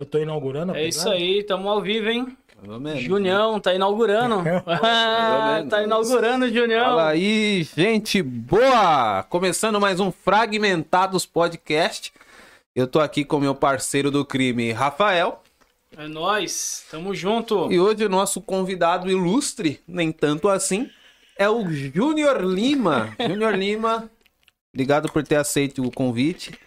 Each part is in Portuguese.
Eu tô inaugurando a É isso pegada? aí, tamo ao vivo, hein? Menos. Junião, tá inaugurando. Ah, menos. tá inaugurando, Junião. Fala aí, gente boa! Começando mais um Fragmentados Podcast. Eu tô aqui com meu parceiro do crime, Rafael. É nóis, tamo junto. E hoje o nosso convidado ilustre, nem tanto assim, é o Júnior Lima. Júnior Lima, obrigado por ter aceito o convite.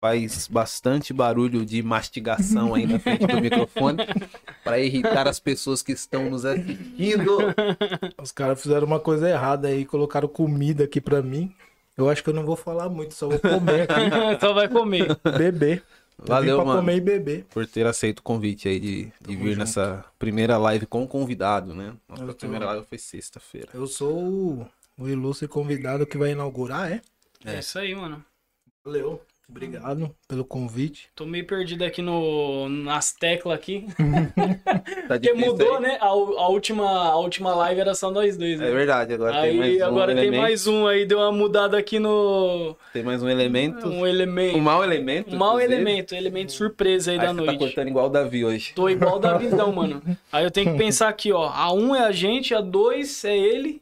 Faz bastante barulho de mastigação aí na frente do microfone para irritar as pessoas que estão nos assistindo. Os caras fizeram uma coisa errada aí, colocaram comida aqui pra mim. Eu acho que eu não vou falar muito, só vou comer aqui, Só vai comer. beber. Eu Valeu, mano. comer e beber. por ter aceito o convite aí de, de vir junto. nessa primeira live com convidado, né? Nossa Eu tô- primeira live foi sexta-feira. Eu sou o, o ilustre convidado que vai inaugurar, é? É isso aí, mano. Valeu. Obrigado pelo convite. Tô meio perdido aqui no, nas teclas aqui. Tá Porque mudou, aí? né? A, a última, a última live era só nós dois, né? É verdade, agora aí tem mais um agora tem elemento. mais um aí, deu uma mudada aqui no. Tem mais um elemento. Um elemento. Um mau elemento. Um mau elemento, elemento surpresa aí Aí da você tá noite. cortando igual o Davi hoje. Tô igual da visão, mano. Aí eu tenho que pensar aqui, ó. A 1 é a gente, a 2 é ele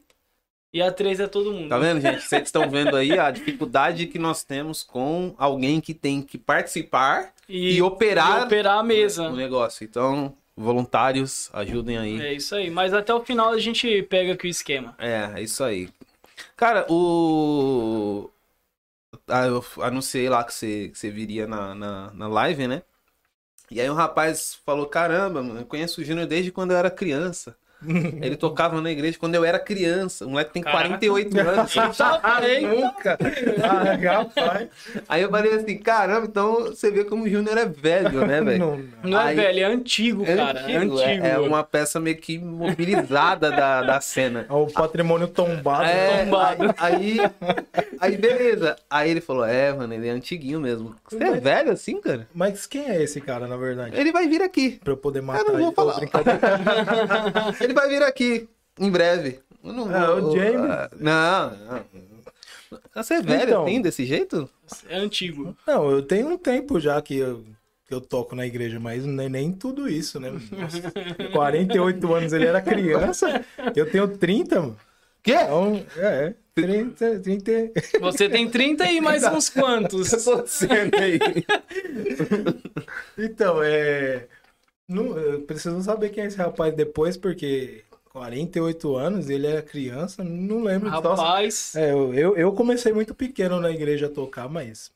e a 3 é todo mundo. Tá vendo, gente? Vocês estão vendo aí a dificuldade que nós temos com alguém que tem que participar e, operar, e operar a mesa. o negócio. Então, voluntários, ajudem aí. É isso aí. Mas até o final a gente pega aqui o esquema. É, é isso aí. Cara, o. Ah, eu anunciei lá que você, que você viria na, na, na live, né? E aí um rapaz falou: caramba, mano, eu conheço o Júnior desde quando eu era criança. Ele tocava na igreja quando eu era criança. O moleque tem Caraca. 48 anos. Nunca! Ah, rapaz! Aí eu falei assim: caramba, então você vê como o Júnior é velho, né, velho? Não, não. Não é velho, é antigo, É cara. É antigo, antigo. é, é uma peça meio que mobilizada da, da cena. É o patrimônio tombado. É, tombado. Aí, aí, beleza. Aí ele falou: É, mano, ele é antiguinho mesmo. Você é velho assim, cara? Mas quem é esse cara, na verdade? Ele vai vir aqui. Pra eu poder matar Eu não vou ele. falar. Ele vai vir aqui em breve. Eu não Ah, o Jamie. ah, Não, não. Você é velho Então. assim, desse jeito? É antigo. Não, eu tenho um tempo já que eu, que eu toco na igreja, mas nem, nem tudo isso, né? Nossa, 48 anos ele era criança, eu tenho 30, mano. Quê? Então, é, 30, 30. Você tem 30 e mais uns quantos? Eu tô dizendo aí. Então, é. Não, eu preciso saber quem é esse rapaz depois, porque 48 anos, ele era criança, não lembro de Rapaz. É, eu, eu, eu comecei muito pequeno na igreja a tocar, mas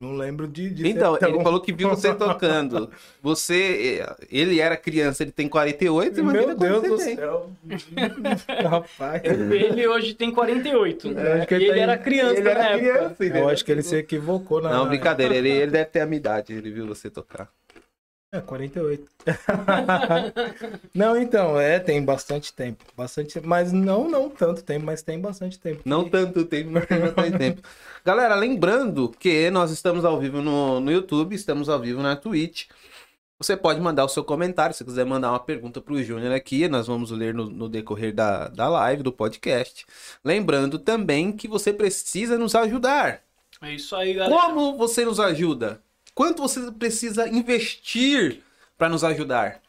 não lembro de. de Então, tão- ele falou que viu você tocando. Você, ele era criança, ele tem 48, imagina Meu Deus do tem. céu. Rapaz. Ele hoje tem 48. Eu acho que e ele tem- era criança Ele era na época. criança, Eu entendeu? acho que ele se equivocou na. Não, brincadeira, ele, ele deve ter a minha idade, ele viu você tocar. É, 48. não, então, é, tem bastante tempo. Bastante Mas não, não tanto tempo, mas tem bastante tempo. Não tanto tempo, mas tem bastante tempo. Galera, lembrando que nós estamos ao vivo no, no YouTube, estamos ao vivo na Twitch. Você pode mandar o seu comentário, se quiser mandar uma pergunta pro Júnior aqui, nós vamos ler no, no decorrer da, da live, do podcast. Lembrando também que você precisa nos ajudar. É isso aí, galera. Como você nos ajuda? Quanto você precisa investir para nos ajudar?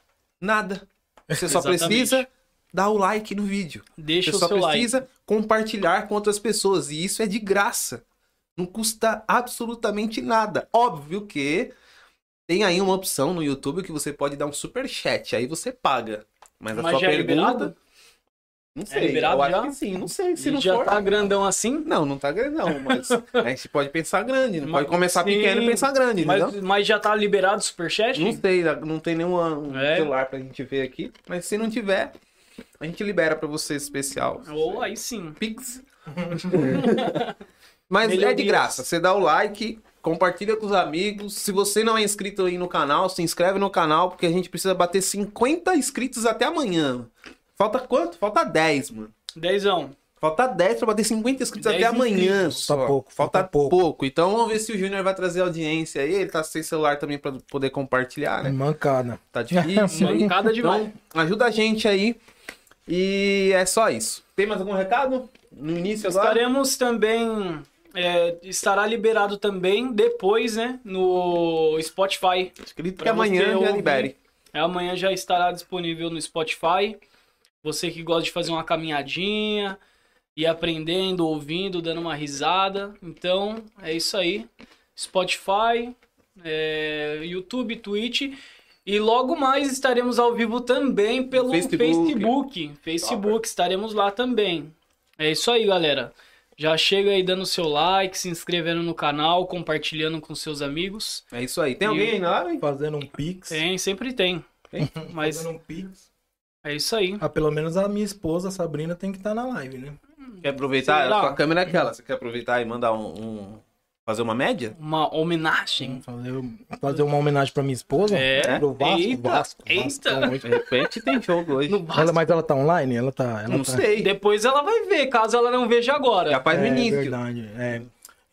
Nada. Você só precisa dar o like no vídeo. Deixa Você o só seu like. precisa compartilhar com outras pessoas. E isso é de graça. Não custa absolutamente nada. Óbvio que tem aí uma opção no YouTube que você pode dar um super chat. Aí você paga. Mas a Mas sua é pergunta. liberado? Não sei. liberado eu acho já? que sim. Não sei. Se E não já for. tá grandão assim? Não, não tá grande, não. Mas a gente pode pensar grande. Não Mas- pode começar sim, pequeno e pensar grande, entendeu? Mas, mas já tá liberado o superchat? Não sei, não tem nenhum um É? celular pra gente ver aqui. Mas se não tiver, a gente libera pra você especial. Ou aí sim. Pix. Mas é de graça. Você dá o like, compartilha com os amigos. Se você não é inscrito aí no canal, se inscreve no canal, porque a gente precisa bater 50 inscritos até amanhã. Falta quanto? Falta 10, mano. Dezão. Falta 10 pra bater 50 inscritos 10 até amanhã. inscritos. só. Falta pouco, Falta, falta pouco. pouco. Então vamos ver se o Júnior vai trazer audiência aí. Ele tá sem celular também pra poder compartilhar, né? Mancada. Tá difícil. aí. Mancada demais. Então, ajuda a gente aí. E é só isso. Tem mais algum recado? No início agora? Estaremos também é, estará liberado também depois, né? No Spotify. Acredito que amanhã já ouvir. libere. É, Amanhã já estará disponível no Spotify. Você que gosta de fazer uma caminhadinha, ir aprendendo, ouvindo, dando uma risada. Então, é isso aí. Spotify, é, YouTube, Twitch. E logo mais estaremos ao vivo também pelo Facebook. Facebook. Facebook, estaremos lá também. É isso aí, galera. Já chega aí dando seu like, se inscrevendo no canal, compartilhando com seus amigos. É isso aí. Tem alguém lá? hein? Fazendo um pix. Tem, sempre tem. Tem? Mas Fazendo um pix. É isso aí. Ah, pelo menos a minha esposa, a Sabrina, tem que estar na live, né? Quer aproveitar? Sua câmera é aquela. Você quer aproveitar e mandar um. um- fazer uma média? Uma homenagem. Fazer, fazer uma homenagem pra minha esposa. É. Pro Vasco. Eita, Vasco, eita. Vascão, hoje. De repente tem jogo hoje. Vasco. Ela, mas ela tá online? Ela tá. Ela Não tá... sei. Depois ela vai ver, caso ela não veja agora. Já faz no É início. verdade. É.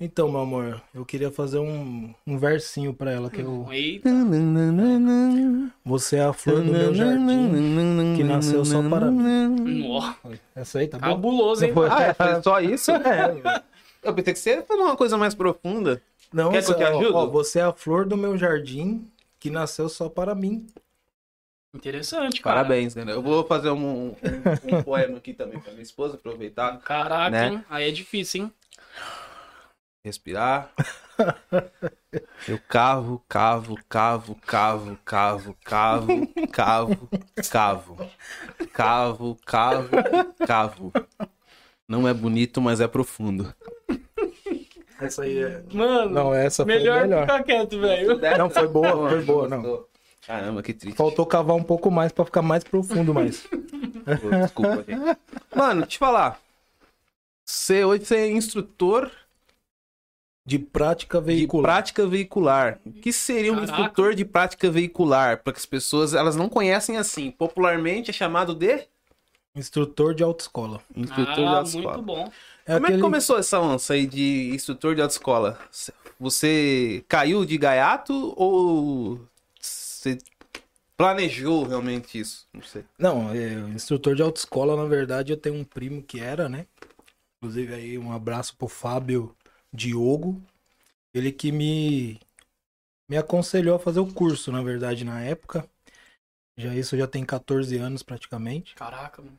Então, meu amor, eu queria fazer um, um versinho pra ela que eu. Eita, Você é a flor do meu jardim que nasceu só para mim. Essa aí, tá bom? Cabuloso, hein? Foi- Ah, é, foi só isso? É. Eu pensei que você ia falar uma coisa mais profunda. Não, Quer que eu te ó, ajude? ó, você é a flor do meu jardim que nasceu só para mim. Interessante, cara. Parabéns, né? Eu vou fazer um, um, um poema aqui também pra minha esposa, aproveitar, Caraca, Né? hein? Aí é difícil, hein? Respirar. Eu cavo, cavo, cavo, cavo, cavo, cavo, cavo, cavo, cavo, cavo, cavo. Não é bonito, mas é profundo. Essa aí é. Mano, Não, essa foi melhor, melhor. ficar quieto, velho. Não, foi boa, foi boa, não. Caramba, que triste. Faltou cavar um pouco mais pra ficar mais profundo, mas. Desculpa, gente. Mano, te falar. Você hoje você é instrutor De prática de veicular. prática veicular. O que seria um Caraca. instrutor de prática veicular? Para que as pessoas elas não conhecem assim. Popularmente é chamado de Instrutor de autoescola. instrutor de Ah, autoescola. muito bom. É Como é que aquele- começou essa onça aí de instrutor de autoescola? Você caiu de gaiato ou você planejou realmente isso? Não sei. Não, é, instrutor de autoescola, na verdade, eu tenho um primo que era, né? Inclusive aí um abraço pro Fábio Diogo. Ele que me me aconselhou a fazer o curso, na verdade, na época. Já isso já tem 14 anos praticamente. Caraca, mano.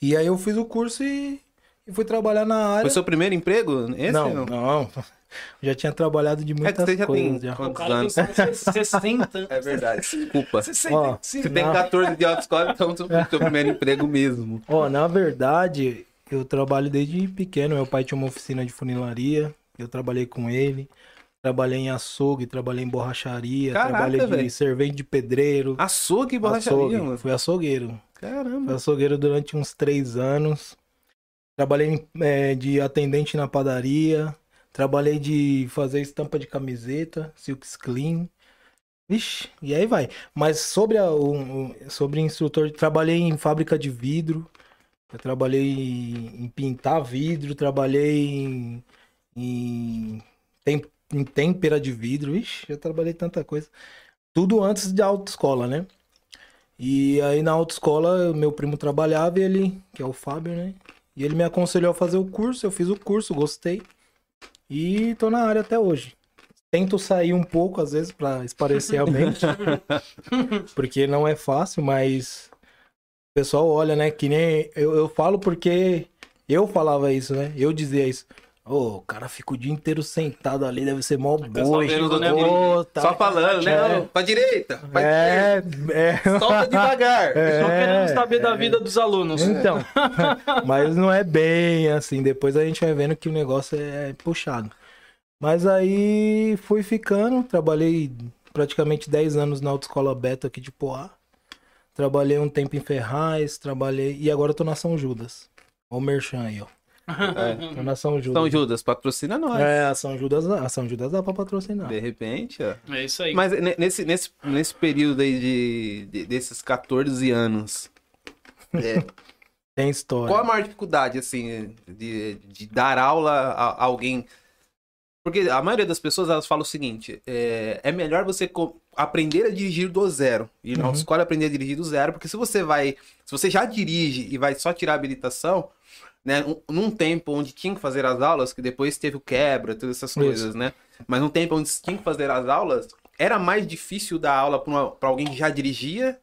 E aí eu fiz o curso e, e fui trabalhar na área. Foi seu primeiro emprego? Esse não, não? não. Já tinha trabalhado de É que muitas você já tem coisas. já. O quantos cara anos? tem 60. É verdade, desculpa. Ó, Você tem na- 14 de autoescola, então foi teu primeiro emprego mesmo. Ó, na verdade, eu trabalho desde pequeno. Meu pai tinha uma oficina de funilaria. Eu trabalhei com ele. Trabalhei em açougue, trabalhei em borracharia, Caraca, trabalhei de velho. servente de pedreiro. Açougue e borracharia, açougue. mano. Fui açougueiro. Fui Caramba. açougueiro durante uns três anos. Trabalhei eh, de atendente na padaria. Trabalhei de fazer estampa de camiseta, silks clean. Vixe, e aí vai. Mas sobre, a, o, sobre instrutor, trabalhei em fábrica de vidro. Eu trabalhei em, em pintar vidro, trabalhei em, em, tem- em têmpera de vidro. Ixi, eu trabalhei tanta coisa. Tudo antes de autoescola, né? E aí na autoescola, meu primo trabalhava e ele, que é o Fábio, né? E ele me aconselhou a fazer o curso, eu fiz o curso, gostei. E tô na área até hoje. Tento sair um pouco, às vezes, pra esparecer a mente. porque não é fácil, mas o pessoal olha, né? Que nem. Eu, eu falo porque eu falava isso, né? Eu dizia isso. Ô, o cara fica o dia inteiro sentado ali, deve ser mó pessoal boi. outros Ô, tá- Só falando, né? É. Não, pra direita. Pra É, é. direita. Solta devagar. É. Só querendo saber da vida dos alunos. Então, mas não é bem assim. Depois a gente vai vendo que o negócio é puxado. Mas aí fui ficando, trabalhei praticamente 10 anos na autoescola Beta aqui de Poá. Trabalhei um tempo em Ferraz, trabalhei. E agora eu tô na São Judas. Ó o Merchan aí, ó. É. Na São Judas. São Judas, patrocina nós. É, a São Judas, a São Judas dá pra patrocinar. De repente, ó. É isso aí. Mas ne- nesse, nesse, nesse período aí de, de- desses 14 anos, é, Tem história. qual a maior dificuldade, assim, de, de dar aula a, alguém? Porque a maioria das pessoas, elas falam o seguinte, é, é melhor você aprender a dirigir do zero. Ir na Uhum. autoescola e aprender a dirigir do zero, porque se você vai, se você já dirige e vai só tirar a habilitação, né? Um- num tempo onde tinha que fazer as aulas, que depois teve o quebra, todas essas Isso. coisas, né? Mas num tempo onde tinha que fazer as aulas, era mais difícil dar aula para alguém que já dirigia?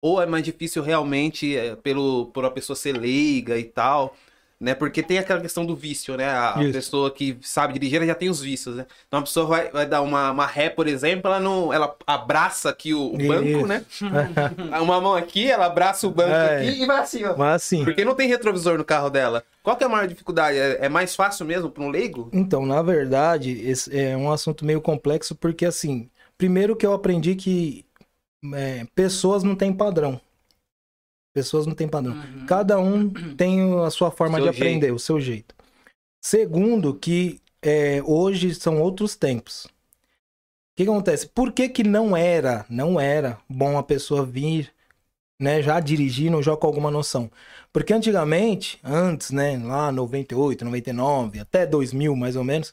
Ou é mais difícil realmente é, pelo, por uma pessoa ser leiga e tal? Né? Porque tem aquela questão do vício, né? A, Isso. pessoa que sabe dirigir ela já tem os vícios, né? Então a pessoa vai, vai dar uma, uma ré, por exemplo, ela não. Ela abraça aqui o, o banco, né? Uma mão aqui, ela abraça o banco É. aqui e vai assim, ó. Mas assim. Porque não tem retrovisor no carro dela. Qual que é a maior dificuldade? É, é mais fácil mesmo para um leigo? Então, na verdade, esse é um assunto meio complexo, porque assim, primeiro que eu aprendi que é, pessoas não têm padrão. Pessoas não têm padrão. Uhum. Cada um tem a sua forma Seu de aprender, o seu jeito. Segundo, que é, hoje são outros tempos. O que, que acontece? Por que, que não era, não era bom a pessoa vir, né, já dirigindo, já com alguma noção? Porque antigamente, antes, né, lá 98, 99, até 2000 mais ou menos,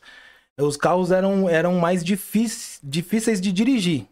os carros eram, eram mais difíceis, difíceis de dirigir.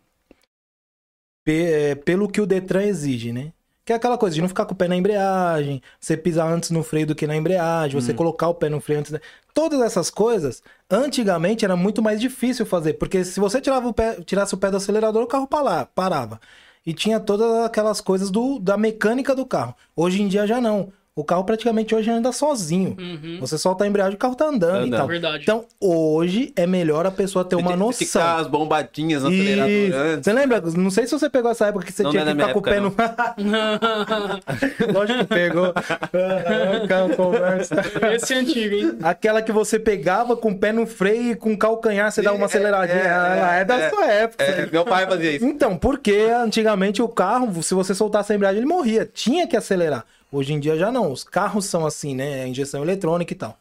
Pe- é, pelo que o Detran exige, né? Que é aquela coisa de não ficar com o pé na embreagem, você pisar antes no freio do que na embreagem, você Hum. colocar o pé no freio antes. da- Todas essas coisas, antigamente era muito mais difícil fazer, porque se você tirava o pé, tirasse o pé do acelerador, o carro parava. E tinha todas aquelas coisas do, da mecânica do carro. Hoje em dia já não. O carro praticamente hoje anda sozinho. Uhum. Você solta a embreagem, o carro tá andando Anda. e tal. Verdade. Então, hoje é melhor a pessoa ter uma Tem- Tem que noção. dar as bombadinhas no acelerador antes. Você lembra? Não sei se você pegou essa época que você Não, tinha não é que da ficar com o pé minha no. Lógico que pegou. Aquela conversa. Esse é antigo, hein? Aquela que você pegava com o pé no freio e com o calcanhar você dá uma É, aceleradinha. é, Ela é, da é, sua época. É, meu pai fazia isso. Então, porque antigamente o carro, se você soltasse a embreagem, ele morria. Tinha que acelerar. Hoje em dia já não. Os carros são assim, né? A injeção eletrônica e tal.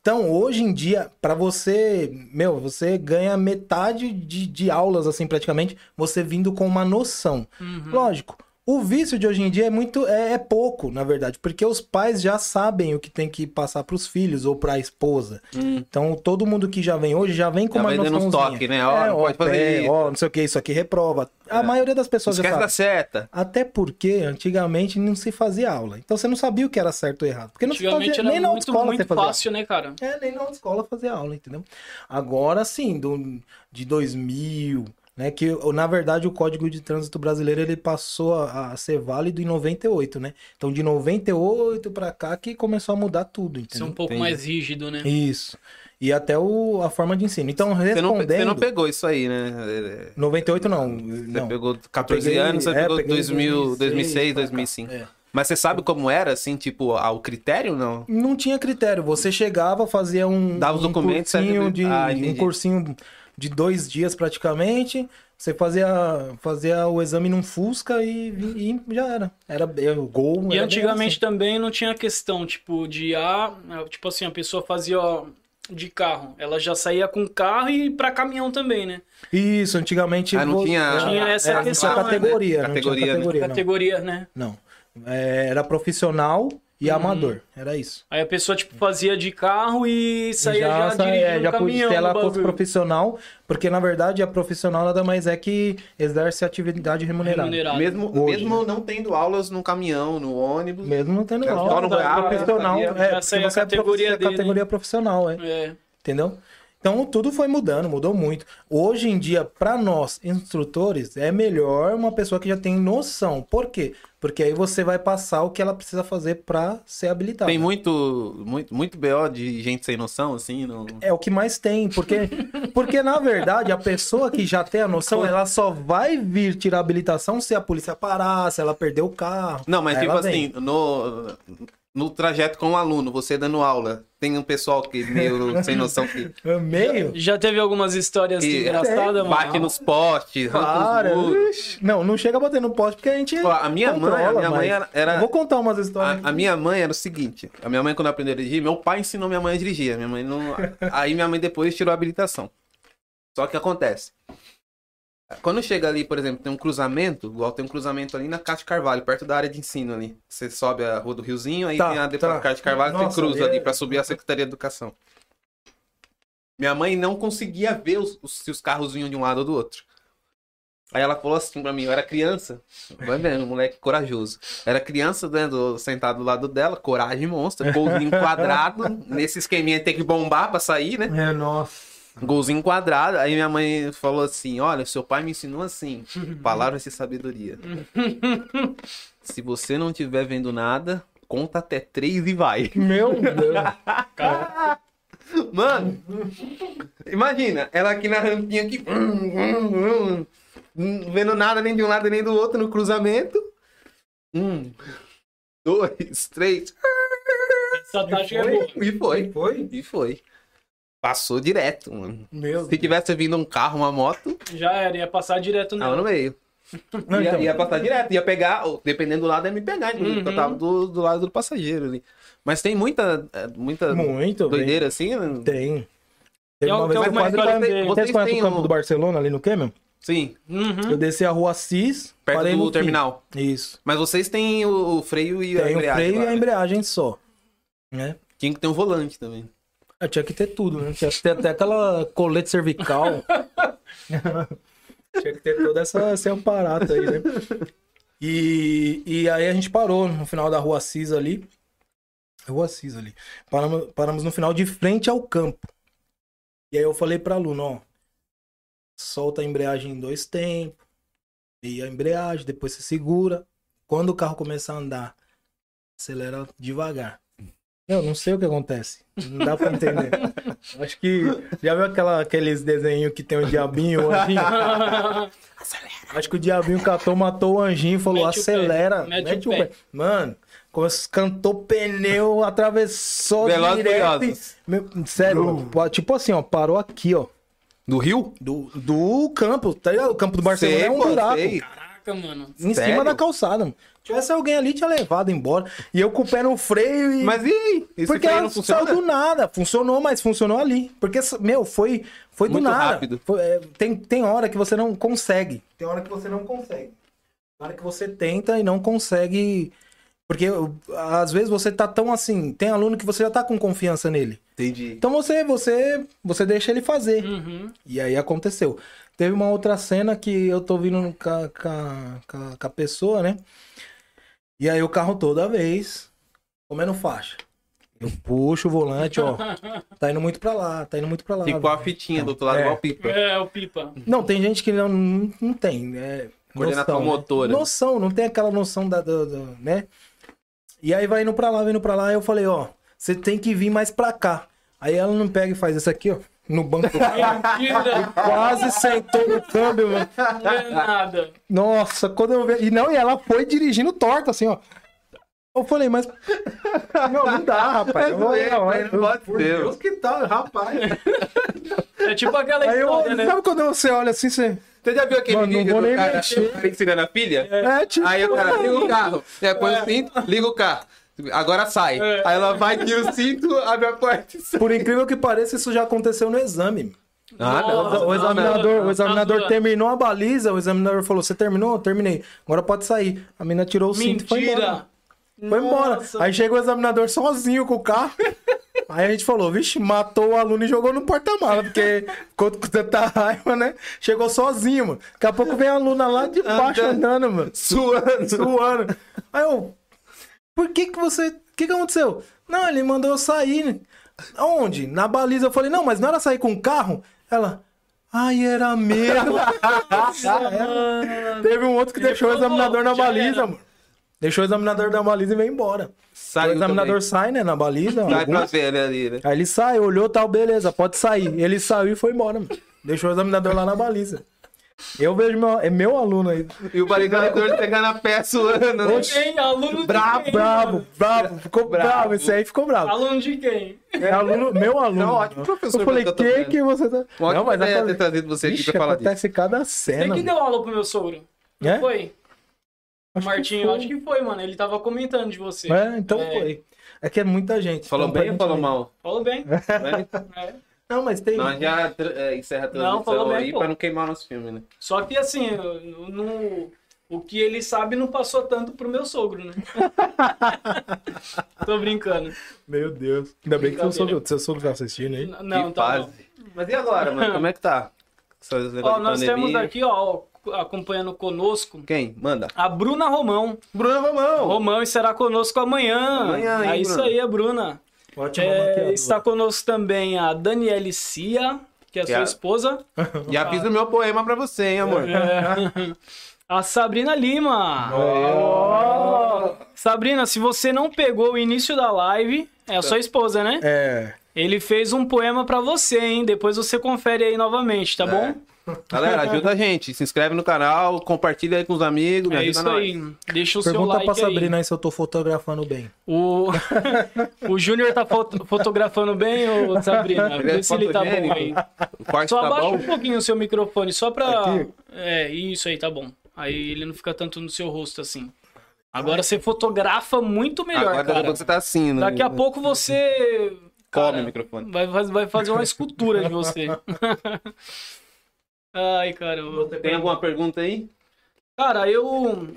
Então, hoje em dia, pra você, meu, você ganha metade de, de aulas, assim, praticamente, você vindo com uma noção. Lógico, o vício de hoje em dia é muito, é, é pouco, na verdade, porque os pais já sabem o que tem que passar pros filhos ou pra esposa. Então, todo mundo que já vem hoje já vem com Já uma uns noçãozinha. toques, né? Ó, não ó, pode fazer pé, isso. Ó, não sei o que, isso aqui reprova. A maioria das pessoas já Esquece sabe. da seta. Até porque antigamente não se fazia aula. Então você não sabia o que era certo ou errado. Porque não se Antigamente fazia, era nem na muito, autoescola muito você fazia fácil, né, cara? aula. É, nem na autoescola fazia aula, entendeu? Agora sim, do, de 2000, né? Que na verdade o Código de Trânsito Brasileiro ele passou a, a ser válido em 98, né? Então de 98 pra cá que começou a mudar tudo, Ser entendeu? um pouco Entendi. mais rígido, né? Isso. E até o, a forma de ensino. Então, Você não, respondendo... você não pegou isso aí, né? É, 98 não. Você não. pegou 14 Peguei- anos, você é, pegou peguei 2000, 2006, pra cá. 2005. É. Mas você sabe como era, assim, tipo, ah, o critério, não? Não tinha critério. Você chegava, fazia um, Dava os um documentos, cursinho de Ah, um cursinho de dois dias praticamente. Você fazia, fazia o exame num Fusca e, e já era. Era o gol. E era antigamente assim. também não tinha questão, tipo, de ah, tipo assim, a pessoa fazia ó, de carro. Ela já saía com carro e pra caminhão também, né? Isso, antigamente. Ah, não vo- tinha- Tinha essa era questão, né? categoria, não Categoria, tinha né? categoria. não. Categoria, né? Não. É, era profissional e Uhum. amador. Era isso. Aí a pessoa, tipo, fazia de carro e saía já, sa- dirigindo é, já caminhão se ela fosse profissional, porque na verdade a profissional nada mais é que exerce atividade remunerada. Remunerado. Mesmo, Hoje, mesmo não tendo aulas no caminhão, no ônibus. Mesmo não tendo aula, só no profissional, já é, Essa é a é categoria é dele, categoria profissional, é, É. entendeu? Então tudo foi mudando, mudou muito. Hoje em dia, para nós instrutores, é melhor uma pessoa que já tem noção. Por quê? Porque aí você vai passar o que ela precisa fazer para ser habilitada. Tem muito, muito, muito BO de gente sem noção, assim. Não... É o que mais tem, porque, porque na verdade a pessoa que já tem a noção, ela só vai vir tirar habilitação se a polícia parar, se ela perder o carro. Não, mas tipo assim, no, no trajeto com o aluno, você dando aula, tem um pessoal que meio sem noção que É Meio? Já teve algumas histórias E- engraçadas, mano. bate nos postes, Para. Não, não chega a bater no poste porque a gente. Pô, a minha mãe, a controla, minha mãe mas- era- era- Eu vou contar umas histórias. A, a minha mãe era o seguinte, a minha mãe quando aprendeu a dirigir, meu pai ensinou minha mãe a dirigir, a minha mãe não... Aí minha mãe depois tirou a habilitação. Só que acontece, quando chega ali, por exemplo, tem um cruzamento, igual tem um cruzamento ali na Caixa de Carvalho, perto da área de ensino ali. Você sobe a rua do Riozinho, aí Tá, tem a depois tá. de Carvalho, Nossa, você cruza ali é- ali pra subir a Secretaria de Educação. Minha mãe não conseguia ver os- os- se os carros vinham de um lado ou do outro. Aí ela falou assim pra mim, eu era criança, vai vendo, moleque corajoso. Era criança, né, do- sentado do lado dela, coragem monstro, golzinho quadrado, nesse esqueminha tem que bombar pra sair, né? É, nossa. Golzinho quadrado. Aí minha mãe falou assim: Olha, seu pai me ensinou assim: palavras de sabedoria. Se você não estiver vendo nada, conta até três e vai. Meu Deus. Cara, Mano, imagina, ela aqui na rampinha aqui, não vendo nada nem de um lado nem do outro no cruzamento. Um, dois, três. essa tática é foi? E foi. Foi? E foi. Passou direto, mano. Meu Se tivesse vindo um carro, uma moto, Já era, ia passar direto tava no nela. meio. Não, ia, então. ia passar direto, ia pegar, ou, dependendo do lado, ia me pegar, inclusive, porque eu Uhum. tava do, do lado do passageiro ali. Mas tem muita, é, muita Muito bem. doideira assim? né? Tem. Tem Teve um- uma vez que eu quase Vocês vocês conhecem têm o campo um- do Barcelona ali no Quêmio? Sim, Uhum. Eu desci a rua Assis, perto parei do no fim. terminal. Isso. Mas vocês têm o, o freio e a Tem o embreagem. freio e lá, a né? embreagem só. Né? Tinha que ter um volante também. Ah, tinha que ter tudo, né? Tinha que ter até aquela colete cervical. tinha que ter todo essa, esse aparato aí, né? E, e aí a gente parou no final da rua Assis ali. Rua Assis ali. Paramos, paramos no final de frente ao campo. E aí eu falei pra Luna, ó. Solta a embreagem em dois tempos. E a embreagem, depois você segura. Quando o carro começar a andar, acelera devagar. Eu não sei o que acontece. Não dá pra entender. Acho que. Já viu aquela, aqueles desenhos que tem o diabinho, o anjinho? Acho que o diabinho catou, matou o anjinho e falou: Mete o acelera. pé, mete o pé. Mano, começou, cantou pneu, atravessou Velozes e direto. e-. Meu, sério, pô, tipo assim, ó, parou aqui, ó. Do Rio? Do, do campo, tá ligado? O campo do Barcelona Sei, é um pô, buraco. sei. Caraca, mano. Em Sério? cima da calçada. mano. Tivesse alguém ali, tinha levado embora. E eu com o pé no freio e. Mas e aí? Esse Porque freio não funciona? saiu do nada. Funcionou, mas funcionou ali. Porque, meu, foi, foi do Muito nada. rápido. Foi, é, tem, tem hora que você não consegue. Tem hora que você não consegue. Tem hora que você tenta e não consegue. Porque às vezes você tá tão assim. Tem aluno que você já tá com confiança nele. Entendi. Então você, você, você deixa ele fazer. Uhum. E aí aconteceu. Teve uma outra cena que eu tô vindo com a, com a- pessoa, né? E aí o carro toda vez comendo faixa. Eu puxo o volante, ó. Tá indo muito pra lá, tá indo muito pra lá. Ficou a fitinha do outro lado É. igual pipa. É, o pipa. Não, tem gente que não, não, não tem, é, Coordenação noção, né? motora. Noção, não tem aquela noção da, do, do- né? E aí vai indo pra lá, vai indo pra lá, e eu falei, ó, você tem que vir mais pra cá. Aí ela não pega e faz isso aqui, ó, no banco. Mentira. Quase sentou no câmbio, mano. Não é nada. Nossa, quando eu vi. E não, e ela foi dirigindo torta, assim, ó. Eu falei, mas. Não, não dá, rapaz. Não é, Não, mas não pode por ser. Deus que tá, rapaz. É tipo aquela Aí eu, história, né? sabe quando você olha assim, você. Você já viu aquele Mano, vídeo vou do cara, cara ensinando a filha? É, tipo. Aí o cara liga o carro, é, põe o cinto, liga o carro. Agora sai. É. Aí ela vai, tira o cinto, abre a porta e sai. Por incrível que pareça, isso já aconteceu no exame. Ah, Nossa, O examinador, não, o examinador tá terminou a baliza, o examinador falou: Você terminou? Eu terminei. Agora pode sair. A menina tirou o cinto e foi embora. Mentira. Foi embora. Aí chegou o examinador sozinho com o carro. Aí a gente falou, vixe, matou o aluno e jogou no porta-mala, porque ficou com tanta raiva, né? Chegou sozinho, mano. Daqui a pouco vem a aluna lá de baixo Andando. andando, mano. Suando. Suando. Aí eu, por que que você... O que que aconteceu? Não, ele mandou eu sair. né? Aonde? Na baliza. Eu falei, não, mas não era sair com o carro? Ela... Ai, era mesmo. Era. Teve um outro que deixou o examinador na baliza, mano. Deixou o examinador na baliza e veio embora. Saiu o examinador também. sai, né, na baliza. Sai alguns. pra ver ele ali, né? Aí ele sai, olhou tal, beleza, pode sair. Ele saiu e foi embora. mano. Deixou o examinador lá na baliza. Eu vejo meu, é meu aluno aí. E o balizador pegando a pé suando, né? Quem? Aluno de Bravo, quem? bravo, bravo. Ficou bravo. Bravo. Esse aí ficou bravo. Aluno de quem? É aluno, meu aluno. Não, ótimo professor Eu falei, que que que você tá... Uma ótima ideia acontece- ter trazido você aqui Vixe, pra falar disso. acontece cada Você cena. que mano. deu aula pro meu sogro? Não É? foi? O Acho que Martinho, foi. acho que foi, mano. Ele tava comentando de você. É, então É. foi. É que é muita gente. Falou então bem ou falou mal? Falou bem. Né? É. Não, mas tem... Nós já é, encerra a Não, falou transmissão bem, aí pô. pra não queimar nosso filme, né? Só que assim, no, o que ele sabe não passou tanto pro meu sogro, né? Tô brincando. Meu Deus. Ainda bem que seu sogro, seu sogro tá assistindo aí. Não, Que tá fase. não. Mas e agora, mano? Como é que tá? Ó, nós temos aqui, ó, acompanhando conosco. Quem? Manda. A Bruna Romão. Bruna Romão. Romão estará conosco amanhã. Amanhã, hein, é isso aí, a Bruna. Ótima É, está conosco também a Daniele Cia, que é Que sua é- esposa. Já fiz o meu poema pra você, hein, amor? É. A Sabrina Lima. Ó. Sabrina, se você não pegou o início da live, é a sua esposa, né? É. Ele fez um poema pra você, hein? Depois você confere aí novamente, tá bom? Galera, ajuda a gente. Se inscreve no canal, compartilha aí com os amigos, me É isso nós. aí. Deixa o seu Pergunta like pra. Sabrina aí se eu tô fotografando bem. O, o Júnior tá foto- fotografando bem, ô Sabrina? É Vê se ele tá bom aí. Só tá abaixa bom? um pouquinho o seu microfone, só pra. Aqui? É, isso aí, tá bom. Aí ele não fica tanto no seu rosto assim. Agora você fotografa muito melhor, Agora daqui a cara. pouco você tá assim, né? Daqui a pouco você. Come cara, o microfone. Vai, vai fazer uma escultura de você. Ai, caramba. Tem alguma pergunta aí? Cara, eu.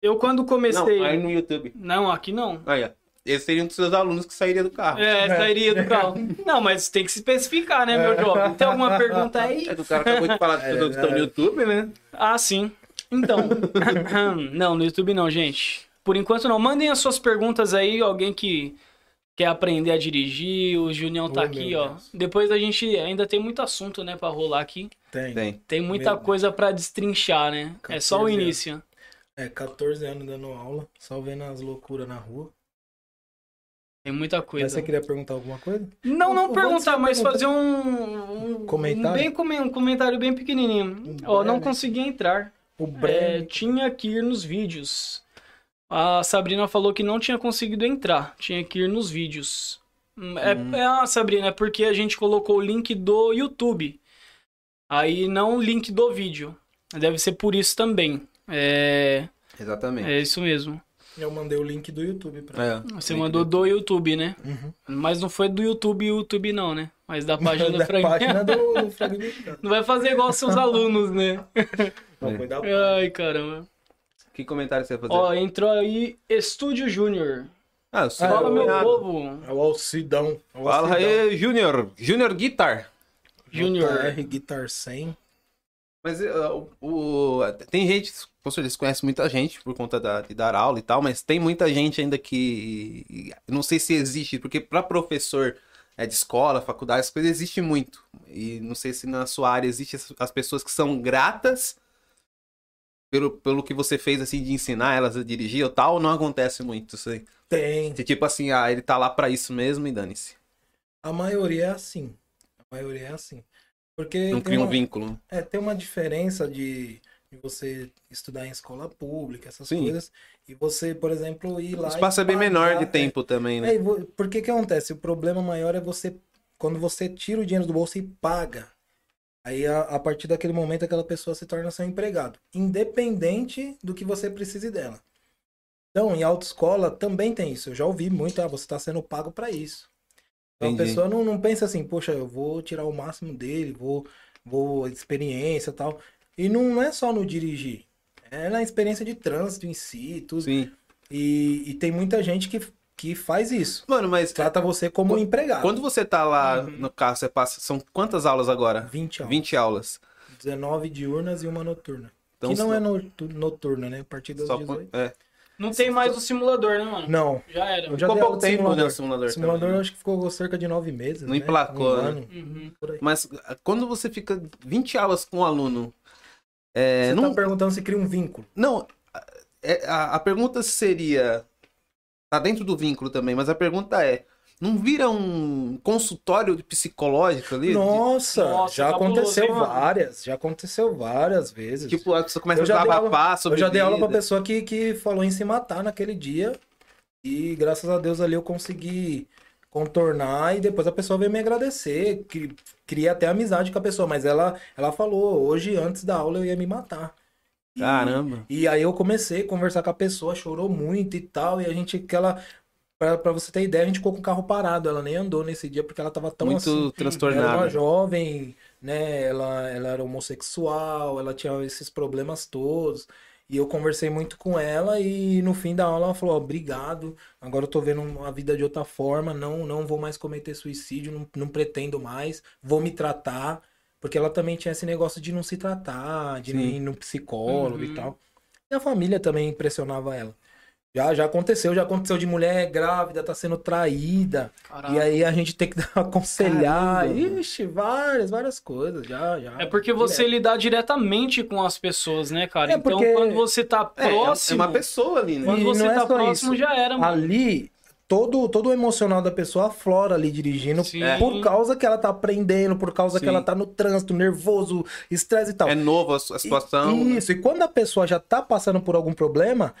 Eu quando comecei. Não, aí no YouTube. Não, aqui não. Aí, ó. Esse seria um dos seus alunos que sairia do carro. É, sairia do carro. Não, mas tem que se especificar, né, meu jovem? Tem alguma pergunta aí? É que o cara acabou de falar das pessoas que estão no YouTube, né? Ah, sim. Então. não, no YouTube não, gente. Por enquanto não. Mandem as suas perguntas aí, alguém que quer aprender a dirigir. O Junião tá Oh, aqui, ó. Deus. Depois a gente ainda tem muito assunto, né, pra rolar aqui. Tem. Tem. Tem muita Meu coisa pra destrinchar, né? É só o 14 início. É, 14 anos dando aula, só vendo as loucuras na rua. Tem muita Mas coisa. você queria perguntar alguma coisa? Não, não perguntar, mas pergunta. fazer um, um Comentário? Um, bem, come- um comentário bem pequenininho. Um Ó, não breve. consegui entrar. O É, Breno. tinha que ir nos vídeos. A Sabrina falou que não tinha conseguido entrar. Tinha que ir nos vídeos. Hum, É, Hum. é ah, Sabrina, é porque a gente colocou o link do YouTube. Aí não o link do vídeo. Deve ser por isso também. É, Exatamente. é isso mesmo. Eu mandei o link do YouTube pra É. Você mandou do YouTube, né? Uhum. Mas não foi do YouTube YouTube não, né? Mas da página do da Frank. página do, do fragmentado. Não vai fazer igual seus alunos, né? Não, foi da. Ai, caramba. Que comentário você ia fazer? Ó, entrou aí Estúdio Júnior. ah, eu sou Ah, Fala, meu povo. É o Alcidão. É o Fala Alcidão. aí, Júnior. Júnior Guitar. Júnior. JR Guitar 100. Mas uh, o, o- tem gente, com certeza conhece muita gente por conta da- de dar aula e tal, mas tem muita gente ainda que não sei se existe, porque para professor é, de escola, faculdade, as coisas existe muito. E não sei se na sua área existe as, as pessoas que são gratas pelo, pelo que você fez assim de ensinar elas a dirigir ou tal, não acontece muito isso aí. Tem. Tipo assim, ah, ele tá lá para isso mesmo e dane-se. A maioria é assim. A maioria é assim. Porque Não cria um uma, vínculo. é, tem uma diferença de, de você estudar em escola pública, essas Sim. coisas, e você, por exemplo, ir O lá. espaço e é bem menor de tempo também, né? É, porque que acontece? O problema maior é você, quando você tira o dinheiro do bolso e paga. Aí, a, a partir daquele momento, aquela pessoa se torna seu empregado, independente do que você precise dela. Então, em autoescola também tem isso. Eu já ouvi muito, ah, você está sendo pago para isso. Então, a Entendi. pessoa não, não pensa assim, poxa, eu vou tirar o máximo dele, vou, vou experiência e tal. E não é só no dirigir. É na experiência de trânsito em si, tudo. Sim. E, e tem muita gente que, que faz isso. Mano, mas Trata você como um empregado. Quando você tá lá Uhum. no carro, você passa. São quantas aulas agora? 20 aulas. 20 aulas. 19 diurnas e uma noturna. Então, que não se- é no- noturna, né? A partir das só 18. é. Não tem mais o simulador, né, mano? Não. Já era. Já Ficou pouco aula de tempo, simulador. né, o simulador. O simulador também, eu né? acho que ficou cerca de nove meses. Não né? emplacou, um né? ano, Uhum. por aí. Mas ah, quando você fica 20 aulas com um aluno. É, Você não, tá perguntando se cria um vínculo. não é, a, a pergunta seria. Tá dentro do vínculo também, mas a pergunta é: não vira um consultório psicológico ali? De- Nossa, Nossa, já aconteceu várias. Já aconteceu várias vezes. tipo, a pessoa começa Eu a já dei aula- desabafar sobre eu já dei aula pra pessoa que, que falou em se matar naquele dia. E graças a Deus ali eu consegui contornar e depois a pessoa veio me agradecer. cri- Criei até amizade com a pessoa, mas ela, ela falou, hoje antes da aula eu ia me matar. E- Caramba. E aí eu comecei a conversar com a pessoa, chorou muito e tal, e a gente, aquela. Pra, pra você ter ideia, a gente ficou com o carro parado. Ela nem andou nesse dia porque ela tava tão Muito assim. Ela era transtornada. jovem, né? Ela, ela era homossexual, ela tinha esses problemas todos. E eu conversei muito com ela e no fim da aula ela falou, obrigado, agora eu tô vendo a vida de outra forma, não, não vou mais cometer suicídio, não, não pretendo mais, vou me tratar, Porque ela também tinha esse negócio de não se tratar, de Sim. ir no psicólogo Uhum. e tal. E a família também impressionava ela. Já, já aconteceu, já aconteceu de mulher grávida, tá sendo traída. Caraca. E aí a gente tem que aconselhar. Caramba. Ixi, várias, várias coisas. Já, já. É porque você lidar diretamente com as pessoas, né, cara? É então, porque- quando você tá É, é próximo, uma pessoa ali, né? quando E você não é tá próximo, isso. já era, mano. Ali, todo, todo o emocional da pessoa aflora ali dirigindo. Sim. Por causa que ela tá aprendendo, por causa Sim. que ela tá no trânsito, nervoso, estresse e tal. É novo a, a situação. E- né? Isso, e quando a pessoa já tá passando por algum problema,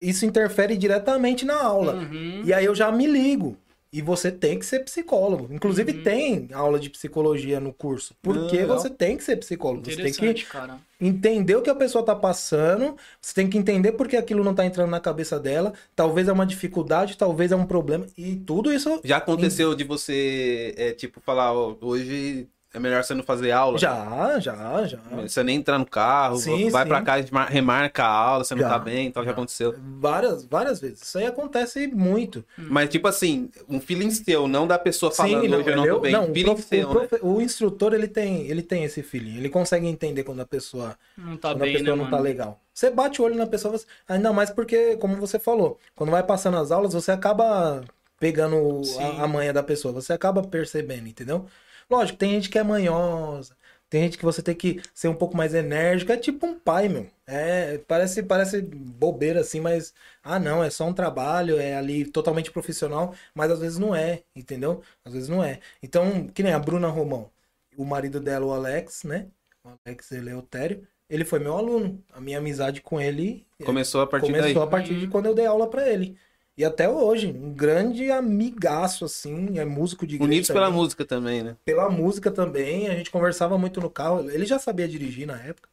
isso interfere diretamente na aula. Uhum. E aí eu já me ligo. E você tem que ser psicólogo. Inclusive Uhum. tem aula de psicologia no curso. Porque legal. você tem que ser psicólogo. Você tem que cara. entender o que a pessoa tá passando, você tem que entender por que aquilo não tá entrando na cabeça dela, talvez é uma dificuldade, talvez é um problema, e tudo isso Já aconteceu de você, é, tipo, falar, ó, hoje é melhor você não fazer aula? já, já, já. Você nem entrar no carro, Sim, vai sim. pra cá, a gente mar- remarca a aula, você não Já, tá bem, então já já. aconteceu. Várias, várias vezes. Isso aí acontece muito. Mas, tipo assim, um feeling seu, não da pessoa falando, Sim, não, hoje eu não tô bem. não, o, feeling prof- seu, o né? prof- o instrutor, ele tem, ele tem esse feeling, ele consegue entender quando a pessoa, Não tá quando bem, a pessoa né, não tá legal. Você bate o olho na pessoa, você- ainda mais porque, como você falou, quando vai passando as aulas, você acaba pegando a, a manha da pessoa, você acaba percebendo, entendeu? Lógico, tem gente que é manhosa, tem gente que você tem que ser um pouco mais enérgico, é tipo um pai, meu. É, parece, parece bobeira assim, mas ah, não, é só um trabalho, é ali totalmente profissional, mas às vezes não é, entendeu? Às vezes não é. Então, que nem a Bruna Romão, o marido dela, o Alex, né? O Alex Eleutério, ele foi meu aluno. A minha amizade com ele Começou a partir começou daí. a partir de Uhum. quando eu dei aula pra ele. E até hoje, um grande amigaço, assim, é músico de igreja Unidos pela também. música também, né? Pela música também, a gente conversava muito no carro. Ele já sabia dirigir na época.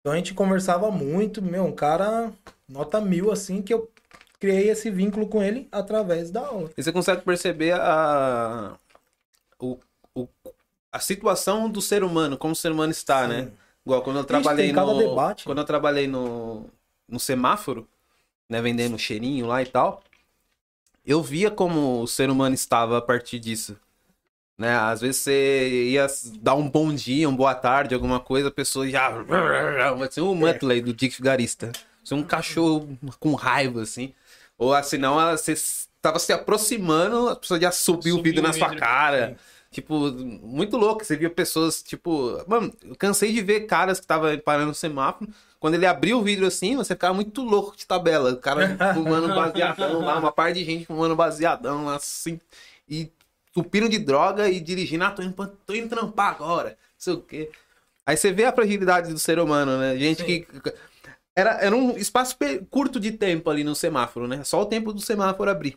Então a gente conversava muito, meu, um cara nota mil, assim, que eu criei esse vínculo com ele através da aula. E você consegue perceber a, o, o- a situação do ser humano, como o ser humano está, né? Sim. Igual quando eu Ixi, trabalhei cada no. debate. Quando eu trabalhei no, no semáforo, né? Vendendo cheirinho lá e tal. Eu via como o ser humano estava a partir disso. Né? Às vezes você ia dar um bom dia, uma boa tarde, alguma coisa, a pessoa já. Vai ser um Muttley do Dick Vigarista. Ser um cachorro com raiva, assim. Ou assim, não, ela- você tava se aproximando, a pessoa já subiu o Subiu vidro o na sua vidro. cara. Sim. Tipo, muito louco. Você via pessoas, tipo. Mano, eu cansei de ver caras que estavam parando no semáforo. Quando ele abriu o vidro assim, você ficava muito louco de tabela. O cara fumando baseadão lá, uma par de gente fumando baseadão lá assim. E tupindo de droga e dirigindo. Ah, tô indo, tô indo trampar agora. Não sei o quê. Aí você vê a fragilidade do ser humano, né? Gente Sim. que. Era, era um espaço curto de tempo ali no semáforo, né? Só o tempo do semáforo abrir.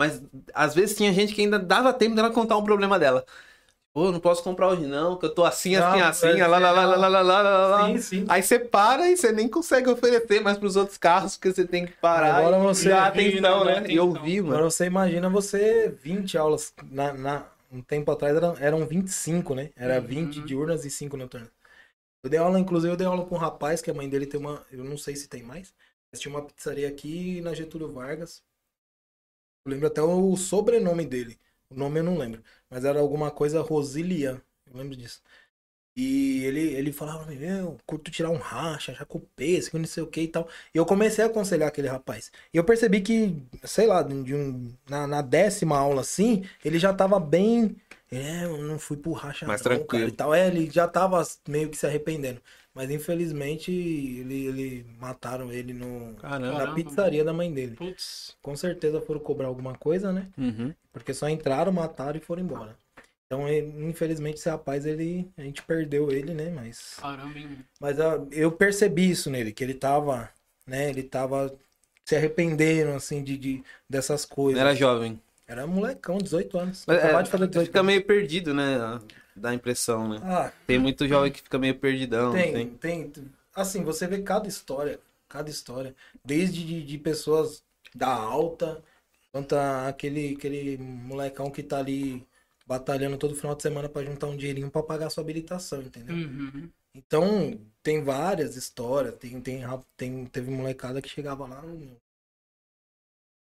Mas às vezes tinha gente que ainda dava tempo dela contar um problema dela. Pô, não posso comprar hoje não, que eu tô assim, assim, assim, é, lá, lá, lá, lá, lá, lá, lá, lá. Sim, sim. Aí você para e você nem consegue oferecer mais pros outros carros, porque você tem que parar Agora e você dar atenção, né? né? E ouvir, Agora mano. você imagina você 20 aulas. Na, na- um tempo atrás eram, eram 25, né? Era Uhum. 20 diurnas e 5 noturnas. Eu dei aula, inclusive, eu dei aula com um rapaz que a mãe dele tem uma. Eu não sei se tem mais. Mas tinha uma pizzaria aqui na Getúlio Vargas. Eu lembro até o sobrenome dele. O nome eu não lembro. Mas era alguma coisa Rosilian. Eu lembro disso. E ele, ele falava, meu, curto tirar um racha, já com pêssego, não sei o que e tal. E eu comecei a aconselhar aquele rapaz. E eu percebi que, sei lá, de um, na, na décima aula assim, ele já tava bem. É, eu não fui pro racha Mais não, tranquilo. cara, e tal. É, ele já tava meio que se arrependendo. Mas infelizmente ele, ele mataram ele no, Caramba. na pizzaria da mãe dele. Putz. Com certeza foram cobrar alguma coisa, né? Uhum. Porque só entraram, mataram e foram embora. Então, ele- infelizmente, esse rapaz, ele, a gente perdeu ele, né? Mas, Caramba, hein? mas ah, eu percebi isso nele, que ele tava, né? Ele tava se arrependendo, assim, de, de dessas coisas. Era jovem. Era molecão, 18 anos. Mas, é, de fazer 18 fica anos. meio perdido, né? Dá a impressão, né? Ah, Tem muito jovem que fica meio perdidão. tem, Tem. tem, Assim, você vê cada história, cada história. Desde de, de pessoas da alta, quanto aquele, aquele molecão que tá ali batalhando todo final de semana pra juntar um dinheirinho pra pagar sua habilitação, entendeu? Uhum. Então, tem várias histórias. Tem, tem, tem, teve molecada que chegava lá.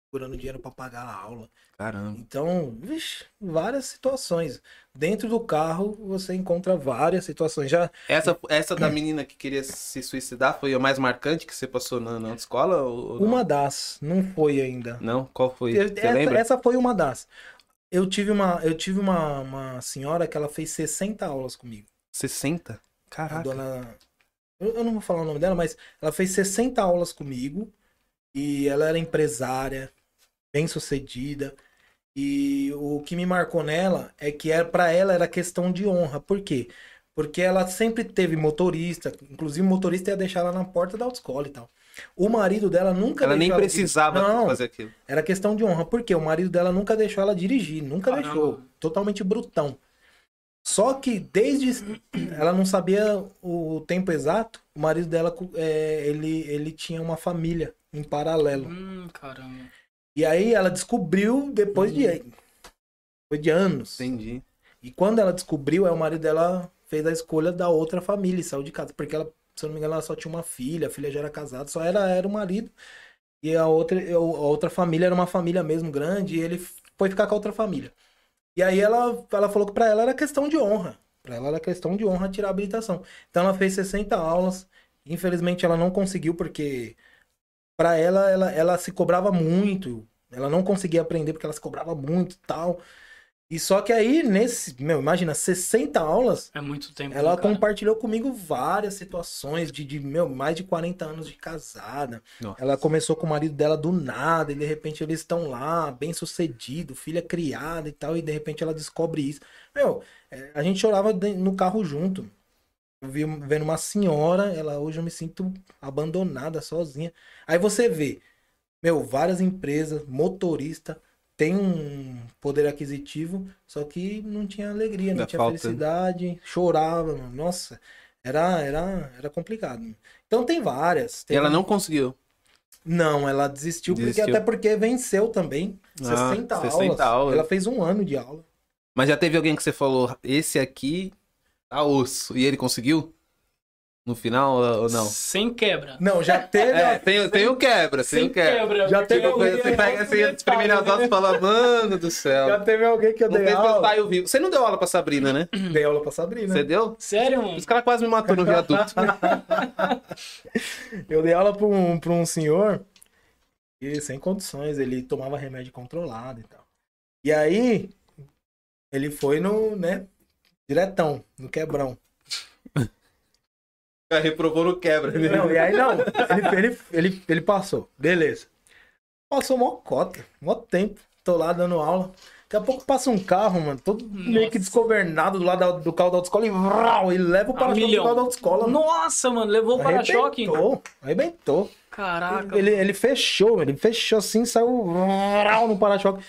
Segurando dinheiro pra pagar a aula. Caramba. Então, vixe, várias situações. Dentro do carro você encontra várias situações. Já Essa, essa da menina que queria se suicidar foi a mais marcante que você passou na, na autoescola? Ou, ou uma das, não foi ainda. Não? Qual foi? Você essa, lembra? essa foi uma das. Eu tive uma, eu tive uma, uma senhora que ela fez 60 aulas comigo. 60? A Caraca. dona. Eu, eu não vou falar o nome dela, mas ela fez 60 aulas comigo. E ela era empresária, bem sucedida. E o que me marcou nela é que era para ela era questão de honra. Por quê? Porque ela sempre teve motorista, inclusive o motorista ia deixar ela na porta da autoescola e tal. O marido dela nunca Ela nem precisava Não, fazer aquilo. era questão de honra, porque o marido dela nunca deixou ela dirigir, nunca Caramba. deixou, totalmente brutão. Só que desde ela não sabia o tempo exato, o marido dela é, ele, ele tinha uma família em paralelo. Hum, caramba. E aí ela descobriu depois de foi de anos. Entendi. E quando ela descobriu, aí o marido dela fez a escolha da outra família e saiu de casa, porque ela, se eu não me engano, ela só tinha uma filha, a filha já era casada, só era era o marido. E a outra, a outra família era uma família mesmo grande, e ele foi ficar com a outra família. E aí ela, ela falou que pra ela era questão de honra. Pra ela era questão de honra tirar a habilitação. Então ela fez 60 aulas. Infelizmente ela não conseguiu, porque pra ela, ela, ela se cobrava muito. Ela não conseguia aprender porque ela se cobrava muito e tal. E só que aí, nesse, meu, imagina, 60 aulas, É muito tempo. ela né, cara? compartilhou comigo várias situações de, de, meu, mais de 40 anos de casada. Nossa. Ela começou com o marido dela do nada, e de repente eles estão lá, bem sucedido, filha criada e tal, e de repente ela descobre isso. Meu, é, a gente chorava no carro junto. Eu vi, vendo uma senhora, ela hoje eu me sinto abandonada, sozinha. Aí você vê, meu, várias empresas, motorista, tem um poder aquisitivo, só que não tinha alegria, não Ainda tinha falta. felicidade, chorava, nossa, era, era, era complicado. Então tem várias. E tem- ela não conseguiu. não, ela desistiu, porque Desistiu. até porque venceu também. Ah, 60, 60 aulas. aulas. Ela fez um ano de aula. Mas já teve alguém que você falou, esse aqui tá osso. E ele conseguiu? No final ou não? Sem quebra. Não, já teve. É, tem, tem o quebra, tem Sem o quebra. quebra. Já teve alguém- ia- Você pega assim, espreme as aulas e fala, mano do céu. Já teve alguém que eu Não dei que eu aula. saio vivo. Você não deu aula pra Sabrina, né? Dei aula pra Sabrina. Você deu? Sério, mano? Os caras quase me matou no viaduto. Eu dei aula pra um, pra um senhor e sem condições, ele tomava remédio controlado e tal. E aí, ele foi no, né, diretão, no quebrão. Cara reprovou no quebra. né? Não, e aí não, ele, ele, ele, ele passou, beleza. Passou mó cota, mó tempo, tô lá dando aula. Daqui a pouco passa um carro, mano, todo meio que Nossa. desgovernado do lado do carro da autoescola e, vrau, e leva o A para-choque do carro da autoescola. Nossa, mano, levou o para-choque. Arrebentou, arrebentou. Caraca. Ele, ele fechou, ele fechou assim, saiu vrau no para-choque.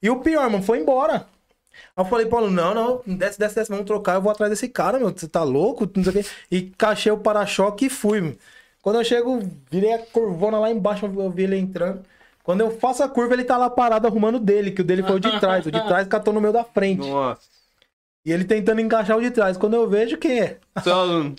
E o pior, mano, foi embora. Aí eu falei, Paulo, não, não, desce, desce, desce, vamos trocar, eu vou atrás desse cara, meu, você tá louco? Não sei o quê. E cachei o para-choque e fui. Quando eu chego, virei a curvona lá embaixo, eu vi ele entrando. Quando eu faço a curva, ele tá lá parado arrumando o dele, que o dele foi o de trás. O de trás catou no meio da frente. Nossa. E ele tentando encaixar o de trás. Quando eu vejo, quem é? Só... E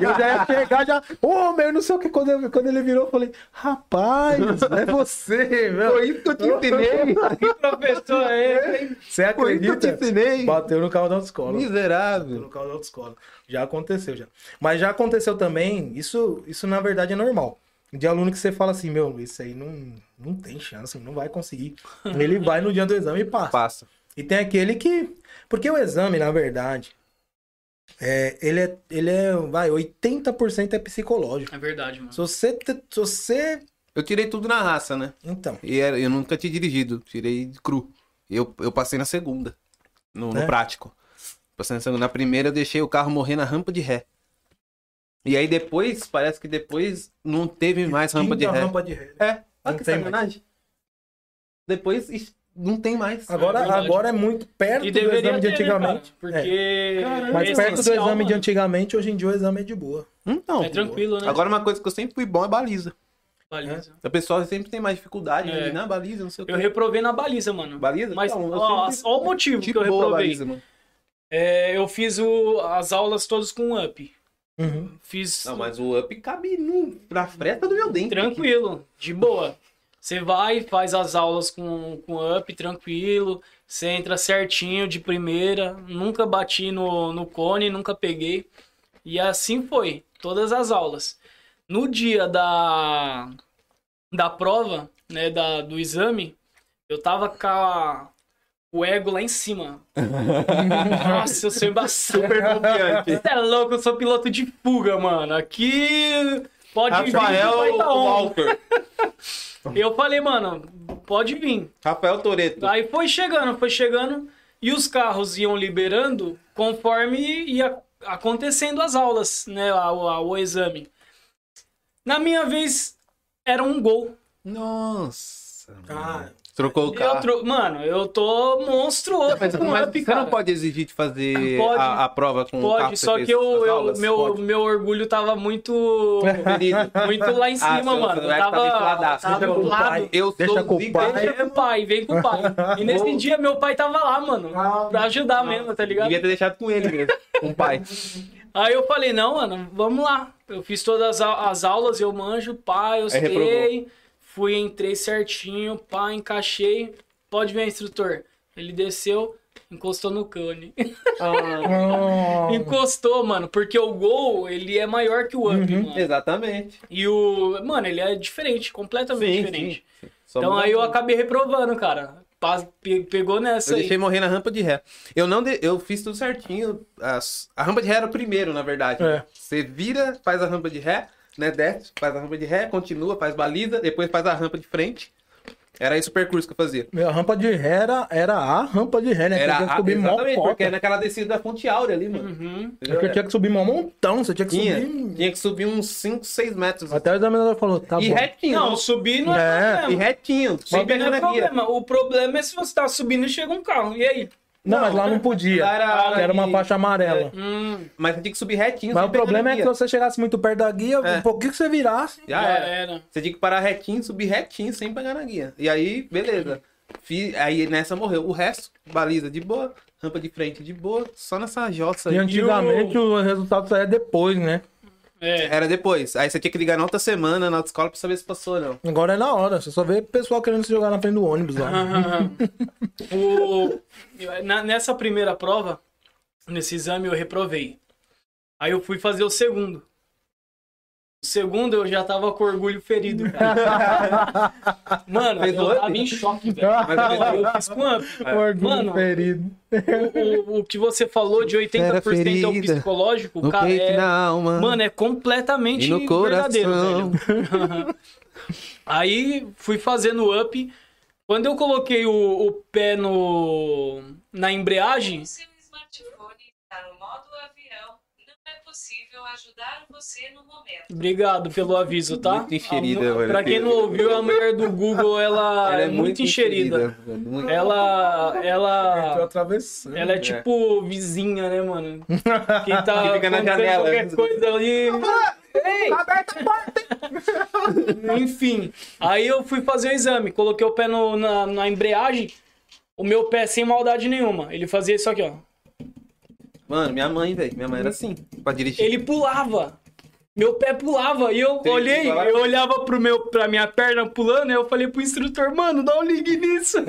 eu já ia pegar, já. Ô, meu, não sei o que. Quando, eu- quando ele virou, eu falei, rapaz, é você, meu. Foi isso que eu te ensinei. Que professor é esse? hein? Você Foi isso que eu te acredita? ensinei. Bateu no carro da autoescola. Bateu Miserável. no carro da autoescola. Já aconteceu, já. Mas já aconteceu também, isso, isso na verdade é normal. De aluno que você fala assim, meu, isso aí não, não tem chance, não vai conseguir. Ele vai no dia do exame e passa. Passa. E tem aquele que. Porque o exame, na verdade, é, ele é. Ele é. Vai, 80% é psicológico. É verdade, mano. Se você. Se você. Eu tirei tudo na raça, né? Então. E era- eu nunca tinha dirigido, tirei cru. Eu, eu passei na segunda, no, no É? prático. Passei na segunda. Na primeira eu deixei o carro morrer na rampa de ré. E aí depois, parece que depois não teve mais rampa de rampa de ré. É, Não olha que sacanagem. Depois não tem mais. Agora, É agora é muito perto do exame de ter, né, antigamente. cara? É. Porque. Caramba. Mas é perto do exame de antigamente, hoje em dia o exame é de boa. Então, É tranquilo, né? agora uma coisa que eu sempre fui bom é baliza. Baliza. A pessoa sempre tem mais dificuldade É. na baliza, não sei o que. Eu reprovei na baliza, mano. Baliza? Mas Então, eu ó, sempre- ó o motivo Tipo que eu reprovei. baliza, mano. É, eu fiz o- as aulas todas com up. Uhum. Fiz Não, mas o up cabe no, na fresta do meu dente. tranquilo, de boa. Você vai, faz as aulas com, com up tranquilo, você entra certinho de primeira, nunca bati no, no cone, nunca peguei. E assim foi, todas as aulas. No dia da, da prova, né, da, do exame, eu tava com a- o ego lá em cima. Nossa, eu sou embaçado. Super confiante. Você é louco, eu sou piloto de fuga, mano. Aqui pode vir Rafael dar on. Walker. Eu falei, mano, pode vir. Rafael Toreto. Aí foi chegando, foi chegando. E os carros iam liberando conforme ia acontecendo as aulas, né? a- a- o exame. Na minha vez, era um gol. Nossa. Ah, Trocou o Eu carro. tro- Mano, eu tô monstruoso Mas, com mas up, você cara. não pode exigir de fazer Pode. a, a prova com o carro Pode, só que eu, eu- meu, Pode. meu orgulho tava muito. Muito lá em Ah, cima, seu mano. Eu tava tava, com o pai. Eu Deixa sou com o pai. Vem com o pai, vem com o pai. E nesse dia meu pai tava lá, mano. Pra ajudar mesmo, tá ligado? Devia ter deixado com ele mesmo, com o pai. Aí eu falei, não, mano, vamos lá. Eu fiz todas as aulas, eu manjo, pá, eu sei. Fui, entrei certinho, pá, encaixei. Pode ver, instrutor. Ele desceu, encostou no cane. Ah. Encostou, mano, porque o gol, ele é maior que o up, Uhum. mano. Exatamente. E o. Mano, ele é diferente, completamente diferente. sim. Então aí eu acabei reprovando, cara. Pegou nessa Eu aí. deixei morrer na rampa de ré. Eu não de- eu fiz tudo certinho. As- A rampa de ré era o primeiro, na verdade. É. Você vira, faz a rampa de ré, né? Desce, faz a rampa de ré, continua, faz baliza, depois faz a rampa de frente. Era esse o percurso que eu fazia. Meu, a rampa de ré era, era a rampa de ré, né? Era Você tinha que a, subir exatamente, porque é cota. naquela descida da Fonte Áurea ali, mano. Uhum. Entendeu? Você tinha que subir mó montão, você tinha que Tinha, subir. tinha que subir uns 5, 6 metros. Até o examinador falou, tá e bom. retinho. Não, subir não é, É, E problema. retinho, sem Subir não pegando é problema. O problema é se você tá subindo e chega um carro. E aí? Não, mas lá não podia. Lá era- Era uma faixa amarela. Hum, Mas você tinha que subir retinho. Mas o problema é que se você chegasse muito perto da guia, É. um pouquinho que você virasse. Já já era. era. Você tinha que parar retinho, subir retinho, sem pegar na guia. E aí, beleza. Fi- Aí nessa morreu. O resto, baliza de boa, rampa de frente de boa, só nessa jossa E aí. antigamente o resultado saía depois, né? É. Era depois. Aí você tinha que ligar na outra semana na autoescola pra saber se passou ou não. Agora é na hora. Você só vê pessoal querendo se jogar na frente do ônibus lá. o, na- nessa primeira prova, nesse exame, eu reprovei. Aí eu fui fazer o segundo. O segundo eu já tava com orgulho ferido, cara. Mano, Fez eu up? tava em choque, velho. Eu fiz com up. Orgulho Mano, ferido. O, o- o que você falou de 80% é o psicológico, No cara, peito é, na alma. mano, é completamente no verdadeiro, velho. Aí fui fazendo up. Quando eu coloquei o, o pé no, na embreagem, Seu smartphone está no modo avião. Não é possível ajudar você no momento. Obrigado pelo aviso, tá? Muito enxerida, A mano. Pra quem não ouviu, a mulher do Google, ela, é, muito enxerida. mano, muito- Ela, Entrou ela, atravessando. ela é tipo vizinha, né, mano? Quem tá Que fica na janela. qualquer coisa ali. Ei! Enfim, aí eu fui fazer o exame, coloquei o pé no- na, na embreagem, o meu pé sem maldade nenhuma. Ele fazia isso aqui, ó. Mano, minha mãe, velho. Minha mãe era assim, pra dirigir. Ele pulava. Meu pé pulava e eu Tem que olhei, falar. eu olhava pro meu, pra minha perna pulando, e eu falei pro instrutor, mano, dá um ligue nisso.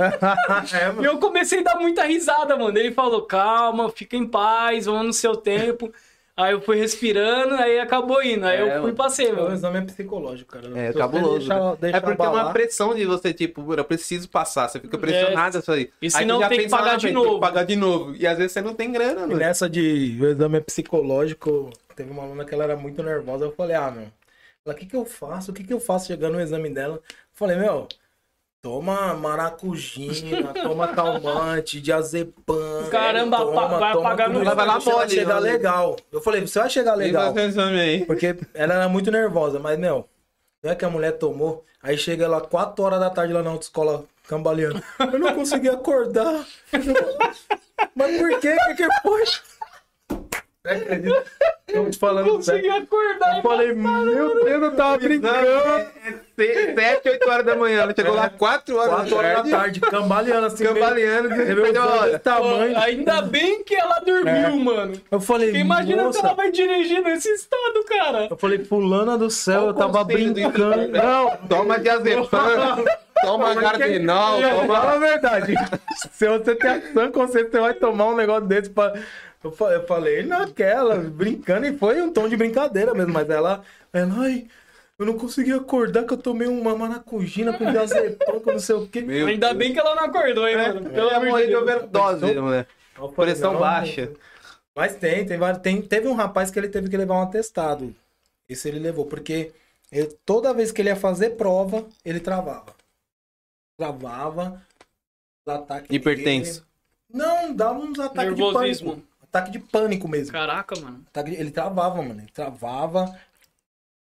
É, E eu comecei a dar muita risada, mano. Ele falou, calma, fica em paz, vamos no seu tempo. Aí eu fui respirando, aí acabou indo. Aí É, eu fui e mano. passei, O mano. exame é psicológico, cara. É, Se você cabuloso. deixar- né? deixar é porque é uma abalar- pressão de você, tipo, eu preciso passar. Você fica pressionado isso aí. E Aí senão tu já tem que pagar na de novo. que pagar de novo. E às vezes você não tem grana, E mano. nessa de o exame é psicológico, teve uma aluna que ela era muito nervosa. Eu falei, ah, meu, ela, o que que eu faço? O que que eu faço chegando no exame dela? Eu falei, meu, toma maracujina, toma calmante, diazepam. Caramba, toma, vai toma apagar no Vai lá mole, chegar mano. legal. Eu falei, você vai chegar legal. Porque ela era muito nervosa, mas, meu, não é que a mulher tomou, aí chega ela 4 horas da tarde lá na autoescola cambaleando. Eu não consegui acordar. Mas por quê? O que que foi? Tô te falando Consegui sério. acordar. Eu falei, meu Deus, eu tava brincando. É 7, 8 horas da manhã. Ela chegou lá 4 horas, 4 horas da tarde, cambaleando assim. Cambaleando, de olha. desse tamanho. Ainda bem que ela dormiu, É. mano. Eu falei, Porque imagina moça, se ela vai dirigir nesse estado, cara. Eu falei, fulana do céu, Qual eu tava brincando. Né? Não, Toma diazepam, toma cardinal, Não, toma... fala a verdade. Se você tem a sã consciência, você vai tomar um negócio desse pra. Eu fa- eu falei naquela, brincando, e foi um tom de brincadeira mesmo, mas ela. Ela, ai, eu não consegui acordar que eu tomei uma maracujina com diazepam, com não sei o quê. Meu Ainda Deus. bem que ela não acordou, hein, mano. Pelo ia amor de de Deus. overdose, falei, Pressão não, baixa. Mas tem, tem, vários- tem, teve um rapaz que ele teve que levar um atestado. Esse ele levou, porque ele- toda vez que ele ia fazer prova, ele travava. Travava. os ataques Hipertenso. dele- Não, dava uns ataques de Nervosismo. pânico. Ataque de pânico mesmo. Caraca, mano. Ataque de- Ele travava, mano. Ele travava,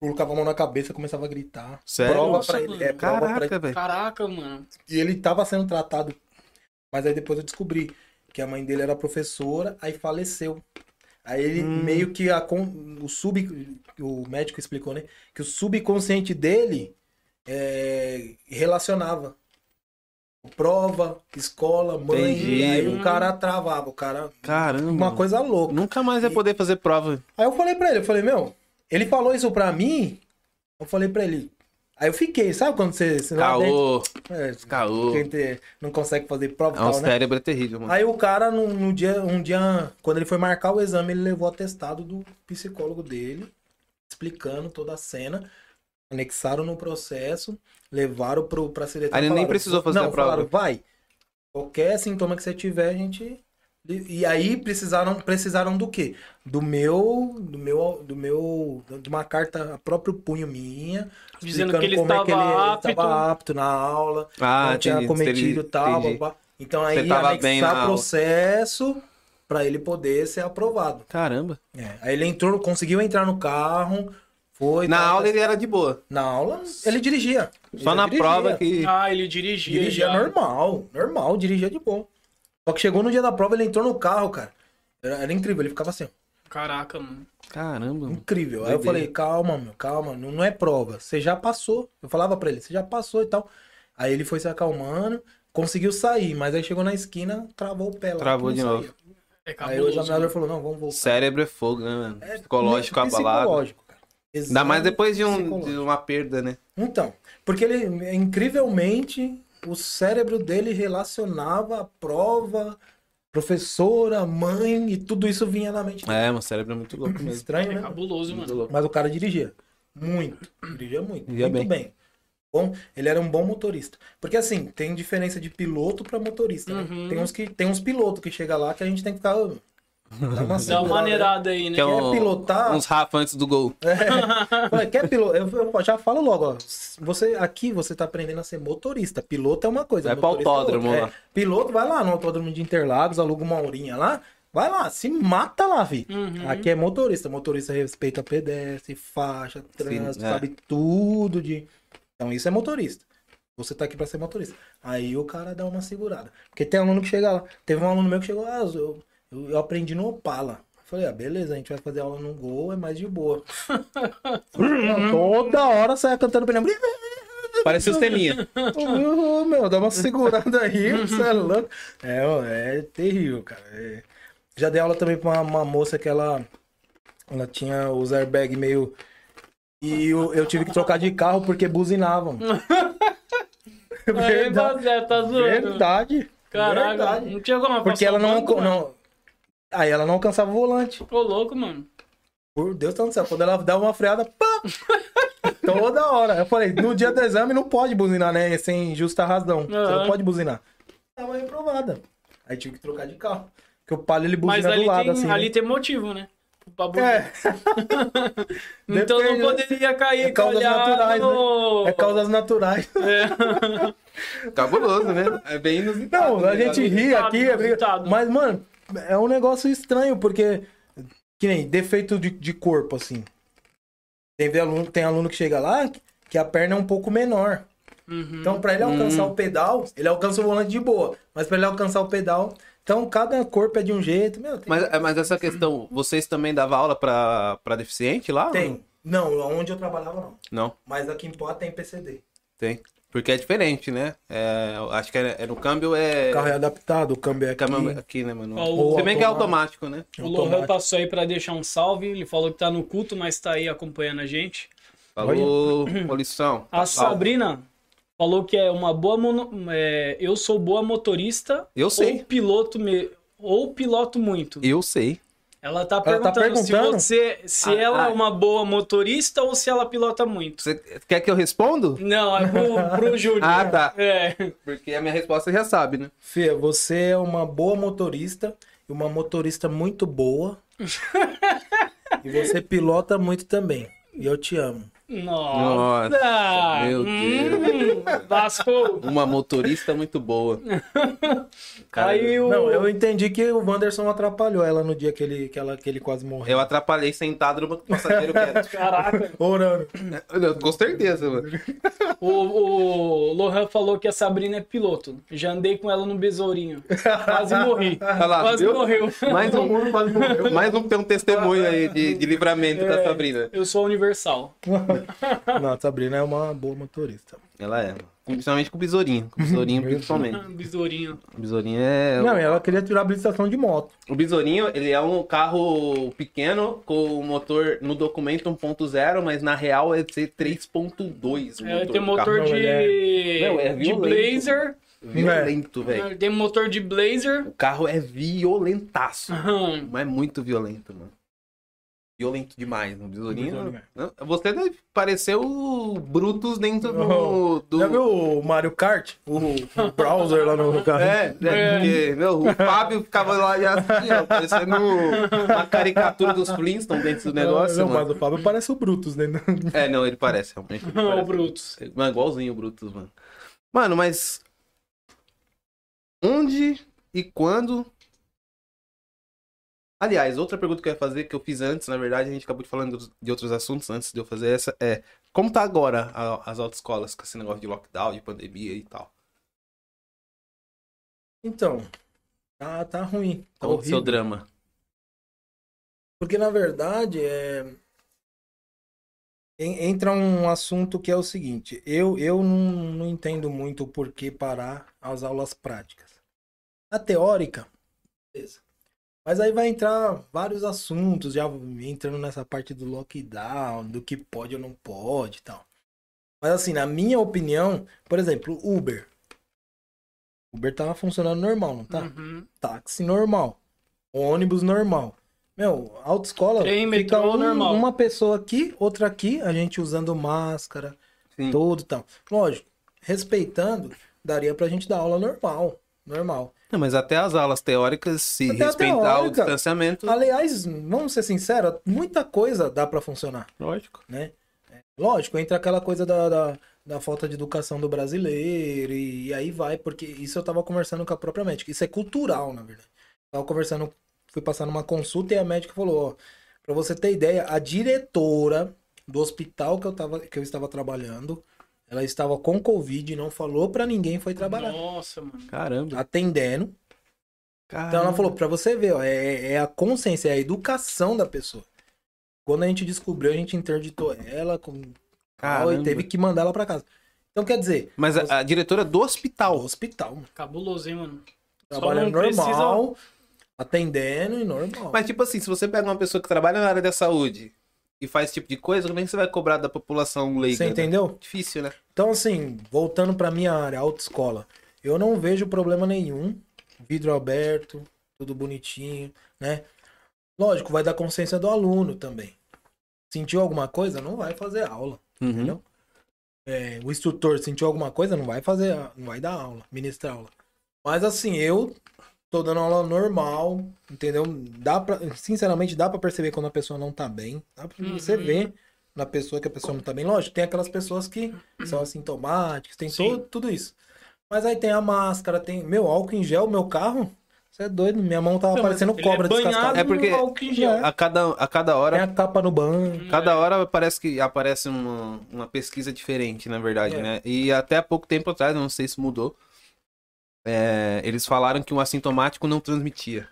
colocava a mão na cabeça, começava a gritar. Sério? Prova Nossa, pra ele. É, prova pra ele. Caraca, velho. Caraca, mano. E ele tava sendo tratado. Mas aí depois eu descobri que a mãe dele era professora, aí faleceu. Aí ele Hum. meio que a, con- o sub. O médico explicou, né? Que o subconsciente dele é, relacionava. Prova, escola, mãe. Entendi. Aí o cara travava, o cara. Caramba. Uma coisa louca. Nunca mais vai poder fazer prova. Aí eu falei pra ele, eu falei, meu, ele falou isso pra mim, eu falei pra ele. Aí eu fiquei, sabe quando você. você Caô, é, caô. não consegue fazer prova e É um tal, né? cérebro terrível, mano. Aí o cara, no, no dia, um dia, quando ele foi marcar o exame, ele levou o atestado do psicólogo dele, explicando toda a cena, anexaram no processo, levaram pro, pra secretaria. Aí ele nem precisou fazer não, a prova. Falaram, vai, qualquer sintoma que você tiver, a gente... E aí precisaram, precisaram do quê? Do meu, do meu, do meu, de uma carta a próprio punho minha, Dizendo que ele como é estava que ele apto. estava apto na aula, Ah, não tinha entendi. cometido Entendi. tal, Entendi. Então aí tava bem na anexar processo pra ele poder ser aprovado. Caramba. É, Aí ele entrou, conseguiu entrar no carro, foi. Na tal, aula ele era de boa. na aula ele dirigia. Só Ele na dirigia. prova que. Ah, ele dirigia. Dirigia já. normal, normal, dirigia de boa. Só que chegou no dia da prova, ele entrou no carro, cara. Era, era incrível, ele ficava assim, ó, Caraca, mano. Caramba. mano. incrível. Aí eu falei, calma, meu, calma, não, não é prova, você já passou. Eu falava pra ele, você já passou e tal. Aí ele foi se acalmando, conseguiu sair, mas aí chegou na esquina, travou o pé lá. Travou de novo. É Aí o cabuloso. examinador mano. falou, não, vamos voltar. Cérebro é fogo, né, mano? É, Psicológico é abalado. Psicológico, cara. Ainda Exame mais depois de, um, de uma perda, né? Então, porque ele, incrivelmente, o cérebro dele relacionava a prova, professora, mãe, e tudo isso vinha na mente. É, meu cérebro é muito louco mesmo. Estranho, É né? cabuloso, Muito mano. louco. Mas o cara dirigia. Muito. Dirigia muito. Dirigia muito bem. bem. Bom, ele era um bom motorista. Porque assim, tem diferença de piloto pra motorista, né? Uhum. Tem uns que tem uns pilotos que chega lá que a gente tem que ficar dá uma Dá uma maneirada aí, né? Que é Quer um- pilotar? Uns Rafa antes do gol. Ué, quer piloto? Eu, eu já falo logo, ó. Você, aqui você tá aprendendo a ser motorista. Piloto é uma coisa. Vai pro motorista é autódromo. É, piloto, vai lá no autódromo de Interlagos, aluga uma horinha lá. Vai lá, se mata lá, vi. Uhum. Aqui é motorista. Motorista respeita pedestre, faixa, trânsito, é. sabe tudo de. Então isso é motorista. Você tá aqui pra ser motorista. Aí o cara dá uma segurada. Porque tem aluno que chega lá. Teve um aluno meu que chegou, ah, eu, eu, eu aprendi no Opala. Falei, ah, beleza, a gente vai fazer aula no Gol, é mais de boa. Toda hora saia cantando pneu. Parece o Seninha. Ô, meu, dá uma segurada aí, você é louco. É, é terrível, cara. É. Já dei aula também pra uma, uma moça que ela, ela tinha os airbags meio. E eu, eu tive que trocar de carro porque buzinavam. Verdade. Tá zoando. Verdade. Caraca, verdade. não tinha como Porque ela não, mano? não. Aí ela não alcançava o volante. Ô, louco, mano. Por Deus do céu. Quando ela dá uma freada, pá! Toda hora. Eu falei, no dia do exame não pode buzinar, né? Sem justa razão. Você Aham. não pode buzinar. Tava reprovada. Aí tive que trocar de carro. Porque o palio ele Mas buzina ali, do lado, tem, assim. ali né? tem motivo, né? Pra buzinar. É, então depende, não né? poderia cair É causas calhado naturais, né? no- é causas naturais. Cabuloso, né? É bem inusitado. Não, a né? gente ri aqui, é mas, mano, é um negócio estranho, porque. Que nem defeito de, de corpo, assim. Tem aluno, tem aluno que chega lá que a perna é um pouco menor. Uhum. Então, pra ele alcançar o pedal, ele alcança o volante de boa. Mas pra ele alcançar o pedal, Então cada corpo é de um jeito. Meu, tem... Mas, é, mas essa questão, vocês também davam aula pra, pra deficiente lá? Tem. Não, onde eu trabalhava não. Não, Mas aqui em Pó tem PCD. tem. Porque é diferente, né? É, acho que é, é no câmbio é. O carro é adaptado, o câmbio é aqui. câmbio aqui, né, mano? O Se bem que é automático. né? O Lohan passou aí pra deixar um salve. Ele falou que tá no culto, mas tá aí acompanhando a gente. Falou, polição. A Sabrina falou que é uma boa mono... é, eu sou boa motorista Eu sei. ou piloto me... ou piloto muito. Eu sei. Ela tá Ela tá perguntando, se perguntando? você se Ah, ela ah. é uma boa motorista ou se ela pilota muito. Você quer que eu respondo? Não, é pro, pro Júnior. Ah, tá. É. Porque a minha resposta já sabe, né? Fê, você é uma boa motorista e uma motorista muito boa. e você pilota muito também. E eu te amo. Nossa. Nossa, meu Hum, Vasco. Uma motorista muito boa. Cara, Aí o Não, eu entendi que o Wanderson atrapalhou ela no dia que ele, que ela, que ele quase morreu. Eu atrapalhei sentado no banco passageiro quieto. Caraca. Orando. Eu- Com certeza, mano. O, o Lohan falou que a Sabrina é piloto. Já andei com ela no besourinho. Quase morri. Lá, Quase viu? morreu. Mais um, mais um tem um testemunho aí de, de livramento da É, Sabrina. Eu sou universal. Não, a Sabrina é uma boa motorista. Ela é. Principalmente com o besourinho. Com o besourinho, principalmente. Besourinho. O besourinho é. Não, e ela queria tirar a habilitação de moto. O besourinho, ele é um carro pequeno com motor no documento 1.0, mas na real é ser 3.2. o É, motor tem do motor carro. de, Não, é de. Blazer. Violento, velho. Tem motor de Blazer. O carro é violentaço. Aham. Mas é muito violento, mano. Violento demais. No. Não, Você deve parecer o Brutus dentro do. do... Já viu o Mario Kart? O, o browser lá no, carro? É, é, porque, meu, o Fábio ficava lá e assim, ó, parecendo uma caricatura dos Flintstones dentro do negócio, não, mano. mas o Fábio parece o Brutus, né? É, não, ele parece, realmente. Ele o parece. Brutus. Mano, igualzinho o Brutus, mano. Mano, mas. Onde e quando. Aliás, outra pergunta que eu ia fazer, que eu fiz antes, na verdade, a gente acabou de falando de outros assuntos antes de eu fazer essa, é. Como tá agora a- as autoescolas com esse negócio de lockdown, de pandemia e tal? Então, tá, tá ruim. Tá Qual o seu drama? Porque, na verdade, é... en- entra um assunto que é o seguinte. Eu, eu não, não entendo muito o porquê parar as aulas práticas. A teórica, beleza. Mas aí vai entrar vários assuntos, já entrando nessa parte do lockdown, do que pode ou não pode e tal. Mas assim, na minha opinião, por exemplo, Uber. Uber tava funcionando normal, não tá? Uhum. táxi normal, ônibus normal. Meu, autoescola Trem, fica metrô um- normal. uma pessoa aqui, outra aqui, a gente usando máscara, Sim. tudo e tal. Lógico, respeitando, daria pra gente dar aula normal, normal. Não, mas até as aulas teóricas, se Até respeitar o teórica. distanciamento. Aliás, vamos ser sinceros, muita coisa dá pra funcionar, Lógico. né? É, Lógico, entra aquela coisa da, da, da falta de educação do brasileiro e, e aí vai, porque isso eu tava conversando com a própria médica, isso é cultural, na verdade. Tava conversando, fui passar numa consulta e a médica falou, ó, pra você ter ideia, a diretora do hospital que eu, tava, que eu estava trabalhando, ela estava com Covid, não falou pra ninguém, foi trabalhar. Nossa, mano. Caramba. Atendendo. Caramba. Então ela falou, pra você ver, ó, é, é a consciência, é a educação da pessoa. Quando a gente descobriu, a gente interditou ela com Caramba. e teve que mandar ela pra casa. Então quer dizer, Mas a, a diretora do hospital. hospital, mano, Cabuloso, hein, mano. Trabalhando não precisa- normal, atendendo e normal. Mas, tipo assim, se você pega uma pessoa que trabalha na área da saúde e faz esse tipo de coisa, como é que você vai cobrar da população leiga? Você né? entendeu? Difícil, né? Então, assim, voltando pra minha área, autoescola, eu não vejo problema nenhum. Vidro aberto, tudo bonitinho, né? Lógico, vai dar consciência do aluno também. Sentiu alguma coisa? Não vai fazer aula. Uhum. Entendeu? É, o instrutor sentiu alguma coisa? Não vai fazer, não vai dar aula, ministrar aula. Mas assim, eu tô dando aula normal, entendeu? Dá pra, sinceramente, dá pra perceber quando a pessoa não tá bem. Dá pra você Uhum. ver na pessoa que a pessoa não tá bem. Lógico, tem aquelas pessoas que são assintomáticas, tem Sim. todo, tudo isso. Mas aí tem a máscara, tem meu álcool em gel, meu carro. Você é doido, minha mão tava Não, parecendo ele cobra é banhado descascada. É porque- no álcool em gel. É. A cada, a cada Tem hora. a capa no banco. Cada hora parece que aparece uma, uma pesquisa diferente, na verdade, É. né? E até há pouco tempo atrás, não sei se mudou, é, eles falaram que o assintomático não transmitia.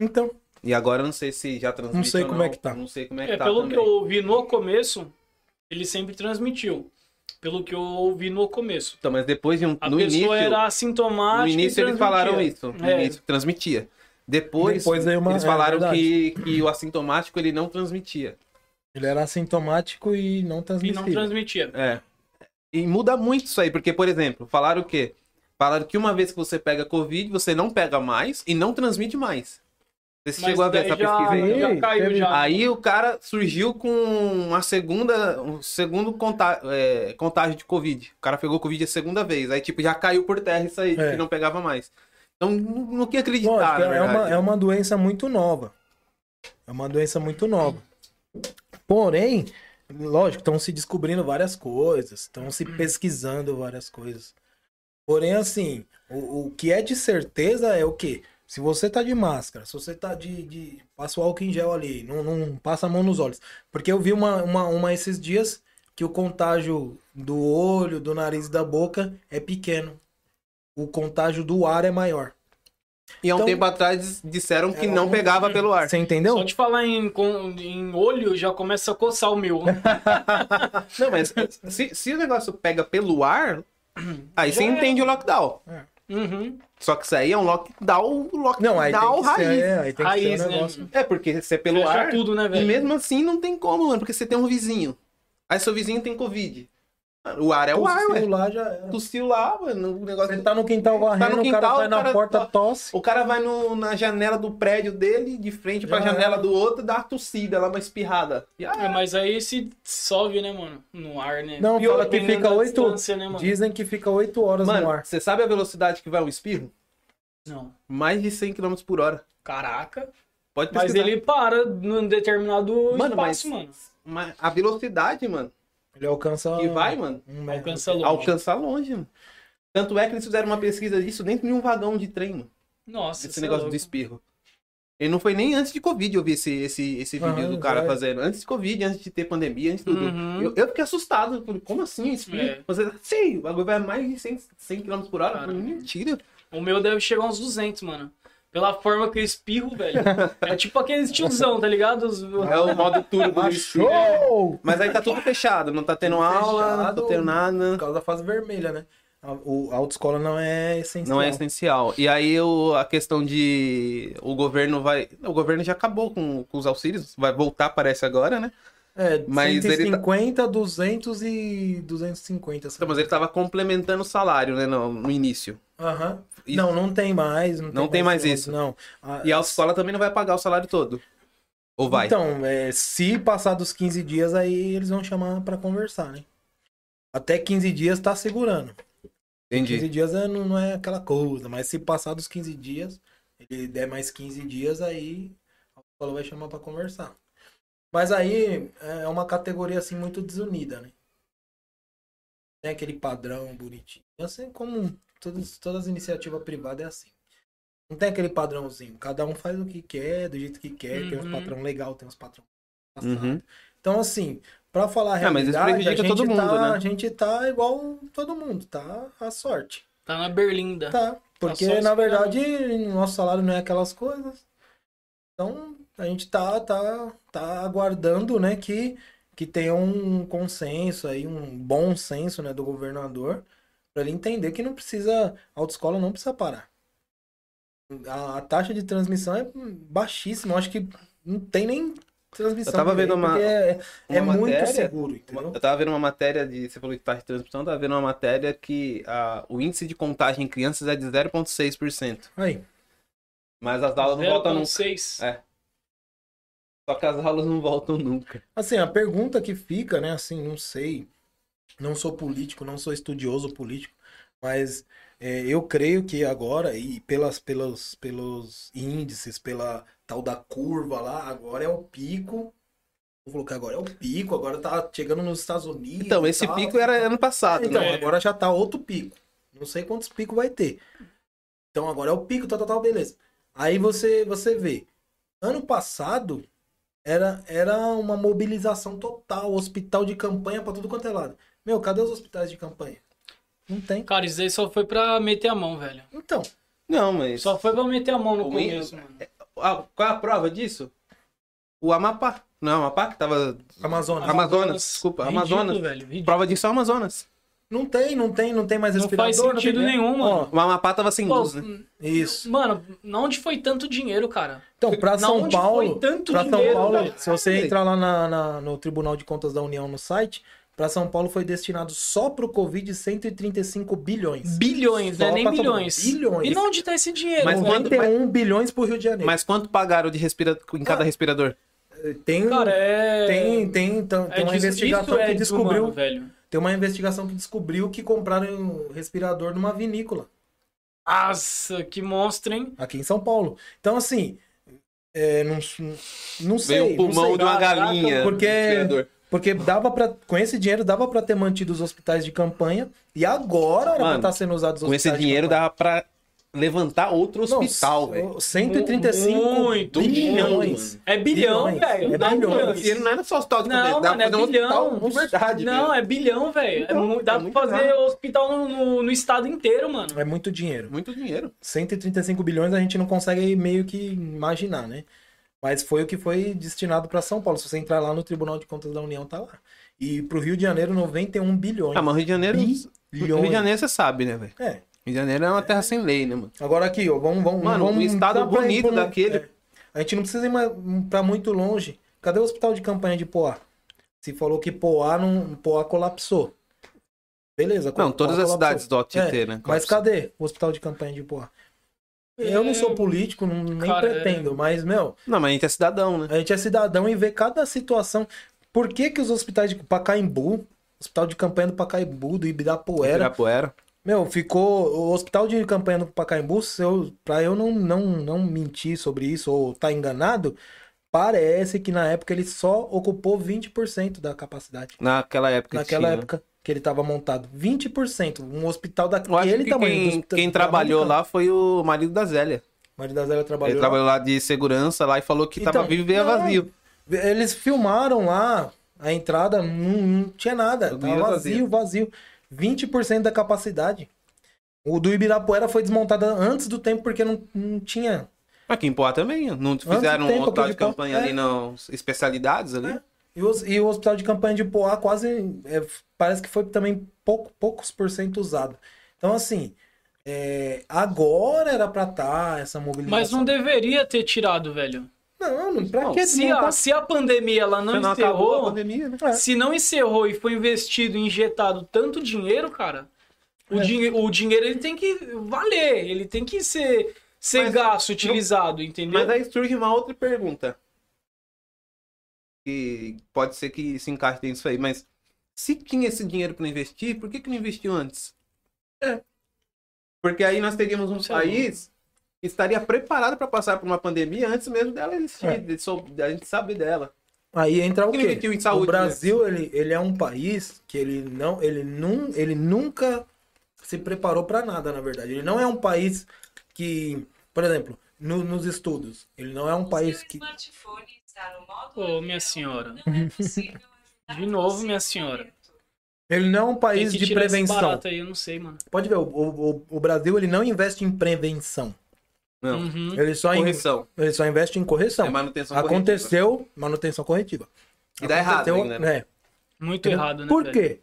Então, E agora eu não sei se já transmitiu. Não sei ou como é que tá. Não sei como é que É, tá. pelo também. que eu ouvi no começo, ele sempre transmitiu. Pelo que eu ouvi no começo. Então, mas depois de um. A no pessoa início. era assintomática. No e início eles transmitia. falaram isso. No É. início transmitia. Depois, Depois uma- eles é, falaram que, que o assintomático ele não transmitia. ele era assintomático e não E transmissível. não transmitia. É. E muda muito isso aí, porque, por exemplo, falaram o quê? Falaram que uma vez que você pega Covid, você não pega mais e não transmite mais. Você Mas chegou a ver essa já, pesquisa aí? já caiu já. Aí o cara surgiu com uma segunda, um segundo conta, é, contágio de Covid. O cara pegou Covid a segunda vez. Aí, tipo, já caiu por terra isso aí, de É. que não pegava mais. Então, não, não quer acreditar, Lógico, é, uma, é uma doença muito nova. É uma doença muito nova. Porém, lógico, estão se descobrindo várias coisas, estão se pesquisando várias coisas. Porém, assim, o, o que é de certeza é o quê? Se você tá de máscara, se você tá de. de passa o álcool em gel ali, não, não passa a mão nos olhos. Porque eu vi uma, uma, uma esses dias que o contágio do olho, do nariz e da boca é pequeno. O contágio do ar é maior. E há um Então- tempo atrás disseram que É, não pegava pelo ar. Você entendeu? Só de falar em, com- em olho, já começa a coçar o meu. Não, mas se, se o negócio pega pelo ar, aí Já você é. entende o lockdown. Uhum. Só que isso aí é um lockdown, lockdown Não, aí tem que raiz. ser, é, aí tem que Raiz, ser um né? negócio. É, porque se é pelo Fecha ar. tudo, né, E velho? mesmo assim não tem como, mano, porque você tem um vizinho. Aí seu vizinho tem Covid. O ar é o ar, ué. Tossiu lá já era. Tossiu lá, mano. O negócio Você tá no quintal varrendo, no o cara quintal, vai o na cara porta, tá- tosse. O cara vai no- na janela do prédio dele, de frente pra Já janela do outro, dá uma tossida lá, uma espirrada. É, mas aí se dissolve, né, mano? No ar, né? Não, Pior, fala que fica oito. né, mano? Dizem que fica 8 horas no mano, ar. você sabe a velocidade que vai um espirro? Não. Mais de 100 km por hora. Caraca. Pode Mas pesquisar. ele para num determinado Mano, espaço, mas- mano. Mas a velocidade, mano, Ele alcança. que vai, mano, um. Alcança longe. alcança longe, mano. Tanto é que eles fizeram uma pesquisa disso dentro de um vagão de trem, mano. Nossa, Esse é negócio louco. do espirro. E não foi nem antes de Covid eu vi esse, esse, esse vídeo Aham, do cara vai. fazendo. Antes de Covid, antes de ter pandemia, antes de tudo. Uhum. Eu, eu fiquei assustado. Falei, como assim espirro? É. Você, sim, o bagulho vai mais de 100, 100 km por hora. Falei. Mentira. O meu deve chegar uns 200, mano. Pela forma que eu espirro, velho. É tipo aqueles tiozão, tá ligado? Os- É o modo turbo do espirro. Achou! Mas aí tá tudo fechado. Não tá tendo Tudo aula, não fechado. tá tendo nada. Por causa da fase vermelha, né? A, o, a autoescola não é essencial. Não é essencial. E aí o, a questão de o governo vai. O governo já acabou com, com os auxílios, vai voltar, parece agora, né? É, Mas ele tá- 150, 200 e 250. assim. Então, mas ele tava complementando o salário, né, no, no início. Aham. Não, não tem mais. Não, Não tem mais esse isso. Não. A- E a autoescola também não vai pagar o salário todo. Ou vai? Então, é, se passar dos 15 dias, aí eles vão chamar pra conversar, né? Até 15 dias tá segurando. 15 Entendi. dias é- não, não é aquela coisa, mas se passar dos 15 dias, ele der mais 15 dias, aí a escola vai chamar pra conversar. Mas aí é uma categoria assim muito desunida, né? Tem aquele padrão bonitinho. Assim como todas, todas as iniciativas privadas é assim. Não tem aquele padrãozinho. Cada um faz o que quer, do jeito que quer. Tem uns Uhum. patrão legal, tem uns patrão Uhum. passado. Então, assim, pra falar a Ah, mas isso realidade, a gente, todo mundo, tá, né? a gente tá igual todo mundo, tá? A sorte. Tá na berlinda. Tá. Porque, só na verdade, nosso salário não é aquelas coisas. Então, a gente tá, tá, tá aguardando, né, que, que tenha um consenso aí, um bom senso, né, do governador, para ele entender que não precisa, a autoescola não precisa parar. A, a taxa de transmissão é baixíssima, eu acho que não tem nem transmissão. Eu tava vendo direito, uma- é, é uma muito matéria- seguro, entendeu? Eu tava vendo uma matéria de. Você falou que taxa de transmissão, eu tava vendo uma matéria que ah, o índice de contágio em crianças é de 0,6%. Aí, Mas as aulas não voltam nunca. 0,6. É. Só que as aulas não voltam nunca. Assim, a pergunta que fica, né, assim, não sei, não sou político, não sou estudioso político, mas é, eu creio que agora, e pelas, pelos, pelos índices, pela tal da curva lá, agora é o pico. Vou colocar agora, é o pico, agora tá chegando nos Estados Unidos. Então, esse tal. pico era ano passado, Então, né? agora já tá outro pico. Não sei quantos picos vai ter. Então, agora é o pico, tal, tal, tal, beleza. Aí você, você vê. Ano passado era, era uma mobilização total, hospital de campanha pra tudo quanto é lado. Meu, cadê os hospitais de campanha? Não tem. Cara, isso aí só foi pra meter a mão, velho. Então, Não, mas. Só foi pra meter a mão no O começo, mínimo- mano. Ah, qual é a prova disso? O Amapá. Não, é o Amapá que tava. Amazonas. Amazonas, desculpa, Ridículo, Amazonas. velho. Ridículo. Prova disso é o Amazonas. Não tem, não tem, não tem mais Não respirador. faz sentido tem- nenhum, mano. O Amapá tava sem Pô, luz, né? Isso. Mano, onde foi tanto dinheiro, cara? Então, pra Na São onde Paulo, foi tanto pra São dinheiro, Paulo, velho? se você entrar lá na- na- no Tribunal de Contas da União no site, pra São Paulo foi destinado só pro Covid 135 bilhões. Bilhões, Só né? Nem Paulo. bilhões. Bilhões. E não onde tá esse dinheiro? Mas velho? quando- 91 bilhões pro Rio de Janeiro. Mas quanto pagaram de respira... em cada respirador? tem, Cara, é. tem, tem, então, tem é uma des- investigação isso é que descobriu, velho. tem uma investigação que descobriu que compraram um respirador numa vinícola Nossa, que monstro, hein? aqui em São Paulo. Então assim, é, não, não sei, Veio o não pulmão sei. de uma galinha. porque-. Porque dava para com esse dinheiro dava pra ter mantido os hospitais de campanha e agora era pra estar sendo usados os Com esse hospitais de dinheiro dava pra levantar outro hospital, velho. 135 Muito, bilhões. mano. É bilhão, Bilhões. velho. É dinheiro não era só hospital de Não, campanha, dava mano, é um bilhão. hospital de verdade, Não, é bilhão, velho. Então, é dá é pra fazer errado. hospital no, no estado inteiro, mano. É muito dinheiro. Muito dinheiro. 135 bilhões a gente não consegue meio que imaginar, né? Mas foi o que foi destinado para São Paulo. Se você entrar lá no Tribunal de Contas da União, tá lá. E pro Rio de Janeiro, 91 bilhões. Ah, mas Rio de Janeiro. Bilhões. Rio de Janeiro você sabe, né, velho? É. Rio de Janeiro é uma terra sem lei, né, mano? Agora aqui, ó, vamos, vamos, Mano, vamos um estado bonito pra daquele. é. A gente não precisa ir mais para muito longe. Cadê o hospital de campanha de Poá? Se falou que Poá não, Poá colapsou. Beleza. Não, Poá todas as colapsou. cidades do OTT, É, né? Mas cadê o hospital de campanha de Poá? Eu não sou político, não, nem Cara, é- pretendo, mas, meu, Não, mas a gente é cidadão, né? A gente é cidadão e vê cada situação. Por que, que os hospitais de Pacaembu, hospital de campanha do Pacaembu, do Ibirapuera, Ibirapuera. meu, ficou. O hospital de campanha do Pacaembu, se eu, pra eu não, não, não mentir sobre isso ou tá enganado, parece que na época ele só ocupou 20% da capacidade. Naquela época. Naquela tinha. época que ele tava montado. 20%. Um hospital daquele que tamanho. quem, quem trabalhou lá foi o marido da Zélia. campo. Maria da Zélia trabalhou. Ele lá. trabalhou lá de segurança lá e falou que tava Então, vivo e não, vazio. Eles filmaram lá a entrada, não, não tinha nada. Tudo Tava vazio, vazio. 20% da capacidade. O do Ibirapuera foi desmontado antes do tempo porque não, não tinha. Aqui em Poá também. Não fizeram um tempo, de campanha Poá- ali é. nas especialidades ali. É. E, os- e o hospital de campanha de Poá quase. é, parece que foi também pouco, poucos por cento usado. Então, assim. é, agora era pra estar essa mobilização. Mas não deveria ter tirado, velho. Não, não, pra Não, que Se a, se a pandemia ela não não encerrou, pandemia, né? É. se não encerrou e foi investido, injetado tanto dinheiro, cara, o, É. dinhe- o dinheiro ele tem que valer, ele tem que ser, ser Mas gasto, utilizado, entendeu? Mas aí surge uma outra pergunta. Que pode ser que se encaixe nisso aí, mas se tinha esse dinheiro para investir, por que, que não investiu antes? É. Porque aí nós teríamos um é país que estaria preparado para passar por uma pandemia antes mesmo dela existir, É. de sou- da gente saber dela. Aí entra o quê? saúde, o Brasil, ele, ele é um país que ele não, ele não, ele nunca se preparou para nada, na verdade. Ele não é um país que, por exemplo, no- nos estudos, ele não é um país que smartphone Ô, avião, minha senhora. Não é possível ajudar De novo, minha senhora. ele não é um país de prevenção. aí, eu não sei, mano. Pode ver, o, o, o Brasil ele não investe em prevenção. Não. Uhum. Ele só, in- Correção. ele só investe em correção. É manutenção Aconteceu manutenção corretiva. E dá errado ainda, né? é. Muito errado, né? Por velho? quê?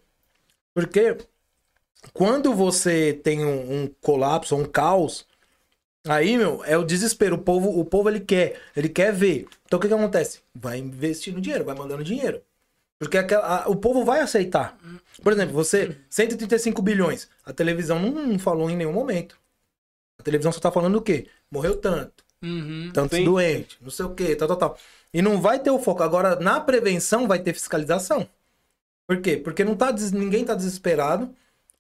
Porque quando você tem um, um colapso, um caos, aí, meu, é o desespero. O povo, o povo ele quer, ele quer ver. Então o que, que acontece? Vai investindo dinheiro, vai mandando dinheiro. Porque aquela- a- o povo vai aceitar. Por exemplo, você, 135 bilhões. A televisão não, não falou em nenhum momento. A televisão só tá falando o quê? Morreu tanto Uhum. tantos Sim. doentes, não sei o que, tal, tal, tal. E não vai ter o foco. Agora, na prevenção vai ter fiscalização. Por quê? Porque não tá, ninguém tá desesperado.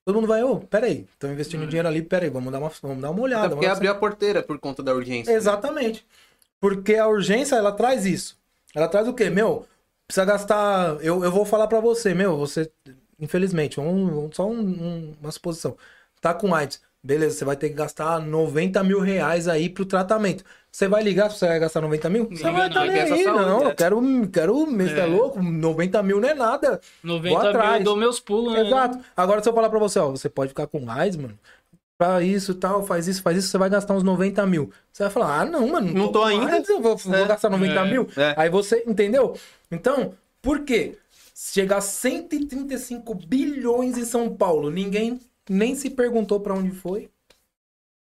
Todo mundo vai, ô, peraí, estão investindo dinheiro ali, peraí, vamos dar uma, vamos dar uma olhada. Até porque abriu a porteira por conta da urgência. Exatamente. Porque a urgência, ela traz isso. Ela traz o quê? Meu, precisa gastar. Eu, eu vou falar pra você, meu, você. Infelizmente, vamos- só um- um- uma suposição. Tá com AIDS. Beleza, você vai ter que gastar 90 mil reais aí pro tratamento. Você vai ligar se você vai gastar 90 mil? Você vai não, estar nem aí, saúde, não. é. Eu quero, quero, você é É. louco? 90 mil não é nada. 90 Vou mil, atrás. eu dou meus pulos, né? Exato. Agora, se eu falar pra você, ó, você pode ficar com raiz, mano. Pra isso tal, faz isso, faz isso, você vai gastar uns 90 mil. Você vai falar, ah, não, mano. Não tô com ainda. eu vou, vou É. gastar 90 É. mil. É. Aí você, entendeu? Então, por quê? Chegar a 135 bilhões em São Paulo, ninguém nem se perguntou pra onde foi.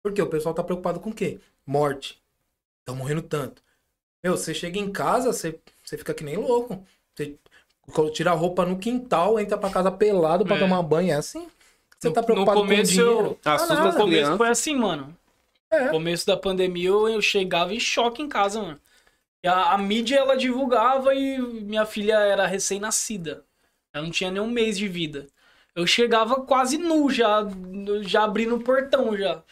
Porque o pessoal tá preocupado com o quê? Morte. Estão morrendo tanto. Meu, você chega em casa, você, você fica que nem louco. Você tira a roupa no quintal, entra pra casa pelado pra É. tomar banho. É assim? Você No- tá no preocupado começo com dinheiro? eu- Ah, Assusta No começo criança. foi assim, mano. É. No começo da pandemia eu, eu chegava em choque em casa, mano. E a, a mídia ela divulgava e minha filha era recém-nascida. Ela não tinha nem um mês de vida. Eu chegava quase nu, já, já abrindo o portão já.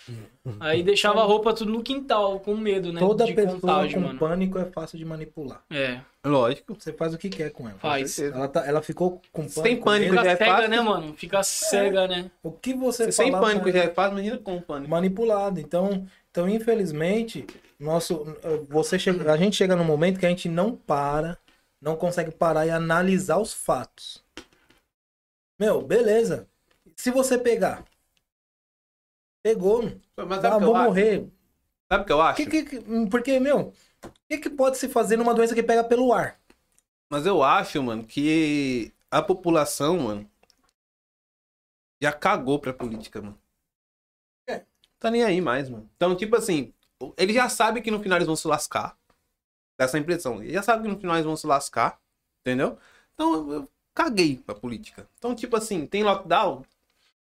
Aí deixava a roupa tudo no quintal, com medo, né? Toda de pessoa contágio, com mano. pânico é fácil de manipular. É, Lógico. Você faz o que quer com ela. faz. certeza. Ela, tá- ela ficou com pânico. Sem pânico Fica já é cega, fácil. né, mano? Fica cega, né? O que você Sem falar pânico já é fácil, imagina com pânico. manipulado. Então, então infelizmente, nosso, você chega, a gente chega num momento que a gente não para, não consegue parar e analisar os fatos. Meu, beleza. Se você pegar, pegou, Mas ah, sabe o que eu vou acho? morrer. Sabe o que eu acho? Que, que, que- porque, meu, o que, que pode se fazer numa doença que pega pelo ar? Mas eu acho, mano, que a população, mano, já cagou pra política, mano. É. Tá nem aí mais, mano. Então, tipo assim, ele já sabe que no final eles vão se lascar. Dá essa impressão. Ele já sabe que no final eles vão se lascar. Entendeu? Então, eu- eu caguei pra política. Então, tipo assim, tem lockdown?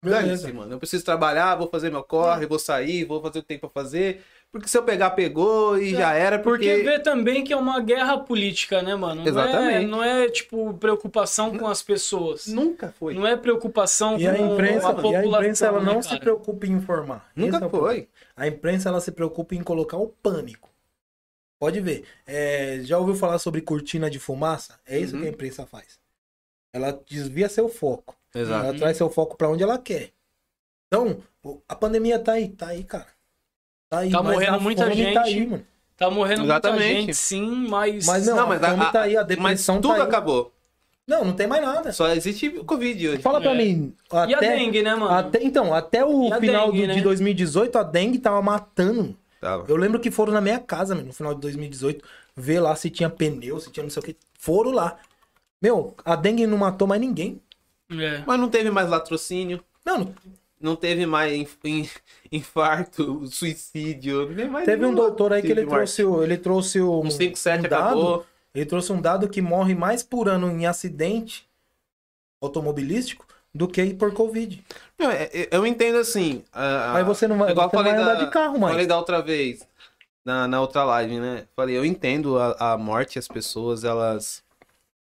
Dane-se, mano. Eu preciso trabalhar, vou fazer meu corre, vou sair, vou fazer o que tem pra fazer. Porque se eu pegar, pegou e já era, Porque porque... vê também que é uma guerra política, né, mano? Não É, Exatamente. não é, tipo, preocupação com as pessoas. Nunca foi. Não é preocupação E a com imprensa, a e população, a imprensa ela não né, se preocupa em informar. É Nunca problema. foi. A imprensa ela se preocupa em colocar o pânico. Pode ver. É, já ouviu falar sobre cortina de fumaça? É isso Uhum. que a imprensa faz. Ela desvia seu foco. Exato. Ela traz seu foco pra onde ela quer. Então, a pandemia tá aí, tá aí, cara. Tá aí. Tá morrendo a muita fome gente. Tá aí, mano. Tá morrendo Exatamente. muita gente, sim, mas... Mas não, Não, a mas a- fome tá aí, a Mas depressão tudo tá aí. acabou. Não, não tem mais nada. Só existe o Covid hoje. Fala pra É. mim. E a Até, dengue, né, mano? até, então, até o E a final dengue, do- de né? 2018, a dengue tava matando. Tava. Eu lembro que foram na minha casa, meu, no final de 2018, ver lá se tinha pneu, se tinha não sei o que. Foram lá. Meu, a dengue não matou mais ninguém. É. Mas não teve mais latrocínio, Não, não- não teve mais inf- in- infarto, suicídio. não teve mais teve um doutor aí que ele trouxe, o- ele trouxe o, Um 5-7 um dado, acabou. ele trouxe um dado que morre mais por ano em acidente automobilístico do que por Covid. Não, é- é- eu entendo assim. a- a- Aí você não vai, igual você falei vai da- andar de carro mais. Falei da outra vez, na, na outra live, né? Falei, eu entendo a, a morte, as pessoas, elas.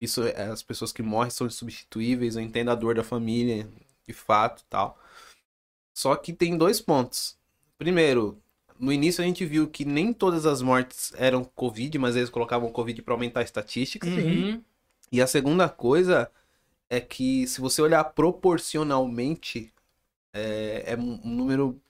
Isso, é, as pessoas que morrem são insubstituíveis, eu entendo a dor da família, de fato tal. Só que tem dois pontos. Primeiro, no início a gente viu que nem todas as mortes eram Covid, mas eles colocavam Covid para aumentar a estatística. Uhum. E a segunda coisa é que se você olhar proporcionalmente, é, é um um número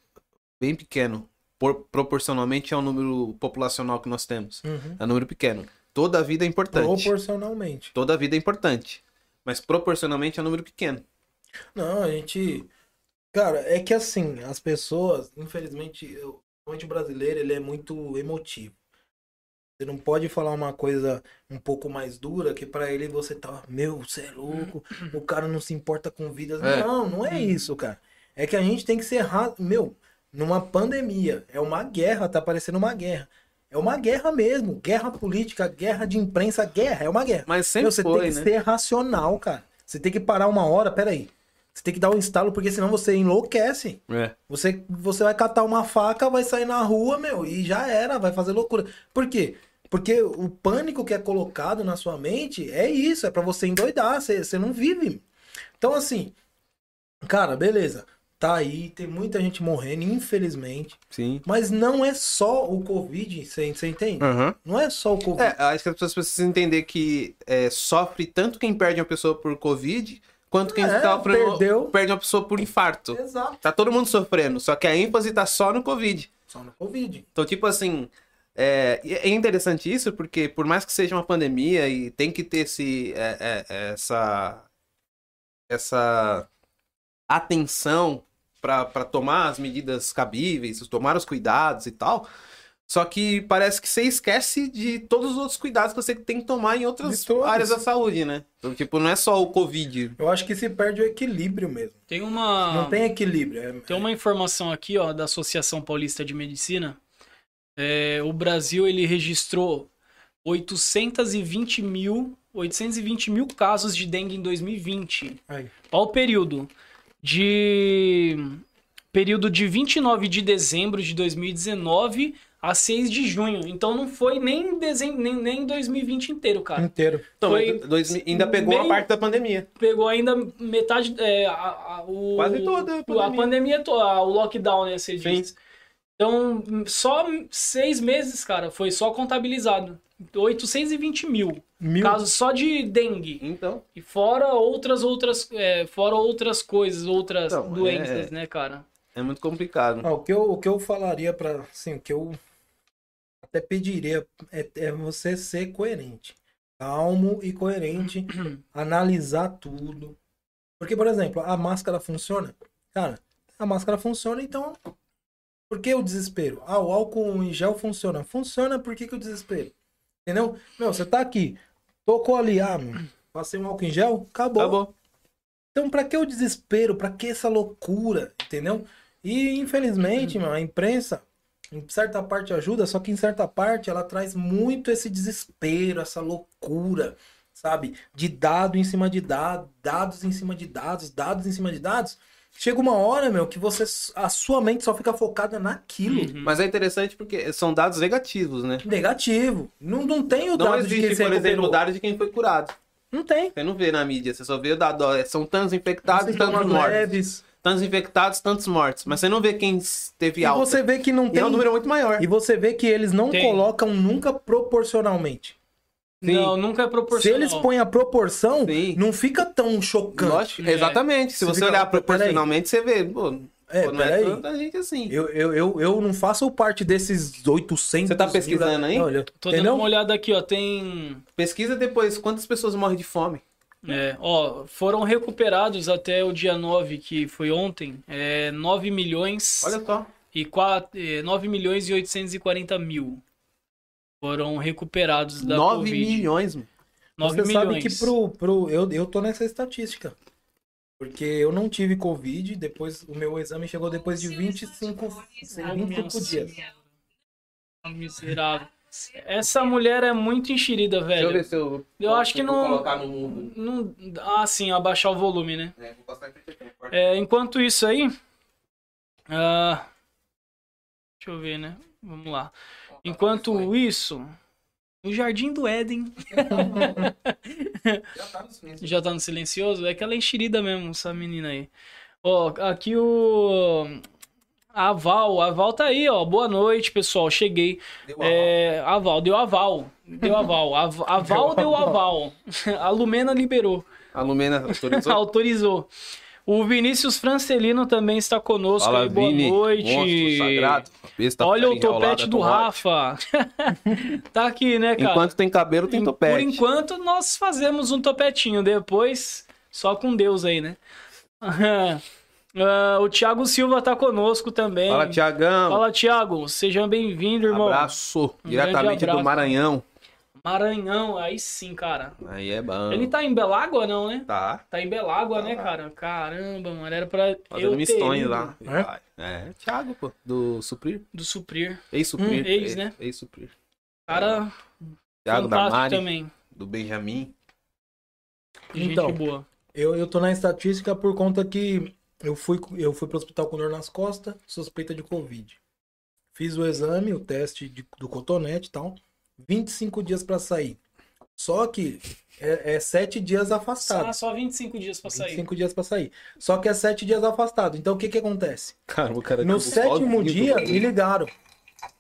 bem pequeno. Por- proporcionalmente é o número populacional que nós temos. Uhum. É um número pequeno. Toda a vida é importante. Proporcionalmente. Toda a vida é importante. Mas proporcionalmente é um número pequeno. Não, a gente. Cara, é que assim, as pessoas, infelizmente, o brasileiro, ele é muito emotivo. Você não pode falar uma coisa um pouco mais dura que pra ele você tá, meu, você é louco, o cara não se importa com vidas. É. Não, não é isso, cara. É que a gente tem que ser ra- meu, numa pandemia, é uma guerra, tá parecendo uma guerra. É uma guerra mesmo, guerra política, guerra de imprensa, guerra, é uma guerra. Mas sempre Meu, você foi, tem que né? ser racional, cara. Você tem que parar uma hora, peraí. Você tem que dar um instalo, porque senão você enlouquece. É. Você, você vai catar uma faca, vai sair na rua, meu, e já era, vai fazer loucura. Por quê? Porque o pânico que é colocado na sua mente é isso, é pra você endoidar, você, você não vive. Então, assim, cara, beleza. Tá aí, tem muita gente morrendo, infelizmente. Sim. Mas não é só o Covid, você, você entende? Aham. Não é só o Covid. É, acho que as pessoas precisam entender que é, sofre tanto quem perde uma pessoa por Covid, quanto quem É, sofre perdeu. perde uma pessoa por infarto. Exato. Tá todo mundo sofrendo, só que a ênfase tá só no Covid. Só no Covid. Então, tipo assim, É, é interessante isso porque, por mais que seja uma pandemia e tem que ter esse, é, é, essa, essa atenção para tomar as medidas cabíveis, tomar os cuidados e tal. Só que parece que você esquece de todos os outros cuidados que você tem que tomar em outras áreas da saúde, né? Então, tipo, não é só o Covid. Eu acho que se perde o equilíbrio mesmo. Tem uma. Não tem equilíbrio. é- Tem uma informação aqui, ó, da Associação Paulista de Medicina. É, o Brasil ele registrou 820 mil, 820 mil casos de dengue em 2020. Aí. Olha o período de período de 29 de dezembro de 2019 a 6 de junho. Então não foi nem em dezembro, nem, nem em 2020 inteiro, cara. Inteiro. Então, Foi dois ainda pegou meio- a parte da pandemia. Pegou ainda metade é, a, a- o, Quase toda a a pandemia. pandemia, a- o lockdown, né, você Sim. diz. Então, só seis meses, cara, foi só contabilizado. 820 mil Mil. casos só de dengue. Então, E fora outras, outras, é, fora outras coisas, outras Então, doenças, é- né, cara? é muito complicado. Ah, o, que eu, o que eu falaria para assim, o que eu até pediria é, é você ser coerente. Calmo e coerente, analisar tudo. Porque, por exemplo, a máscara funciona? Cara, a máscara funciona, então. Por que o desespero? Ah, o álcool em gel funciona. Funciona, por que, que o desespero? Entendeu? Meu, você tá aqui, tocou ali, ah, meu, passei um álcool em gel, acabou. Acabou. Então, pra que o desespero? Pra que essa loucura? Entendeu? E, infelizmente, meu, a imprensa, em certa parte ajuda, só que em certa parte ela traz muito esse desespero, essa loucura, sabe? De dado em cima de dado, dados em cima de dados, dados em cima de dados. Chega uma hora, meu, que você, a sua mente só fica focada naquilo. Uhum. Mas é interessante porque são dados negativos, né? Negativo. Não, não tem o Não dado de quem existe, se por exemplo, o dado de quem foi curado. Não tem. Você não vê na mídia, você só vê o dado. São tantos infectados e tantos mortos. leves. Tantos infectados, tantos mortos. Mas você não vê quem teve E alta. você vê que não E tem é um número muito maior. E você vê que eles não Tem. colocam nunca proporcionalmente. Sim. Não, nunca é Se proporcional. eles põem a proporção, Sim. não fica tão chocante. Lógico, É. exatamente. Se Você você olhar proporcionalmente, você vê, pô, É, pô, não é peraí. tanta gente assim. Eu, eu, eu, eu não faço parte desses 800 Você tá mil- pesquisando aí? Olha, Tô dando entendeu? uma olhada aqui, ó. Tem. Pesquisa depois quantas pessoas morrem de fome. É, ó, foram recuperados até o dia 9, que foi ontem, é, 9 milhões Olha só. e 4, é, 9 milhões e 840 mil foram recuperados da 9 Covid. milhões, mano. 9 Você milhões. sabe que pro, pro, eu, eu tô nessa estatística. Porque eu não tive Covid, depois o meu exame chegou depois de 25, 25 dias. Miserável. Essa mulher é muito enxerida, Deixa eu velho. ver se eu. Eu acho que não- colocar no mundo. Não... Ah, sim, abaixar o volume, né? É, vou passar em frente aqui, corta. É, enquanto isso aí. ah, deixa eu ver, né? Vamos lá. Enquanto isso. O Jardim do Éden Já tá no já tá no silencioso. É que ela é enxerida mesmo, essa menina aí. Ó, aqui o. A Val, a Val tá aí, ó. Boa noite, pessoal. Cheguei. Deu a É, aval, deu aval. Deu aval. A, a Val deu aval. A Lumena liberou. A Lumena autorizou. Autorizou. O Vinícius Francelino também está conosco. Fala, aí. Boa Vini. noite. Monstro sagrado. Besta Olha o topete do. Rafa. tá aqui, né, cara? Enquanto tem cabelo, tem Em- topete. Por enquanto, nós fazemos um topetinho. Depois, só com Deus aí, né? Ah, o Thiago Silva tá conosco também. Fala, Tiagão. Fala, Thiago. Seja bem-vindo, irmão. Abraço. Um Diretamente abraço. do Maranhão. Maranhão, aí sim, cara. Aí é bom. Ele tá em Belágua, não, né? Tá. Tá em Belágua, Tá né, lá. cara? Caramba, mano. Era pra Fazendo mistões lá. É? Vai. É, Thiago, pô. Do Suprir. do Suprir. Ex-Suprir. Hum, ex, né? Ex-Suprir. Cara, Thiago da Mari. também. Do Benjamin. Gente Então. boa. Eu, eu tô na estatística por conta que eu fui, eu fui pro hospital com dor nas costas, suspeita de Covid. Fiz o exame, o teste de- do cotonete e tal. 25 dias pra sair. Só que é, é 7 dias afastado. Ah, só 25 dias pra sair. 25 dias pra sair. Só que é 7 dias afastado. Então o que que acontece? Cara, o cara No tipo, sétimo dia, me ligaram.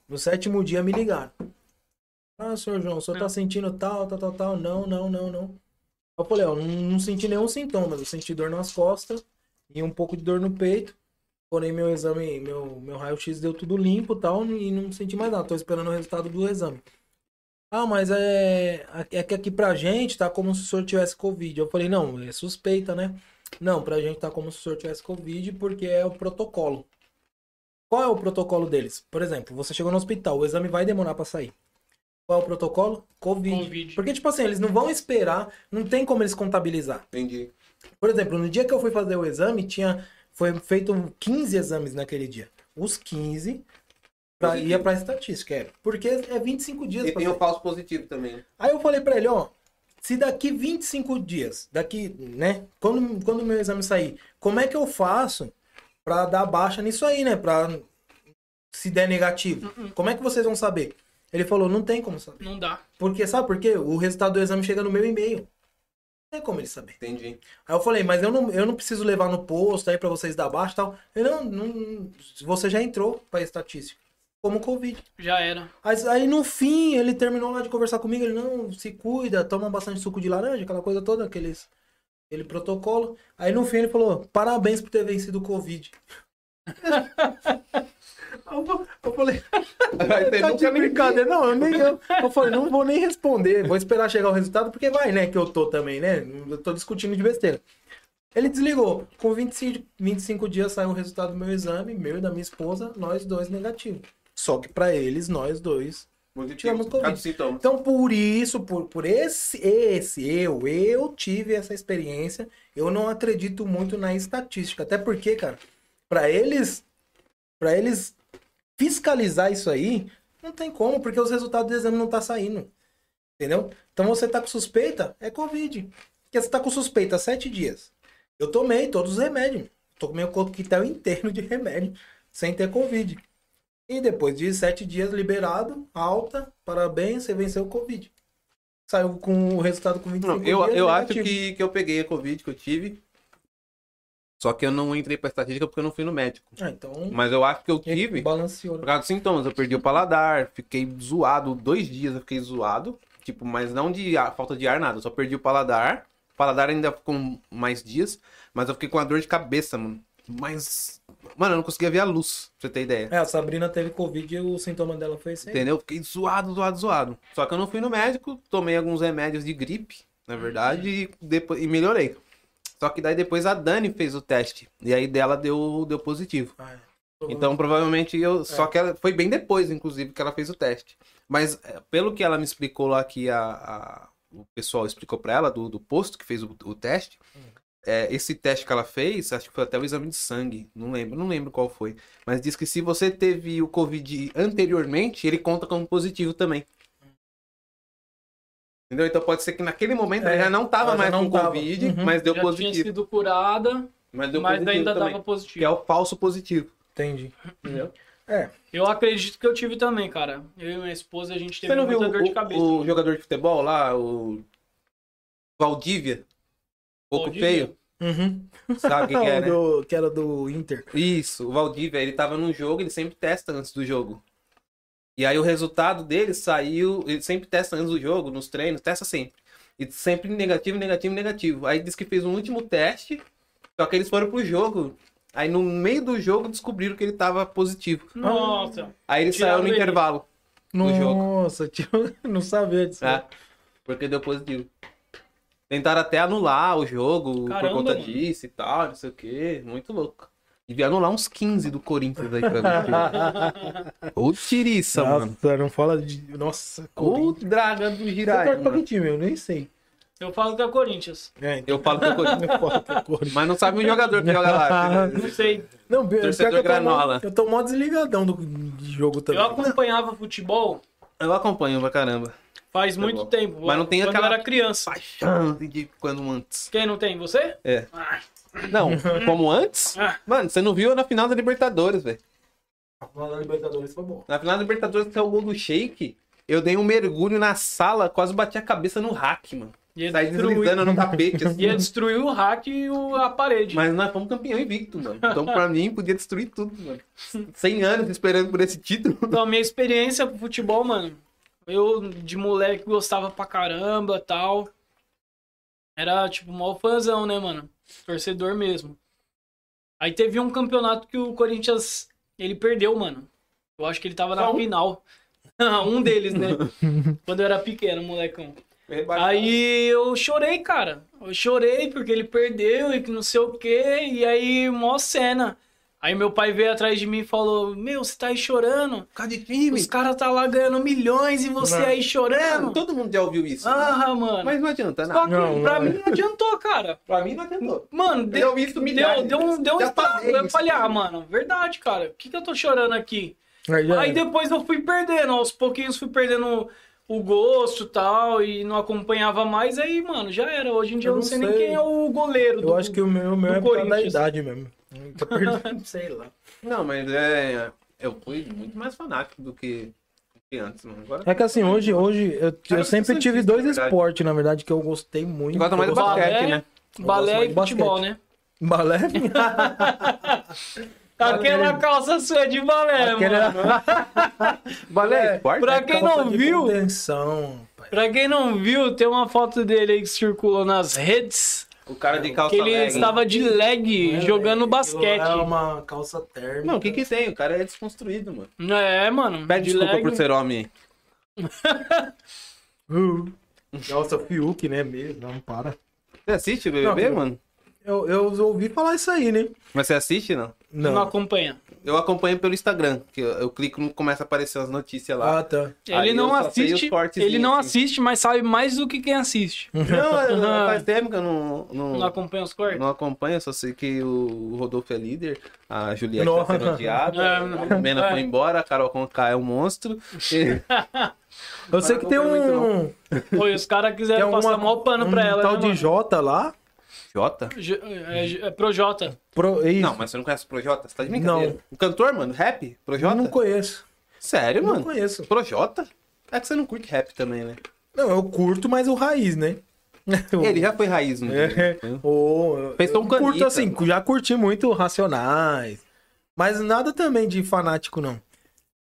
No sétimo dia, me ligaram. Ah, senhor João, o senhor tá sentindo tal, tal, tal, tal? Não, não, não, não. Eu falei, ó, não, não senti nenhum sintoma. Eu senti dor nas costas e um pouco de dor no peito. Porém, meu exame, meu, meu raio-x deu tudo limpo e tal, e não senti mais nada. Tô esperando o resultado do exame. Ah, mas é, é que aqui pra gente tá como se o senhor tivesse Covid. Eu falei, não, é suspeita, né? Não, pra gente tá como se o senhor tivesse Covid porque é o protocolo. Qual é o protocolo deles? Por exemplo, você chegou no hospital, o exame vai demorar pra sair. Qual é o protocolo? COVID. Covid. Porque, tipo assim, eles não vão esperar, não tem como eles contabilizar. Entendi. Por exemplo, no dia que eu fui fazer o exame, tinha foi feito 15 exames naquele dia. Os 15 pra, ia pra estatística, era. Porque é 25 dias E pra tem o falso positivo também. Aí eu falei pra ele, ó, se daqui 25 dias, daqui, né, quando quando o meu exame sair, como é que eu faço pra dar baixa nisso aí, né, Pra se der negativo? Como é que vocês vão saber? Ele falou, não tem como saber. Não dá. Porque sabe por quê? O resultado do exame chega no meu e-mail. Não tem como ele saber. Entendi. Aí eu falei, mas eu não, eu não preciso levar no posto aí pra vocês dar baixa e tal. Ele, não, não, você já entrou pra estatística. Como Covid. Já era. Aí, aí no fim, ele terminou lá de conversar comigo. Ele, não, se cuida, toma bastante suco de laranja, aquela coisa toda, aqueles, aquele protocolo. Aí no fim ele falou, parabéns por ter vencido o Covid. eu, fa- eu falei, Vai ter tá nunca de brincadeira. Não, eu nem. Eu, eu falei, não vou nem responder. Vou esperar chegar o resultado, porque vai, né? Que eu tô também, né? Eu tô discutindo de besteira. Ele desligou. Com 25, 25 dias saiu o resultado do meu exame, meu e da minha esposa, nós dois negativos. Só que pra eles, nós dois. Tivemos Covid. Então, por isso, por, por esse, esse, eu, eu tive essa experiência. Eu não acredito muito na estatística. Até porque, cara, pra eles, para eles fiscalizar isso aí, não tem como, porque os resultados do exame não tá saindo. Entendeu? Então você tá com suspeita, é Covid. Porque você tá com suspeita há sete dias. Eu tomei todos os remédios. Tô com meu coquetel inteiro de remédio, sem ter Covid. E depois de sete dias liberado, alta, parabéns, você venceu o Covid. Saiu com o resultado com 25 Não, eu, dias. eu acho negativo. que, que eu peguei a Covid que eu tive. Só que eu não entrei pra estatística porque eu não fui no médico. Ah, então. Mas eu acho que eu tive Balanceou. por né? causa dos sintomas. Eu perdi o paladar, fiquei zoado. Dois dias eu fiquei zoado. Tipo, mas não de ar- falta de ar, nada. Eu só perdi o paladar. O paladar ainda ficou mais dias. Mas eu fiquei com uma dor de cabeça, mano. Mas. Mano, eu não conseguia ver a luz, pra você ter ideia. É, a Sabrina teve Covid e o sintoma dela foi esse aí. Entendeu? Fiquei zoado, zoado, zoado. Só que eu não fui no médico, tomei alguns remédios de gripe, na verdade, e, depois, e melhorei. Só que daí depois a Dani fez o teste. E aí dela deu, deu positivo. Ah, é. Então provavelmente eu. Só que ela, foi bem depois, inclusive, que ela fez o teste. Mas é, pelo que ela me explicou lá que a, a- o pessoal explicou pra ela do, do posto que fez o, o teste. É, esse teste que ela fez, acho que foi até o exame de sangue. Não lembro, não lembro qual foi. Mas diz que se você teve o Covid anteriormente, ele conta como positivo também. Entendeu? Então pode ser que naquele momento É, ela já não tava ela já mais não com tava. Covid, Uhum. mas deu Já tinha positivo. sido curada, Mas deu mas positivo ainda também. dava Que é positivo. o falso positivo. Entendi. Entendeu? É. Eu acredito que eu tive também, cara. Eu e minha esposa, a gente teve Você não viu muita dor de o, cabeça. o jogador de futebol lá, o Valdívia? Pouco feio, Uhum. sabe o que, que é, né? do- que era do Inter. Isso, o Valdívia, ele tava num jogo, ele sempre testa antes do jogo. E aí o resultado dele saiu, ele sempre testa antes do jogo, nos treinos, testa sempre. E sempre negativo, negativo, negativo. Aí diz que fez um último teste, só que eles foram pro jogo. Aí no meio do jogo descobriram que ele tava positivo. Nossa. Aí ele saiu no ele. intervalo. No jogo. Nossa, tio, não sabia disso. É, porque deu positivo. Tentaram até anular o jogo Caramba, por conta mano. disso e tal, não sei o que. Muito louco. Devia anular uns 15 do Corinthians aí pra mim. Ô tiriça, mano. Nossa, não fala de. Nossa, Ô Corinthians. draga do Você Jirai, torce pra mano. que time? Eu nem sei. Eu falo que é Corinthians. É, então. Eu falo que é Corinthians. Eu falo que é Corinthians. Mas não sabe o jogador que joga lá. Não sei. Não, Torcedor que eu tô mó- granola. Eu tô mó desligadão do, de jogo também. Eu acompanhava futebol Eu acompanho pra caramba. Faz muito bom. tempo. Mas não tem quando aquela- eu era criança. Paixão de quando antes. Quem não tem? Você? É. Ah, Não, como antes? Ah. Mano, você não viu na final da Libertadores, velho. Na Libertadores foi bom. Na final da Libertadores, que é o gol do Shake, eu dei um mergulho na sala, quase bati a cabeça no hack, mano. ia, Saí destruir, deslizando no tapete, assim. ia destruir o hack e o- a parede. Mas nós fomos campeão invicto, mano. Então, pra mim, podia destruir tudo, mano. 100 anos esperando por esse título. Então, a minha experiência com futebol, mano, eu de moleque gostava pra caramba tal. Era tipo mó fãzão, né, mano? Torcedor mesmo. Aí teve um campeonato que o Corinthians, ele perdeu, mano. Eu acho que ele tava na Só um? final. um deles, né? Quando eu era pequeno, molecão. Aí eu chorei, cara. Eu chorei porque ele perdeu e que não sei o quê. E aí, mó cena. Aí meu pai veio atrás de mim e falou: Meu, você tá aí chorando? Por causa de. Os caras tá lá ganhando milhões e você Não. aí chorando? Todo mundo já ouviu isso. Ah, mano. Mas não adianta Só nada. que Não, pra não. mim não adiantou, cara. Pra mim não adiantou. Mano, Eu deu, ouvi isso deu, milhares. deu um, deu um Já estrago. falei Eu falei, ah, mano, verdade, cara. O que, que eu tô chorando aqui? Aí Aí depois eu fui perdendo, aos pouquinhos fui perdendo o gosto e tal, e não acompanhava mais, aí, mano, já era. Hoje em dia eu, Eu não não sei, nem sei. quem é o goleiro. Eu acho que o meu, o meu do é por causa da Corinthians. idade mesmo. Tô perdendo, sei lá. Não, mas é. Eu fui muito mais fanático do que, antes, mano. Agora. É que assim, hoje, hoje eu, eu sempre tive dois esportes, na verdade, que eu gostei muito. Gosta mais do basquete, Balé, né? Balé e futebol, né? Balé? Aquela calça sua de balé, Aquele mano. Balé É, esporte? pra quem não viu, contenção, pra quem não viu, tem uma foto dele aí que circulou nas redes, O cara de calça que ele legging. estava de leg É, jogando aquilo basquete. É uma calça térmica. Não, o que que tem? O cara é desconstruído, mano. É, mano. Pede de desculpa leg. por ser homem. Uh. Calça Fiuk, né? Mesmo, não para. Você assiste o BBB, Não, mano? Eu, eu ouvi falar isso aí, né? Mas você assiste, não? Não. Não. acompanha. Eu acompanho pelo Instagram, que eu, eu clico e começa a aparecer as notícias lá. Ah, tá. Aí Ele não sei os assiste, ele não assim. assiste, mas sabe mais do que quem assiste. Não, eu- faz tempo que eu não, não, Não acompanha os cortes? não acompanho, só sei que o Rodolfo é líder, a Juliette tá Nossa. sendo odiada, É, não. a Mena É. foi embora, a Carol Conká é um monstro. E- Eu sei que não tem um. Pô, e os caras quiseram passar mó pano um pra ela, tal né, de mano? Jota lá. Jota? J- É, é Projota. Pro, isso. Não, mas você não conhece o Projota? Você tá de brincadeira? Não. O cantor, mano, rap? Projota? Não conheço. Sério, Não mano? conheço. Projota? É que você não curte rap também, né? Não, eu curto, mas o raiz, né? Ele já foi raiz, né? É, o, Pensou eu um curto canita. assim, já curti muito Racionais. Mas nada também de fanático, não.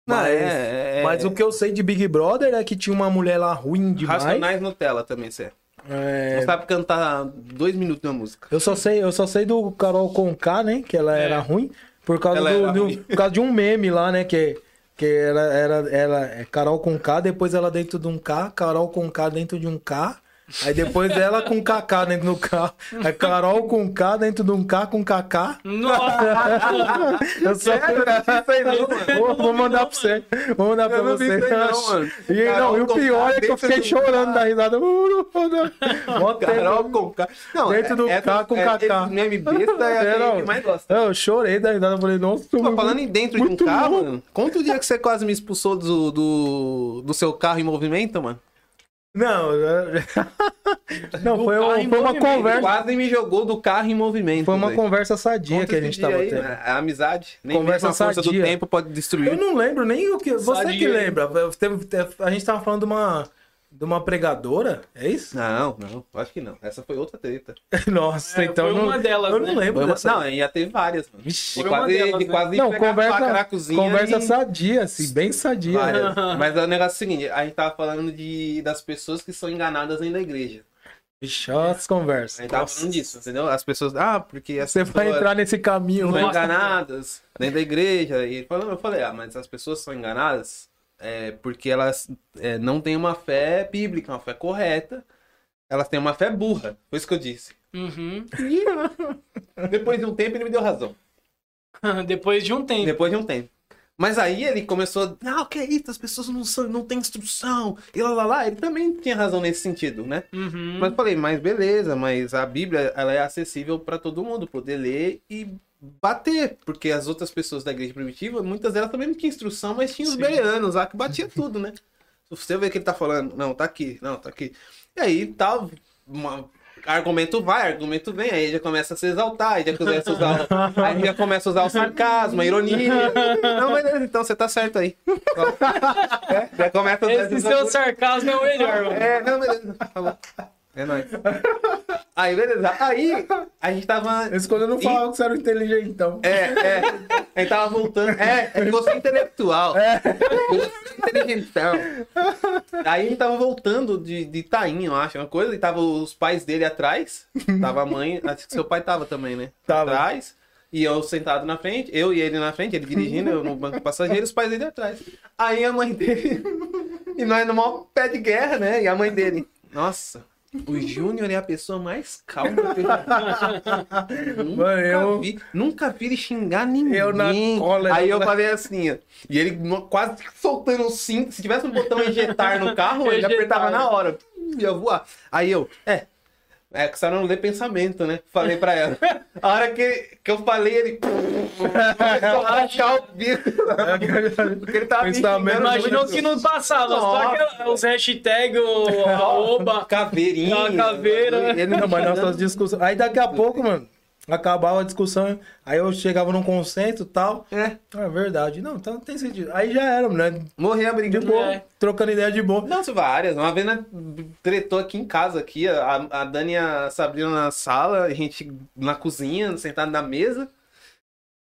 Não, Mas, é, é- mas o que eu sei de Big Brother é que tinha uma mulher lá ruim demais. Racionais Nutella também, você. É, Não sabe cantar dois minutos na música. eu só sei, eu só sei do Carol Conká, né? Que ela É. era ruim. Por causa, Ela do, do- por causa de um meme lá, né? Que, que era, era, era é Carol Conká, depois ela dentro de um K, Carol Conká dentro de um K. Aí depois ela com KK dentro do K. Aí Carol com K dentro de um K com KK. Nossa! Eu só isso aí não, mano. Vou, vou mandar pra você. Vou mandar pra você. E, não, e o com pior K é que eu fiquei do chorando K. da risada. Uh. Carol Conká. Não, Dentro do essa- K com é, KK. Esse meme besta é É, não. que mais gosta. Eu chorei da risada. Falei, nossa. Falando em dentro de um carro, mano, conta o dia que você quase me expulsou do, do, do seu carro em movimento, mano. Não, não foi, um- foi uma conversa. Quase me jogou do carro em movimento. Foi uma velho. conversa sadia Conta que a gente tava aí, tendo. né? A amizade. Nem Conversa mesmo a força sadia. do tempo pode Eu destruir. não lembro nem o que. Você Sadia. que lembra? A gente tava falando de uma, de uma pregadora, é isso? Não, não, acho que não. Essa foi outra treta. Nossa, É, então foi eu não, uma delas, eu né? não lembro uma-. Não, ia ter várias, mano. Vixe. De quase, delas, de né? quase Não, conversa, faca na cozinha conversa e- sadia, assim, bem sadia. Várias. Mas o negócio é o seguinte, a gente tava falando de, das pessoas que são enganadas dentro da igreja. Vixe, as conversas. A gente tava falando disso, entendeu? As pessoas, ah, porque as Você vai entrar nesse caminho, são né? enganadas dentro da igreja. E falando, eu falei, ah, mas as pessoas são enganadas é, porque elas é, não têm uma fé bíblica, uma fé correta. Elas têm uma fé burra. Foi isso que eu disse. Uhum. E depois de um tempo ele me deu razão. Depois de um tempo. Depois de um tempo. Mas aí ele começou, não, que é isso, as pessoas não, são, não têm instrução, e lá, lá, lá. Ele também tinha razão nesse sentido, né? Uhum. Mas eu falei, mas beleza, mas a Bíblia, ela é acessível para todo mundo, poder ler e bater, porque as outras pessoas da igreja primitiva, muitas delas também não tinham instrução, mas tinham os Sim. bereanos lá que batia tudo, né? Você vê que ele tá falando, não, tá aqui, não, tá aqui. E aí tal, uma- argumento vai, argumento vem, aí já começa a se exaltar, aí já começa a usar, o- aí já começa a usar o sarcasmo, a ironia. Não, beleza, então você tá certo aí. É, já começa a Esse seu sarcasmo é o melhor, mano. é, não, beleza. Falou. É nóis. Aí, beleza. Aí, a gente tava. Eles quando eu não falava que você era um inteligentão. É, é. A gente tava voltando. É, é que você é intelectual. É. Você é inteligentão. Aí a gente tava voltando de, de Itaim, eu acho, uma coisa, e tava os pais dele atrás. Tava a mãe, acho que seu pai tava também, né? Tava. Atrás. E eu sentado na frente, eu e ele na frente, ele dirigindo, eu no banco passageiro, os pais dele atrás. Aí a mãe dele. e nós no maior pé de guerra, né? E a mãe dele. Nossa, o Júnior é a pessoa mais calma que eu nunca Mano, eu- vi. Nunca vi ele xingar ninguém. Eu na cólera, Aí eu né? falei assim, ó. E ele quase soltando o cinto. Se tivesse um botão ejetar no carro, ele Ejetar. apertava na hora. Ia voar. Aí eu, é. É que a senhora não lê pensamento, né? Falei pra ela. A hora que, que eu falei, ele. Começou a rachar o bico. Porque ele tava me Pensamento. xingando Imaginou que não passava, só aquela- os hashtags, o arroba. Caveirinha. Caveira. Ele Não, mas nossas discussões. Aí daqui a pouco, mano, acabava a discussão. Aí eu chegava num consenso e tal. É, Ah, é verdade. Não, então tem sentido. Aí já era, né? morri a briga. De boa, É. trocando ideia de boa. Nossa, várias. Uma vez né, tretou aqui em casa, aqui, a, a Dani e a Sabrina na sala, a gente na cozinha, sentado na mesa.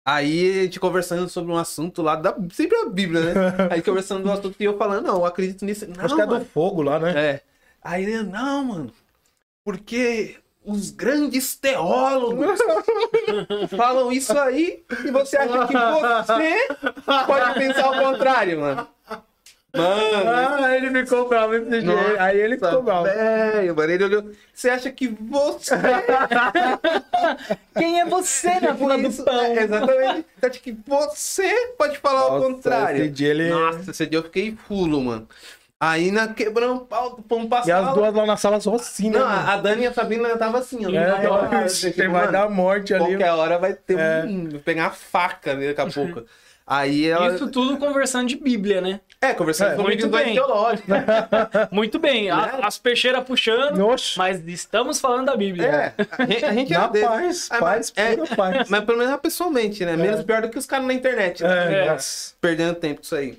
Aí a gente conversando sobre um assunto lá, da, sempre a Bíblia, né? Aí conversando do assunto e eu falando, não, eu acredito nisso. Não, Acho que é mano. do fogo lá, né? É. Aí ele, não, mano, porque os grandes teólogos falam isso aí e você acha que você pode pensar o contrário, mano. Mano, Ah, ele ficou bravo jeito. Nossa, Aí ele ficou bravo. Velho, mano, ele olhou. Você acha que você. Quem é você na fila do pão? é, exatamente. Você acha que você pode falar o Nossa, contrário? esse dia ele- Nossa, esse dia eu fiquei fulo, mano. Aí na quebrando o pau do pão E as duas lá na sala só assim, né? Não, mano? a Dani e a Sabrina tava assim, ó. É, Vai dar- ó, você vai mano, dar morte ali. Qualquer hora vai ter É. um. pegar a faca né, daqui a pouco. Aí ela. Isso tudo conversando de Bíblia, né? É, conversando É, sobre muito bem. teológicas. Muito bem, a- Né? as peixeiras puxando, Oxe, mas estamos falando da Bíblia. É, a gente, a gente na era desse. paz, Ah, paz, é, pura paz. Mas pelo menos pessoalmente, né? Menos pior do que os caras na internet. né? É, É. Perdendo tempo com isso aí.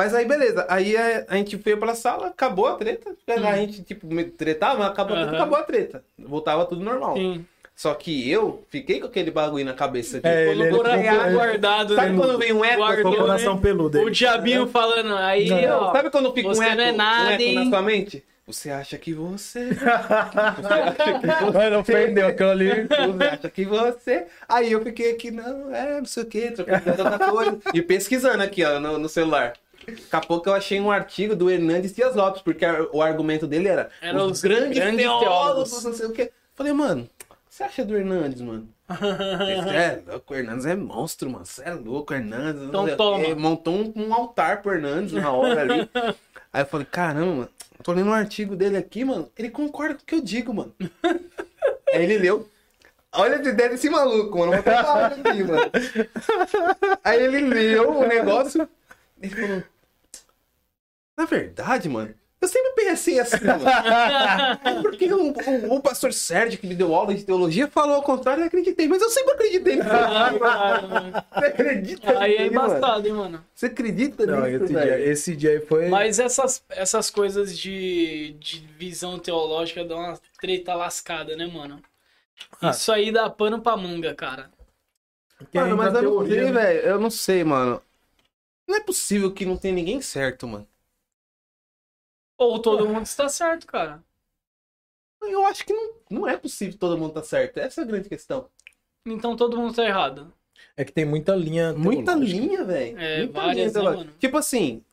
Mas aí, beleza. Aí a, a gente veio pra sala, acabou a treta. A gente, tipo, me tretava, mas acabou, a treta, Hum. Acabou a treta. Voltava tudo normal. Sim. Só que eu fiquei com aquele bagulho na cabeça. Tipo, É, quando ele- você ele- acha- guardado, Sabe né? quando vem um eco? Guardou, né? Coração peludo. O ele. diabinho falando aí, Não, ó. Sabe quando fica um Você eco, não é nada, um eco na hein? sua mente? Você acha que você... Mas não perdeu aquilo ali. Você acha que você... Aí eu fiquei aqui, não, é, não sei o quê, trocando outra coisa. E pesquisando aqui, ó, no, no celular. Daqui a pouco eu achei um artigo do Hernandes Dias Lopes, porque o argumento dele era Era os, os grandes, grandes teólogos, teólogos. não sei o quê. Falei, mano, o que você acha do Hernandes, mano? Você é louco, o Hernandes é monstro, mano. Você é louco, o Hernandes. Então toma. Montou um, um altar pro Hernandes na hora ali. Aí eu falei, caramba, mano, tô lendo um artigo dele aqui, mano. Ele concorda com o que eu digo, mano. Aí ele leu. Olha a ideia desse maluco, mano. Vou até falar aqui, mano. Aí ele leu o negócio. Ele falou. Na verdade, mano, eu sempre pensei assim, mano. É Porque o, o- o pastor Sérgio, que me deu aula de teologia, falou ao contrário, eu acreditei. Mas eu sempre acreditei nisso. Você acredita Aí é embaçado, hein, mano. Você acredita Não, nisso, esse dia, esse dia aí foi. Mas essas, essas coisas de, de visão teológica dão uma treta lascada, né, mano? Ah. Isso aí dá pano pra manga, cara. Mano, mas eu não sei, né? velho. Eu não sei, mano. Não é possível que não tenha ninguém certo, mano. Ou todo mundo está certo, cara. Eu acho que não, não é possível que todo mundo tá certo. Essa é a grande questão. Então todo mundo tá errado. É que tem muita linha. Muita teológica. linha, velho. É, Muita várias, né, teológica. mano? Tipo assim,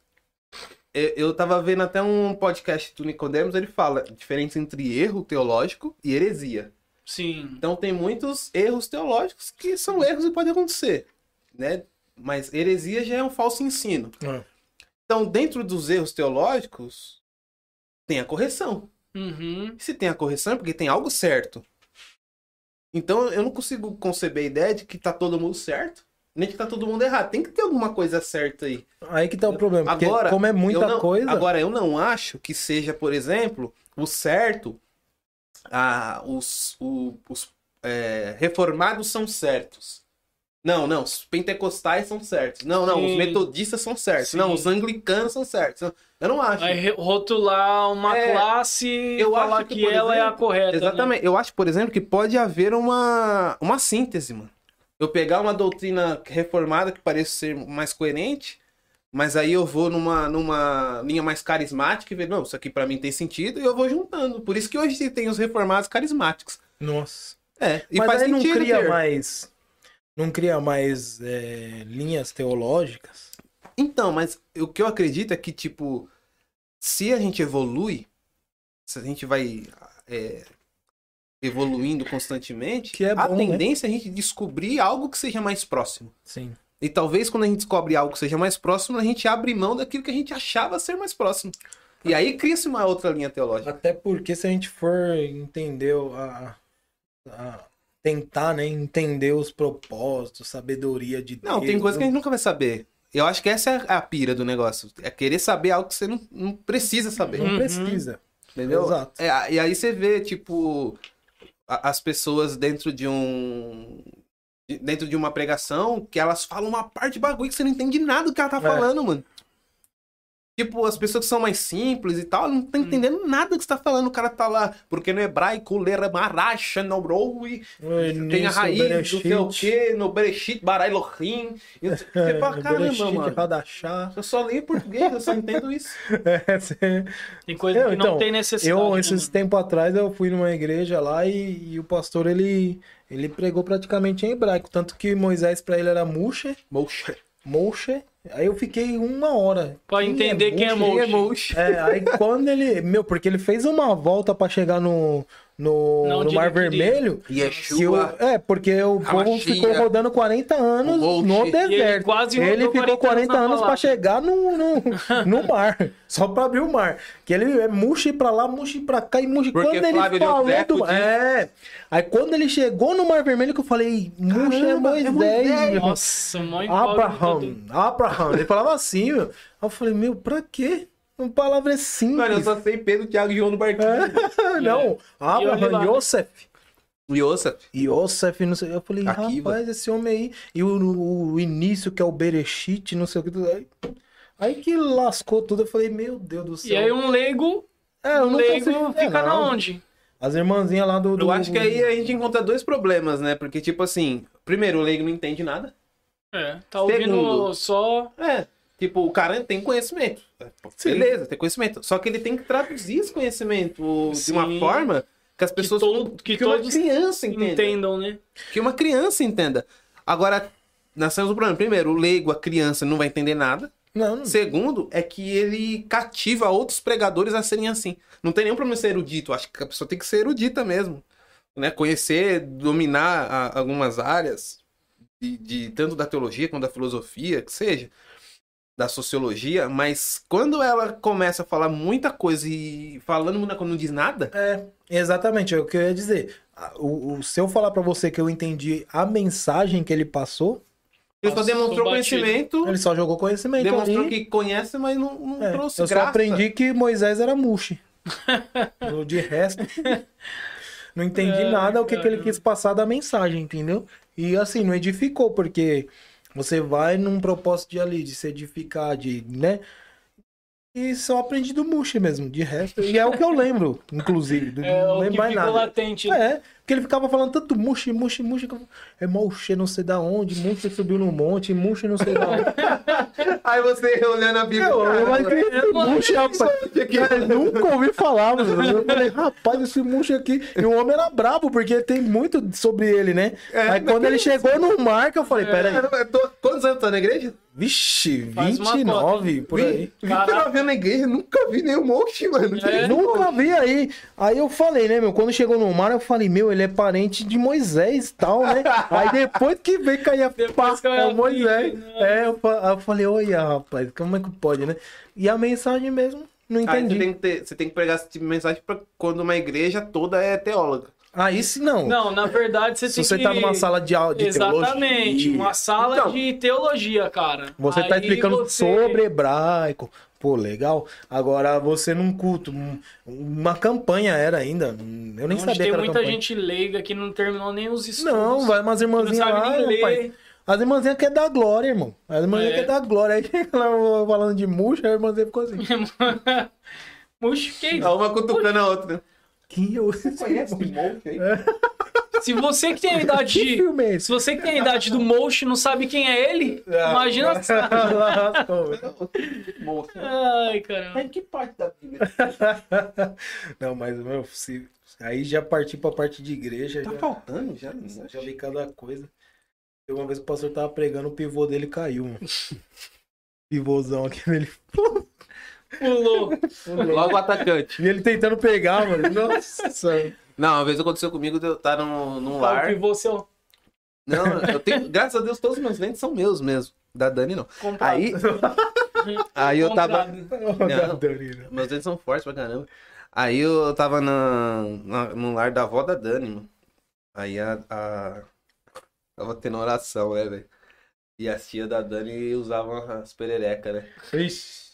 eu, eu tava vendo até um podcast do Nicodemos, ele fala a diferença entre erro teológico e heresia. Sim. Então tem muitos erros teológicos que são erros e podem acontecer, né? Mas heresia já é um falso ensino. Ah. Então, dentro dos erros teológicos, tem a correção. Uhum. Se tem a correção é porque tem algo certo. Então eu não consigo conceber a ideia de que tá todo mundo certo, nem que tá todo mundo errado. Tem que ter alguma coisa certa aí. Aí que tá o problema. Porque Agora, como é muita eu não- coisa. Agora, eu não acho que seja, por exemplo, o certo. Ah, os o- os é, reformados são certos. Não, não, os pentecostais são certos. Não, não, os Sim. metodistas são certos. Sim. Não, os anglicanos são certos. Eu não acho. Vai rotular uma É, classe e eu falar acho que, que, ela é a exemplo, correta. né? Exatamente. Eu acho, por exemplo, que pode haver uma, uma síntese, mano. Eu pegar uma doutrina reformada que parece ser mais coerente, mas aí eu vou numa, numa linha mais carismática e ver, não, isso aqui pra mim tem sentido, e eu vou juntando. Por isso que hoje tem os reformados carismáticos. Nossa. É, e Mas faz aí não sentido cria ter. mais. Não cria mais é, linhas teológicas? Então, mas o que eu acredito é que, tipo, se a gente evolui, se a gente vai é, evoluindo constantemente, Que é a bom, né? tendência é a gente descobrir algo que seja mais próximo. Sim. E talvez quando a gente descobre algo que seja mais próximo, a gente abre mão daquilo que a gente achava ser mais próximo. E aí cria-se uma outra linha teológica. Até porque se a gente for entender a, a- tentar, né, entender os propósitos, sabedoria de Deus. Não, tem coisa que a gente nunca vai saber. Eu acho que essa é a pira do negócio. É querer saber algo que você não, não precisa saber. não Uhum. precisa. Entendeu? Exato. É, e aí você vê, tipo, as pessoas dentro de um. de- Dentro de uma pregação, que elas falam uma parte de bagulho que você não entende nada do que ela tá É. falando, mano. Tipo, as pessoas que são mais simples e tal, não tá entendendo nada do que você tá falando. O cara tá lá, porque no hebraico, lera maracha, no broi, tem a raiz do sei o quê, no bereshit, barai lohim. Você É, fala, caramba, mano. Radachá. Eu só leio português, eu só entendo isso. É, você- Tem coisa Eu, que então, não tem necessidade. Eu, né, esses mano? tempos atrás, eu fui numa igreja lá e, e o pastor, ele, ele pregou praticamente em hebraico. Tanto que Moisés pra ele era Moshe, Moxa. Moshe. Aí eu fiquei uma hora. Pra entender quem é. Moxa. É, aí quando ele. Meu, porque ele fez uma volta pra chegar no, no, Não, no Mar ele. Vermelho. Que o, Yeshua. é, porque o povo ficou rodando 40 anos no deserto. Ele quase Ele ficou 40 na anos pra palavra. chegar no, no, no mar. Só pra abrir o mar. Que ele é murche pra lá, murche pra cá e murche. Porque Quando ele Flávio falou Josefo do... disse- É. Aí quando ele chegou no Mar Vermelho que eu falei, murche é é Moisés. Meu. Nossa, incógnito. Abraham, Abraham. Ele falava assim, meu. Aí eu falei, meu, pra quê? Uma palavra é simples. Mano, eu só sei Pedro, Thiago e João no barquinho. Não, E olha lá, Abraham? Yosef. Yosef. Yosef, não sei. Eu falei, Akiva. rapaz, esse homem aí. E o, o início, que é o Bereshit, não sei o que. tudo. Aí, aí que lascou tudo. Eu falei, meu Deus do céu. E aí um leigo, é, um não leigo consigo- é, fica na não. onde? As irmãzinhas lá do. do- Eu acho que aí a gente encontra dois problemas, né? Porque, tipo assim, primeiro, o leigo não entende nada. É, tá ouvindo Segundo. só... É. Tipo, o cara tem conhecimento. Sim. Beleza, tem conhecimento. Só que ele tem que traduzir esse conhecimento de uma Sim. forma que as pessoas. to- que uma todos criança entenda. entendam, né? Que uma criança entenda. Agora, nós temos um problema. Primeiro, o leigo, a criança, não vai entender nada. Não, não. Segundo, é que ele cativa outros pregadores a serem assim. Não tem nenhum problema ser erudito. Acho que a pessoa tem que ser erudita mesmo. Né? Conhecer, dominar a- algumas áreas, de, de- tanto da teologia quanto da filosofia, que seja, da sociologia, mas quando ela começa a falar muita coisa e falando muita coisa não diz nada, É, exatamente, é o que eu ia dizer. O, o- se eu falar pra você que eu entendi a mensagem que ele passou, ele só demonstrou conhecimento, ele só jogou conhecimento demonstrou ali. que conhece, mas não, não É, trouxe eu só graça. aprendi que Moisés era Mushi. De resto, não entendi Ai, nada o que, que ele quis passar da mensagem, entendeu? E assim, não edificou, porque você vai num propósito de ali, de se edificar, de, né? E só aprendi do Mushi mesmo, de resto. E é o que eu lembro, inclusive. É não o lembro que mais nada. latente. É, porque ele ficava falando tanto Mushi. que eu- É Mushi, não sei da onde, Mushi subiu no monte, Mushi, não sei da onde. Aí você olhando a Bíblia. Eu, eu cara, acredito, Mushi, rapaz. Eu nunca ouvi falar, mano. Eu falei, rapaz, esse Mushi aqui. E o homem era brabo, porque tem muito sobre ele, né? É, Aí quando ele chegou no mar, que eu falei, peraí. Eu tô- Quantos anos tá na igreja? Vixe, Faz uma 29, por aí. 29 anos na igreja, nunca vi nenhum monte, mano. É. Nunca vi aí. Aí eu falei, né, meu? Quando chegou no mar, eu falei, meu, ele é parente de Moisés e tal, né? aí depois que veio cair a Depois pá, é Moisés. né? É, eu, aí eu falei, olha, rapaz, como é que pode, né? E a mensagem mesmo, não Aí você entendi. tem, que ter- você tem que pregar esse tipo de mensagem pra quando uma igreja toda é teóloga. Aí sim não. Não, na verdade você Se tem você que... tá numa sala de aula de Exatamente, teologia, uma sala Então, de teologia, cara. você tá Aí explicando você- sobre hebraico. Pô, legal. Agora você num culto, um- uma campanha era ainda. Eu nem Onde sabia tem que era muita campanha. gente leiga que não terminou nem os estudos. Não, vai umas que não irmãzinhas sabe lá, nem ler. As irmãzinhas querem dar glória, irmão. As irmãzinhas É. querem dar glória. Aí lá falando de murcha, a irmãzinha ficou assim. Puxa, que A uma cutucando a outra. Que eu... Conhece esse monte aí? Se você que tem a idade Que de... filme é Se esse? você que tem a idade do Mosh não sabe quem é ele, imagina... Monstro. Ai, caramba. Mas que parte da Bíblia? Não, mas, meu, se... aí já parti pra parte de igreja. Tá já... faltando já? Já vi cada coisa. Uma vez o pastor tava pregando, o pivô dele caiu, mano. Pivôzão aqui, ele... Pulou. Logo o atacante. E ele tentando pegar, mano. Nossa. Não, uma vez aconteceu comigo de eu estar num, num Tá, o lar. pivô seu Não, eu tenho, graças a Deus, todos os meus dentes são meus mesmo. Da Dani não. comprado. Aí, aí eu tava. Comprado. Danilo. Meus dentes são fortes pra caramba. Aí eu tava na, na, no lar da avó da Dani, mano. Aí a, a. Tava tendo oração, né, velho? E as tia da Dani usavam as pererecas, né? Ixi.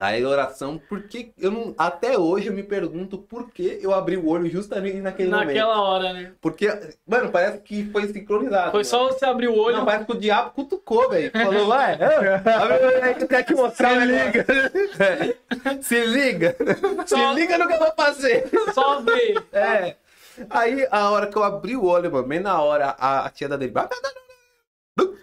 Aí a oração, porque eu não. Até hoje eu me pergunto por que eu abri o olho justamente naquele momento. Naquela hora, né? Porque, mano, parece que foi sincronizado. Foi mano. só você abrir o olho. Não, parece que o diabo cutucou, velho. Falou, vai, abre o olho aí que eu quero te mostrar um negócio. É. Se liga. Só- Se liga no que eu vou fazer. Só ver. É. Aí, a hora que eu abri o olho, mano, bem na hora, a, a tia da dele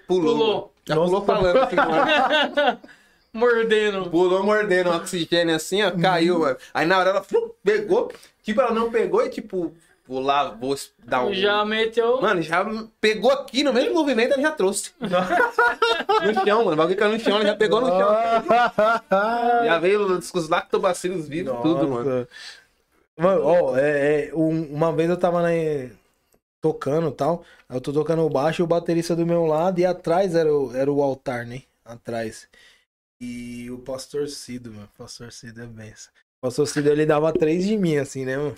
pulou. Pulou. Já pulou falando assim, mano. Mordendo. Pulou mordendo o oxigênio assim, ó, caiu, mano. Aí na hora ela pegou, tipo, ela não pegou e tipo, vou lá, vou dar um. Já meteu. Mano, já pegou aqui no mesmo movimento, ela já trouxe. no chão, mano. O bagulho caiu no chão, ela já pegou no chão. Já veio os, os lactobacilos vivos, tudo, mano. Nossa. Mano, ó, é, é, um- uma vez eu tava né, tocando e tal. aí Eu tô tocando o baixo e o baterista do meu lado e atrás era o, era o altar, né? Atrás. E o pastor Cido, mano. O pastor Cido é benção. O pastor Cido ele dava três de mim, assim, né, mano?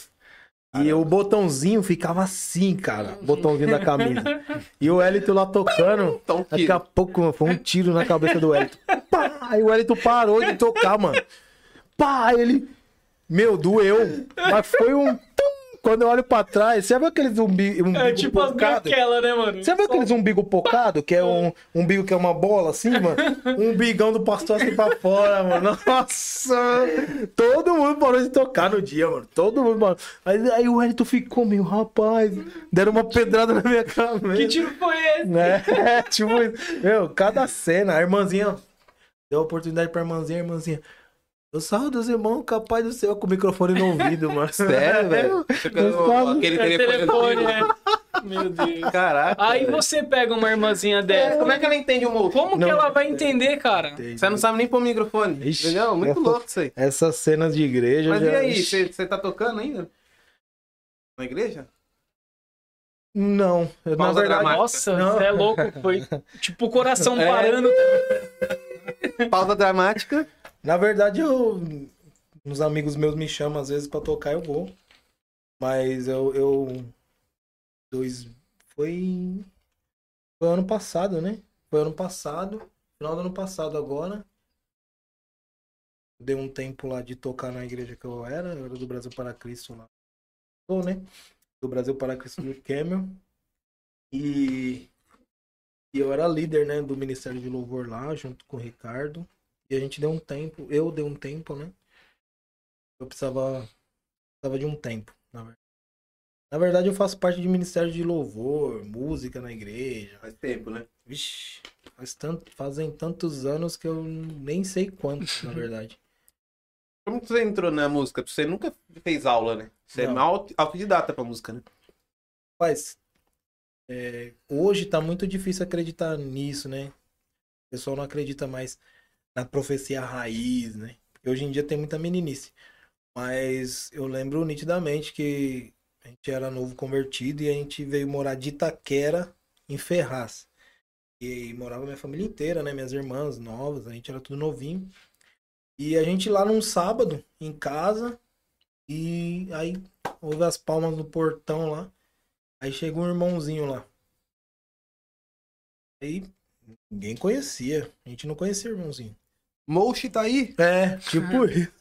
E o botãozinho ficava assim, cara. Botãozinho da camisa. E o Elito lá tocando. Daqui a pouco, mano, foi um tiro na cabeça do Wellington. Pá! Aí o Wellington parou de tocar, mano. Pá! Ele. Meu, doeu. Mas foi um. tum. Quando eu olho pra trás, você viu aqueles umbi, umbigo É tipo pocado? branquelas, né, mano? Você viu aqueles umbigo pocado? Que é um umbigo que é uma bola assim, mano? Um umbigão do pastor assim pra fora, mano. Nossa! Todo mundo parou de tocar no dia, mano. Todo mundo parou. Aí, aí o Wellington ficou meio, rapaz, deram uma pedrada na minha cabeça. Que tiro foi esse? Né? tipo, meu, cada cena, a irmãzinha, deu oportunidade pra irmãzinha, a irmãzinha. Eu salve dos irmãos, capaz do céu, com o microfone no ouvido, mano. Sério, velho? Aquele É telefone. telefone, né? Meu Deus. Caraca. Aí velho. você pega uma irmãzinha dessa. Como é que ela entende o motion? Como que Não. ela vai entender, cara? Você não sabe nem pôr o microfone. Ixi, entendeu? Muito eu- louco isso aí. Essas cenas de igreja Mas já... e aí, você você tá tocando ainda? Na igreja? Não, eu, na verdade... dramática. Nossa, Não. você é louco. Foi tipo o coração É. parando. Pausa dramática. Na verdade, eu... Uns amigos meus me chamam às vezes pra tocar, eu vou. Mas eu... eu... Dois... Foi... Foi ano passado, né? Foi ano passado. Final do ano passado agora. Dei um tempo lá de tocar na igreja que eu era. Eu era do Brasil para Cristo lá. Tô, né? Do Brasil para Cristo do Camel. E... E eu era líder, né? Do Ministério de Louvor lá, junto com o Ricardo. E a gente deu um tempo, eu dei um tempo, né? Eu precisava, precisava de um tempo, na verdade. Na verdade, eu faço parte de Ministério de Louvor, música na igreja. Faz tempo, né? Vixe, faz tanto, fazem tantos anos que eu nem sei quantos, na verdade. Como você entrou na música? Você nunca fez aula, né? Você é Não. auto- autodidata pra música, né? Mas é, hoje tá muito difícil acreditar nisso, né? O pessoal não acredita mais na profecia raiz, né? Hoje em dia tem muita meninice. Mas eu lembro nitidamente que a gente era novo convertido e a gente veio morar de Itaquera em Ferraz. E morava minha família inteira, né? Minhas irmãs novas, a gente era tudo novinho. E a gente lá num sábado, em casa, e aí houve as palmas no portão lá. Aí chegou um irmãozinho lá. Aí ninguém conhecia. A gente não conhecia o irmãozinho. Moshi tá aí? É, tipo isso.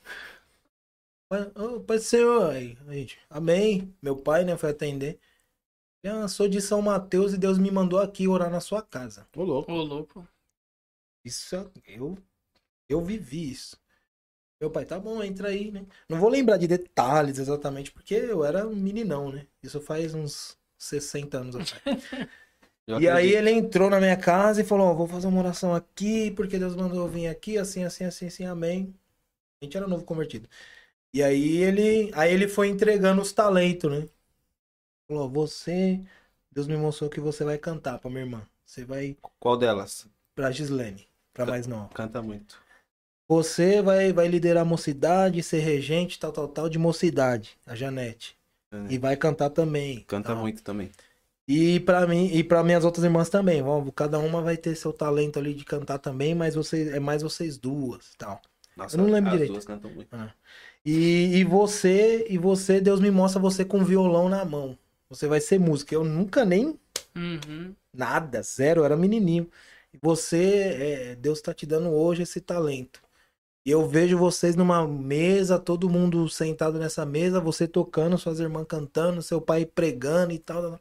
Pai, ô, pai do Senhor, aí, a gente, amém. Meu pai, né, foi atender. Eu sou de São Mateus e Deus me mandou aqui orar na sua casa. Ô, louco. Ô, louco. Isso, eu, eu vivi isso. Meu pai, tá bom, entra aí, né? Não vou lembrar de detalhes exatamente, porque eu era um meninão, né? Isso faz uns 60 anos atrás. Eu E aí ele entrou na minha casa e falou, ó, vou fazer uma oração aqui, porque Deus mandou eu vir aqui, assim, assim, assim, assim, amém. A gente era novo convertido. E aí ele, aí ele foi entregando os talentos, né? Falou, você, Deus me mostrou que você vai cantar pra minha irmã. Você vai Qual delas? pra Gislene, pra mais nova. Canta muito. Você vai, vai liderar a mocidade, ser regente, tal, tal, tal, de mocidade, a Janete. É. E vai cantar também. Canta tal. muito também. E pra mim, e para minhas outras irmãs também. Vamos, cada uma vai ter seu talento ali de cantar também, mas você, é mais vocês duas, tal. Nossa, Eu não lembro as direito. duas cantam muito. E, e você, e você, Deus me mostra você com violão na mão. Você vai ser músico. Eu nunca nem Uhum. nada, zero, eu era menininho. E você, é, Deus tá te dando hoje esse talento. E eu vejo vocês numa mesa, todo mundo sentado nessa mesa, você tocando, suas irmãs cantando, seu pai pregando e tal.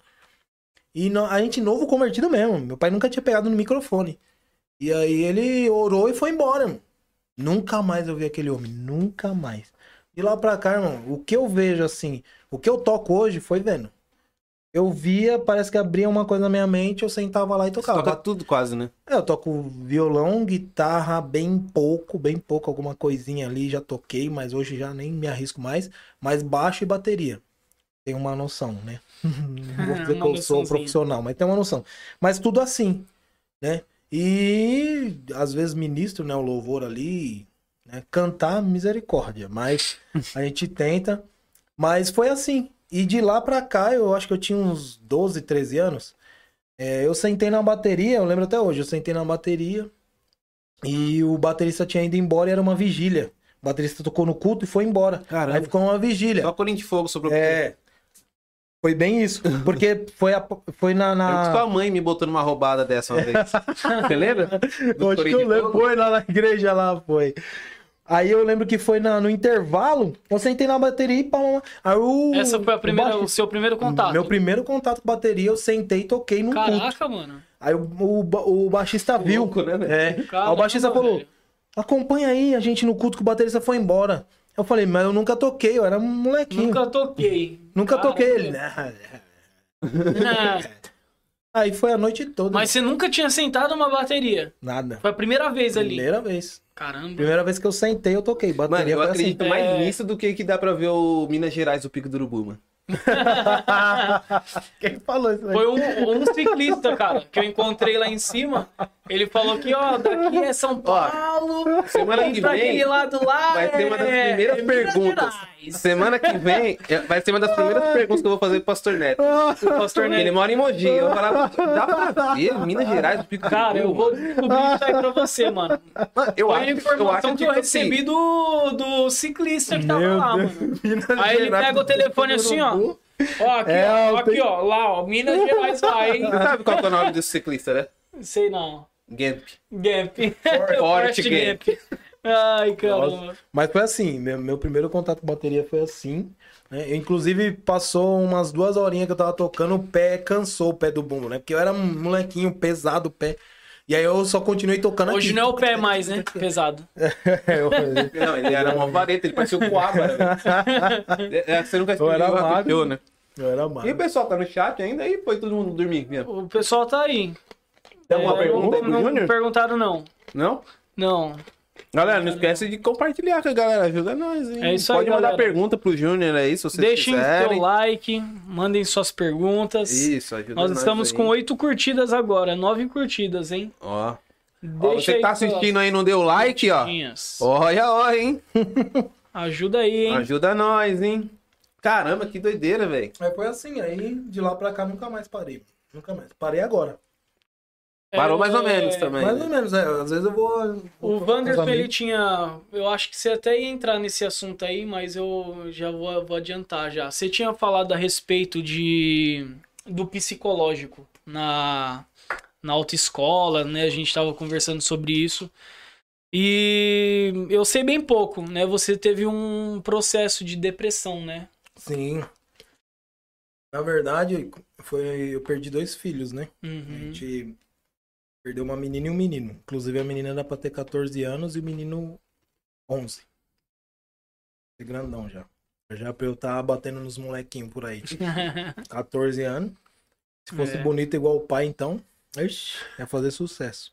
E a gente novo convertido mesmo. Meu pai nunca tinha pegado no microfone. E aí ele orou e foi embora, mano. Nunca mais eu vi aquele homem, nunca mais. De lá pra cá, irmão, o que eu vejo assim, o que eu toco hoje foi vendo. Eu via, parece que abria uma coisa na minha mente, eu sentava lá e Você tocava. toca tudo quase, né? É, eu toco violão, guitarra, bem pouco, bem pouco, alguma coisinha ali já toquei, mas hoje já nem me arrisco mais. Mas baixo e bateria. Tem uma noção, né? Não vou dizer que eu sou profissional, mas tem uma noção. Mas tudo assim, né? E às vezes ministro, né, o louvor ali, né? Cantar misericórdia, mas a gente tenta. Mas foi assim. E de lá pra cá, eu acho que eu tinha uns 12, 13 anos. É, eu sentei na bateria, eu lembro até hoje, eu sentei na bateria e o baterista tinha ido embora e era uma vigília. O baterista tocou no culto e foi embora. Caramba. Aí ficou uma vigília. Só Corinthians de Fogo sobrou. É. Foi bem isso. Porque foi, a, foi na. Na... sua mãe me botou numa roubada dessa uma vez. Você lembra? Do acho que eu lembro. Foi lá na igreja lá, foi. Aí eu lembro que foi na- no intervalo, eu sentei na bateria e pá, aí o. Essa foi a primeira, o o baixo- seu primeiro contato. Meu primeiro contato com bateria, eu sentei e toquei num culto. Caraca, mano. Aí o, o, o baixista viu. Louco, né, velho? É. Aí Caramba, o baixista falou: velho. acompanha aí a gente no culto que o baterista foi embora. Eu falei, mas eu nunca toquei, eu era um molequinho. Nunca, Nunca toquei. toquei ele. Caramba. né? Aí foi a noite toda. Mas você nunca tinha sentado uma bateria. Nada. Foi a primeira vez ali. Primeira vez. Caramba. Primeira vez que eu sentei, eu toquei. Mano, Bateria eu foi acredito assim. mais É. nisso do que que dá pra ver o Minas Gerais, o Pico do Urubu, mano. Quem falou isso aí? Foi um, um ciclista, cara, que eu encontrei lá em cima. Ele falou que, ó, daqui é São Paulo. Semana e que pra vem lado lá vai ser uma das é- primeiras é perguntas. Semana que vem vai ser uma das primeiras perguntas que eu vou fazer pro Pastor Neto. O pastor Ele Neto. mora em Mogi. Eu vou falar, dá pra ver Minas Gerais, Pico Cara, eu vou descobrir isso aí pra você, mano. Mano, eu Foi a acho, eu informação acho que eu tipo recebi assim, do, do ciclista que tava Meu lá, Deus. mano. Minas Aí ele Gerais, pega o telefone assim, ó. Ó, aqui, É, ó, aqui, ó, lá, ó, Minas Gerais vai, hein? Você sabe qual que é o nome desse ciclista, né? Sei não. Gamp. Gap. Forte Forte Gap. Ai, caramba. Mas foi assim, meu, meu primeiro contato com bateria foi assim. né? Eu, inclusive, passou umas duas horinhas que eu tava tocando, o pé cansou o pé do bumbo, né? Porque eu era um molequinho pesado o pé. E aí eu só continuei tocando Hoje aqui. não é o pé mais, né? Pesado. É, Não, ele era uma vareta, ele parecia o Coabra. né? É, Você nunca Eu era magro. Né? eu era E o magro. pessoal tá no chat ainda aí foi todo mundo dormir mesmo. O pessoal tá aí. Tem alguma É, pergunta aí não, Júnior? perguntaram, não. Não? Não. Galera, não esquece de compartilhar com a galera, ajuda nós, hein? É isso aí, Pode mandar galera. pergunta pro Júnior aí, se vocês Deixem quiserem. seu like, mandem suas perguntas. Isso, ajuda Nós estamos aí. com oito curtidas agora, nove curtidas, hein? Ó. Ó, Deixa você que tá assistindo aí e não deu like, ó. curtidinhas. Olha, ó, hein? Ajuda aí, hein? Ajuda nós, hein? Caramba, que doideira, velho. Aí foi assim, aí de lá pra cá nunca mais parei. Nunca mais. Parei agora. Parou É, mais ou menos também. Mais né? ou menos, é. Às vezes eu vou. O vou Wanderson, ele tinha. Eu acho que você até ia entrar nesse assunto aí, mas eu já vou, vou adiantar já. Você tinha falado a respeito de do psicológico na, na autoescola, né? A gente tava conversando sobre isso. E eu sei bem pouco, né? Você teve um processo de depressão, né? Sim. Na verdade, foi, eu perdi dois filhos, né? A Uhum. gente perdeu uma menina e um menino. Inclusive a menina era pra ter 14 anos e o menino 11. É grandão já. Já pra eu estar batendo nos molequinhos por aí. 14 anos. Se fosse É. bonito igual o pai, então, ixi, ia fazer sucesso.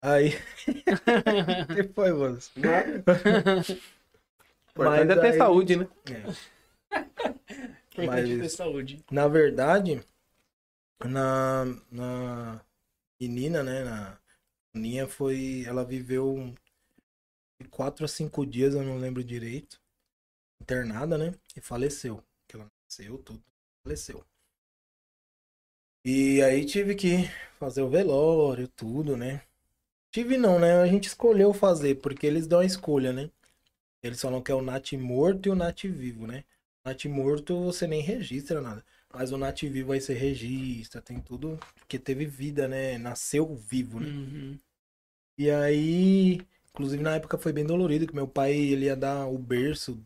Aí. que foi, mano? É ter aí- saúde, né? É. Ter Mas- saúde. Na verdade, na, na, menina, né? Na Aninha foi. Ela viveu de quatro a cinco dias, eu não lembro direito. Internada, né? E faleceu. Que ela nasceu, tudo. Faleceu. E aí tive que fazer o velório, tudo, né? Tive não, né? A gente escolheu fazer, porque eles dão a escolha, né? Eles falam que é o Nat morto e o Nat vivo, né? Nat morto você nem registra nada. Mas o Nat vivo aí você registra, tem tudo. Porque teve vida, né? Nasceu vivo, né? Uhum. E aí, inclusive na época foi bem dolorido, que meu pai ele ia dar o berço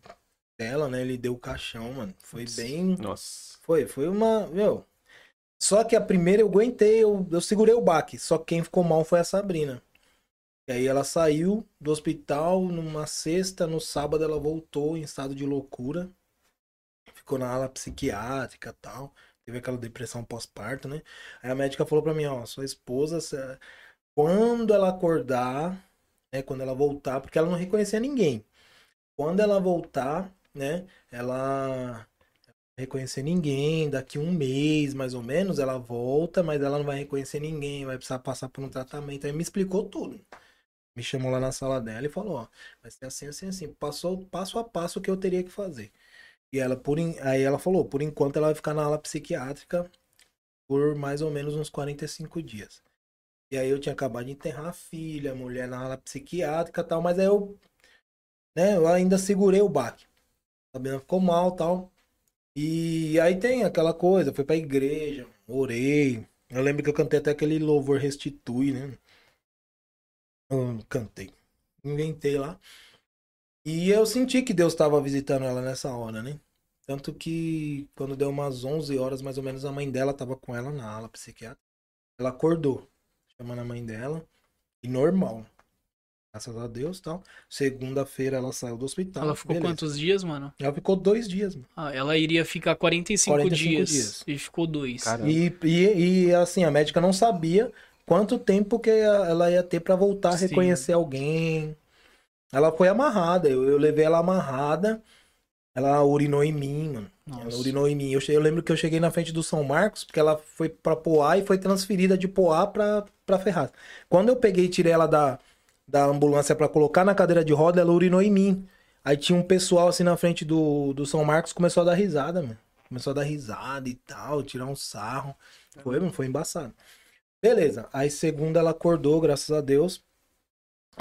dela, né? Ele deu o caixão, mano. Foi bem. Nossa. Foi, foi uma. Meu. Só que a primeira eu aguentei, eu, eu segurei o baque. Só que quem ficou mal foi a Sabrina. E aí ela saiu do hospital numa sexta, no sábado ela voltou em estado de loucura. Ficou na ala psiquiátrica e tal. Teve aquela depressão pós-parto, né? Aí a médica falou pra mim, ó, sua esposa, quando ela acordar, né, quando ela voltar, porque ela não reconhecia ninguém. Quando ela voltar, né, ela reconhecer ninguém, daqui um mês mais ou menos, ela volta, mas ela não vai reconhecer ninguém, vai precisar passar por um tratamento. Aí me explicou tudo. Me chamou lá na sala dela e falou, ó, vai ser assim, assim, assim, passou passo a passo o que eu teria que fazer. E ela, por, en- aí ela falou, por enquanto ela vai ficar na ala psiquiátrica por mais ou menos uns 45 dias. E aí eu tinha acabado de enterrar a filha, a mulher na ala psiquiátrica tal, mas aí eu, né, eu ainda segurei o baque. A Sabrina ficou mal tal. E aí tem aquela coisa, fui pra igreja, orei. Eu lembro que eu cantei até aquele louvor restitui, né? Eu cantei. Inventei lá. E eu senti que Deus estava visitando ela nessa hora, né? Tanto que quando deu umas 11 horas, mais ou menos, a mãe dela tava com ela na ala psiquiátrica. Ela acordou, chamando a mãe dela. E normal. Graças a Deus tal. Segunda-feira ela saiu do hospital. Ela ficou beleza. quantos dias, mano? Ela ficou dois dias, mano. Ah, ela iria ficar 45, 45 dias, dias. e ficou dois. E, e, e assim, a médica não sabia quanto tempo que ela ia ter pra voltar a Sim. reconhecer alguém. Ela foi amarrada, eu, eu levei ela amarrada. Ela urinou em mim, mano. Ela Nossa. urinou em mim. Eu, eu lembro que eu cheguei na frente do São Marcos, porque ela foi pra Poá e foi transferida de Poá pra, pra Ferraz. Quando eu peguei e tirei ela da, da ambulância pra colocar na cadeira de roda, ela urinou em mim. Aí tinha um pessoal assim na frente do, do São Marcos, começou a dar risada, mano. Começou a dar risada e tal, tirar um sarro. Foi, mano, foi embaçado. Beleza. Aí segunda ela acordou, graças a Deus.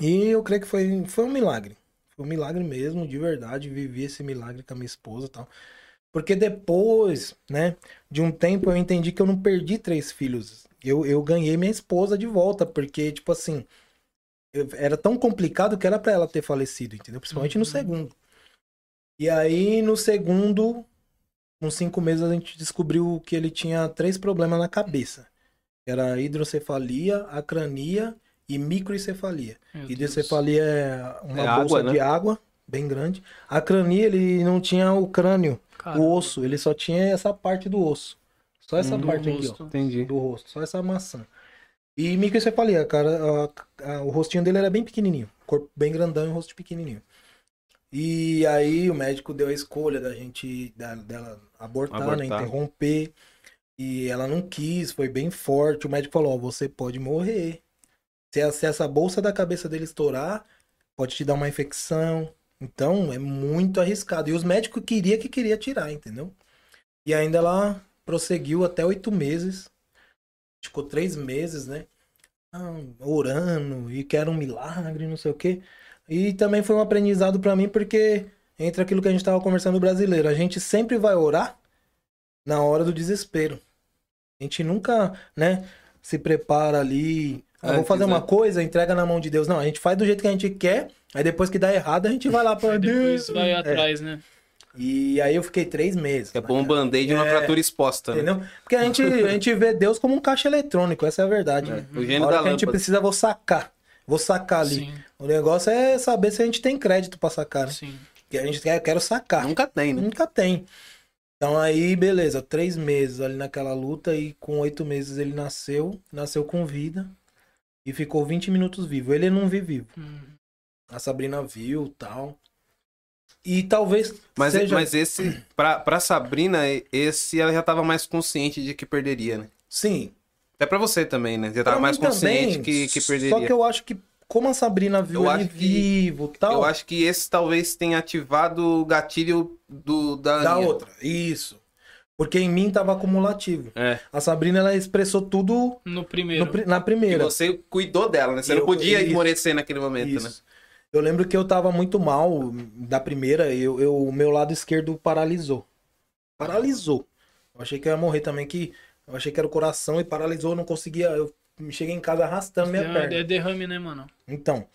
E eu creio que foi, foi um milagre. Foi um milagre mesmo, de verdade. Vivi esse milagre com a minha esposa e tal. Porque depois, né, de um tempo eu entendi que eu não perdi três filhos. Eu, eu ganhei minha esposa de volta, porque, tipo assim, eu- era tão complicado que era pra ela ter falecido, entendeu? Principalmente no Uhum. segundo. E aí, no segundo, com cinco meses, a gente descobriu que ele tinha três problemas na cabeça. Era a hidrocefalia, acrania e microencefalia. Hidrocefalia é uma É água, bolsa né? de água bem grande. A crania, ele não tinha o crânio, Caramba. o osso, ele só tinha essa parte do osso. Só essa Hum, do parte aqui, ó. rosto. Entendi. Do rosto, só essa maçã. E microencefalia, cara, a- a- o rostinho dele era bem pequenininho, corpo bem grandão e o rosto pequenininho. E aí o médico deu a escolha da gente, da- dela abortar, né, Abortar. interromper. E ela não quis, foi bem forte. O médico falou, ó, você pode morrer. Se, essa bolsa da cabeça dele estourar, pode te dar uma infecção. Então, é muito arriscado. E os médicos queria que queria tirar, entendeu? E ainda ela prosseguiu até oito meses. Ficou três meses, né? Ah, orando e quero um milagre, não sei o quê. E também foi um aprendizado pra mim, porque entra aquilo que a gente tava conversando brasileiro. A gente sempre vai orar na hora do desespero. A gente nunca, né, se prepara ali. Ah, vou fazer uma né? coisa, entrega na mão de Deus. Não, a gente faz do jeito que a gente quer, aí depois que dá errado, a gente vai lá pra Aí Deus. depois vai É. atrás, né? E aí eu fiquei três meses. É bom um band-aid numa É. fratura exposta. Né? Entendeu? Porque a gente, a gente vê Deus como um caixa eletrônico, essa é a verdade. É, né? o A gênio hora da que a gente precisa, vou sacar. Vou sacar ali. Sim, O negócio é saber se a gente tem crédito pra sacar, né? sim. Porque a gente quer, quero sacar. Nunca tem, né? Nunca tem. Então aí, beleza, três meses ali naquela luta e com oito meses ele nasceu, nasceu com vida e ficou 20 minutos vivo. Ele não vive vivo. Hum. A Sabrina viu tal. E talvez Mas, seja... mas esse, pra, pra Sabrina, esse ela já tava mais consciente de que perderia, né? Sim, Até pra você também, né? Você tava Pra mais mim também, consciente que, que perderia. Só que eu acho que, como a Sabrina viu Eu ele acho que- vivo e tal, Eu acho que esse talvez tenha ativado o gatilho do, da, da Aninha. outra. Isso. Porque em mim tava acumulativo. É. A Sabrina, ela expressou tudo No primeiro. no na E primeira. você cuidou dela, né? Você Eu- não podia isso. esmorecer naquele momento, né? Isso. Eu lembro que eu tava muito mal da primeira, eu, eu- o meu lado esquerdo paralisou. Paralisou. Eu achei que eu ia morrer também, que eu achei que era o coração e paralisou, eu não conseguia. Eu cheguei em casa arrastando minha é, perna. é derrame, né, mano? Então.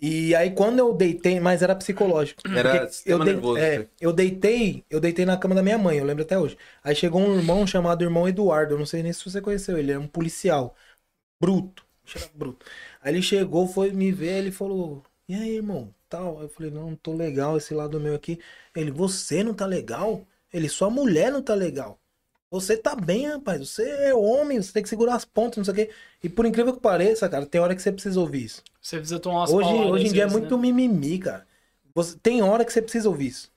E aí quando eu deitei, mas era psicológico. Era sistema eu, dei- nervoso, é, eu deitei, eu deitei na cama da minha mãe, eu lembro até hoje. Aí chegou um irmão chamado irmão Eduardo, eu não sei nem se você conheceu ele, é um policial. Bruto, bruto. Aí ele chegou, foi me ver, ele falou: "E aí, irmão?" Tal. Eu falei: "Não, não tô legal esse lado meu aqui". Ele: "Você não tá legal?" Ele: "Sua mulher não tá legal." Você tá bem, rapaz. Você é homem, você tem que segurar as pontas, não sei o quê. E por incrível que pareça, cara, tem hora que você precisa ouvir isso. Você precisa tomar umas Hoje, hoje em dia é vezes, muito né? mimimi, cara. Você, tem hora que você precisa ouvir isso.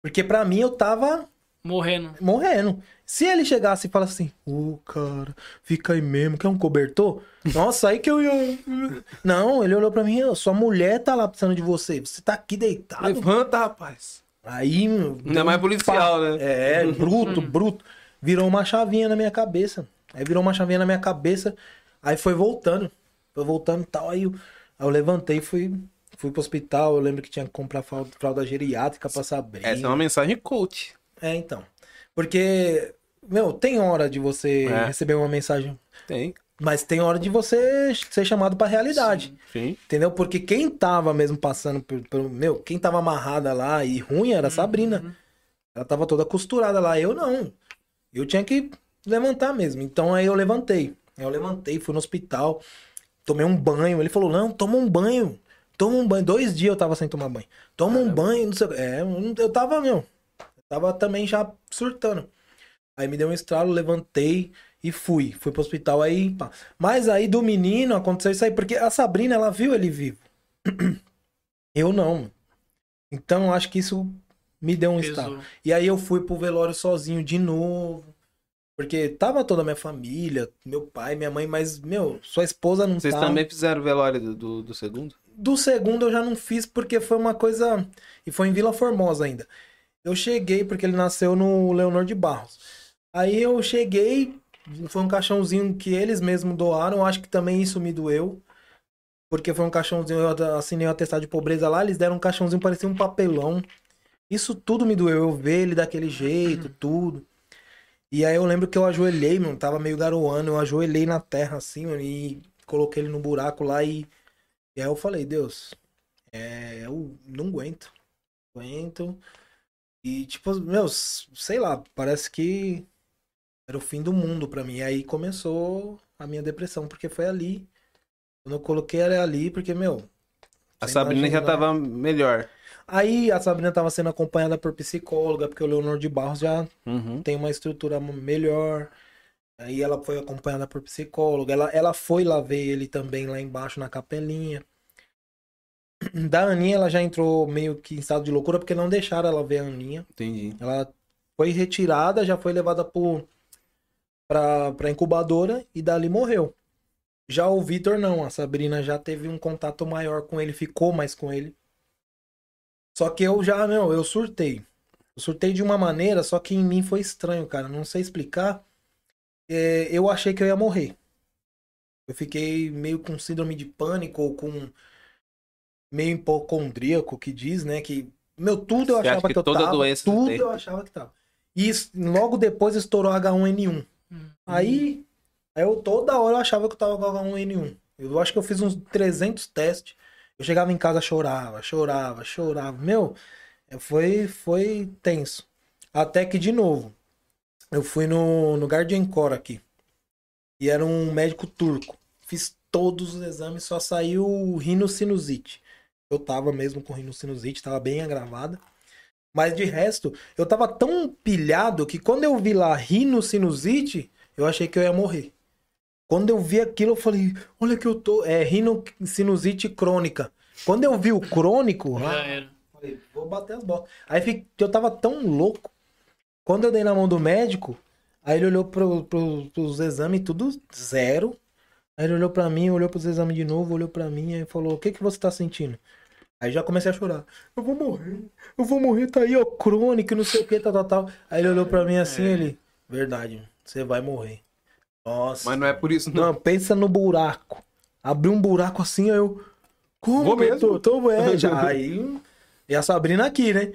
Porque pra mim eu tava Morrendo. morrendo. Se ele chegasse e falasse assim, ô cara, fica aí mesmo, quer um cobertor? Nossa, aí que eu ia. Não, ele olhou pra mim, "Ô, sua mulher tá lá precisando de você. Você tá aqui deitado. Levanta, rapaz. Aí. meu, Ainda mais policial, né? É, bruto, bruto. Virou uma chavinha na minha cabeça. Aí virou uma chavinha na minha cabeça. Aí foi voltando. Foi voltando e tal. Aí eu, aí eu levantei e fui, fui pro hospital. Eu lembro que tinha que comprar fralda, geriátrica pra Sabrina. Essa é uma mensagem coach. É, então. Porque, meu, tem hora de você É. receber uma mensagem, Tem. mas tem hora de você ser chamado pra realidade. Sim. Entendeu? Porque quem tava mesmo passando pelo, Meu, quem tava amarrada lá e ruim era a Sabrina. Ela tava toda costurada lá. Eu não. Eu tinha que levantar mesmo. Então aí eu levantei. Eu levantei, fui no hospital, tomei um banho. Ele falou: não, toma um banho. Toma um banho. Dois dias eu tava sem tomar banho. Toma um banho, não sei. É, eu tava, meu. Eu tava também já surtando. Aí me deu um estralo, levantei e fui. Fui pro hospital aí, pá. Mas aí do menino aconteceu isso aí, porque a Sabrina, ela viu ele vivo. Eu não. Então eu acho que isso me deu um estalo. E aí eu fui pro velório sozinho de novo. Porque tava toda a minha família, meu pai, minha mãe, mas, meu, sua esposa não Vocês tá. também fizeram o velório do, do, do segundo? Do segundo eu já não fiz porque foi uma coisa. E foi em Vila Formosa ainda. Eu cheguei porque ele nasceu no Leonor de Barros. Aí eu cheguei, foi um caixãozinho que eles mesmos doaram. Acho que também isso me doeu. Porque foi um caixãozinho, eu assinei o atestado de pobreza lá, eles deram um caixãozinho, parecia um papelão. Isso tudo me doeu, eu ver ele daquele jeito, tudo. E aí eu lembro que eu ajoelhei, mano, tava meio garoando, eu ajoelhei na terra assim, mano, e coloquei ele no buraco lá e e aí eu falei, Deus, é, eu não aguento. Aguento. E tipo, meu, sei lá, parece que era o fim do mundo pra mim. E aí começou a minha depressão, porque foi ali. Quando eu coloquei era ali, porque, meu. A Sabrina já imagina, tava melhor. Aí a Sabrina tava sendo acompanhada por psicóloga, porque o Leonor de Barros já Uhum. tem uma estrutura melhor. Aí ela foi acompanhada por psicóloga. Ela, ela foi lá ver ele também lá embaixo na capelinha. Da Aninha, ela já entrou meio que em estado de loucura porque não deixaram ela ver a Aninha. Entendi. Ela foi retirada, já foi levada pro, pra, pra incubadora e dali morreu. Já o Vitor não, a Sabrina já teve um contato maior com ele, ficou mais com ele. Só que eu já, não, eu surtei. Eu surtei de uma maneira, só que em mim foi estranho, cara. Não sei explicar. É, eu achei que eu ia morrer. Eu fiquei meio com síndrome de pânico ou com meio hipocondríaco que diz, né? Que, meu, tudo eu Você acha achava que que, eu toda tava. doença tudo eu achava que tava. E logo depois estourou H1N1. Hum. Aí, aí eu toda hora eu achava que eu tava com H1N1. Eu acho que eu fiz uns 300 testes. Eu chegava em casa, chorava, chorava, chorava. Meu, foi, foi tenso. Até que, de novo, eu fui no, no Guardian Core aqui. E era um médico turco. Fiz todos os exames, só saiu rinocinusite. Eu tava mesmo com rinocinusite, tava bem agravada. Mas de resto, eu tava tão pilhado que quando eu vi lá rinocinusite, eu achei que eu ia morrer. Quando eu vi aquilo, eu falei, olha que eu tô. É rinocinusite crônica. Quando eu vi o crônico, Já ah, era. falei, vou bater as bolas. Aí eu tava tão louco. Quando eu dei na mão do médico, Aí ele olhou pro, pro, pros exames, tudo zero. Aí ele olhou pra mim, olhou pros exames de novo, olhou pra mim e falou: O que que você tá sentindo? Aí já comecei a chorar. Eu vou morrer, eu vou morrer, tá aí, ó, crônico, não sei o que, tal, tal, tal. Aí ele olhou pra mim assim, ele: Verdade, você vai morrer. Nossa. Mas não é por isso, não. Não, pensa no buraco. Abriu um buraco assim, aí eu. Como, Vou mesmo? doutor? Tô, é, já. Aí. E a Sabrina aqui, né?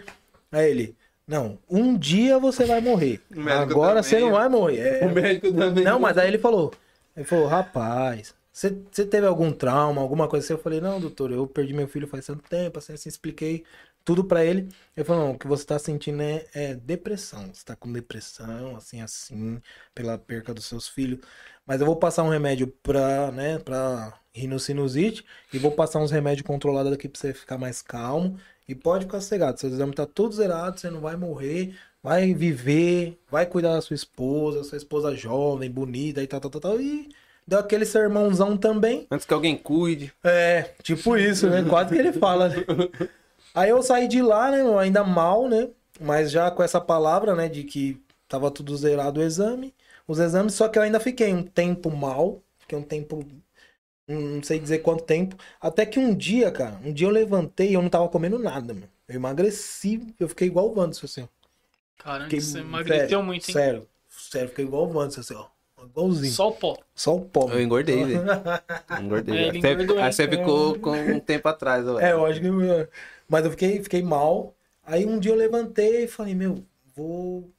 Aí ele. Não, um dia você vai morrer. Agora também, você não vai morrer. É. O médico também. Não, mas aí ele falou. Ele falou, rapaz, você, você teve algum trauma, alguma coisa assim? Eu falei, não, doutor, eu perdi meu filho faz tanto tempo, assim, assim, expliquei tudo pra ele. Ele falou, não, o que você tá sentindo é, é depressão. Você tá com depressão, assim, assim, pela perca dos seus filhos. Mas eu vou passar um remédio pra, né, pra rinocinusite e vou passar uns remédios controlados aqui pra você ficar mais calmo. E pode ficar sossegado, seus exames tá tudo zerado, você não vai morrer, vai viver, vai cuidar da sua esposa, sua esposa jovem, bonita e tal, tal, tal, tal. E deu aquele sermãozão também. Antes que alguém cuide. É, tipo isso, né? Quase que ele fala, né? Aí eu saí de lá, né, meu, ainda mal, né? Mas já com essa palavra, né, de que tava tudo zerado o exame, os exames, só que eu ainda fiquei um tempo mal, fiquei um tempo, não sei dizer quanto tempo, até que um dia, cara, um dia eu levantei e eu não tava comendo nada, mano. Eu emagreci, eu fiquei igual o Wanderson, assim. ó. Caramba, Fiquei, você emagreceu sério, muito, hein? Sério, sério, fiquei igual o Wanderson, assim, ó. Igualzinho. Só, Só o pó. o pó. Eu engordei, velho. Engordei. É, engordou, aí você é. ficou com um tempo atrás, ó. É, eu acho que. Mas eu fiquei, fiquei mal. Aí um dia eu levantei e falei, meu, vou.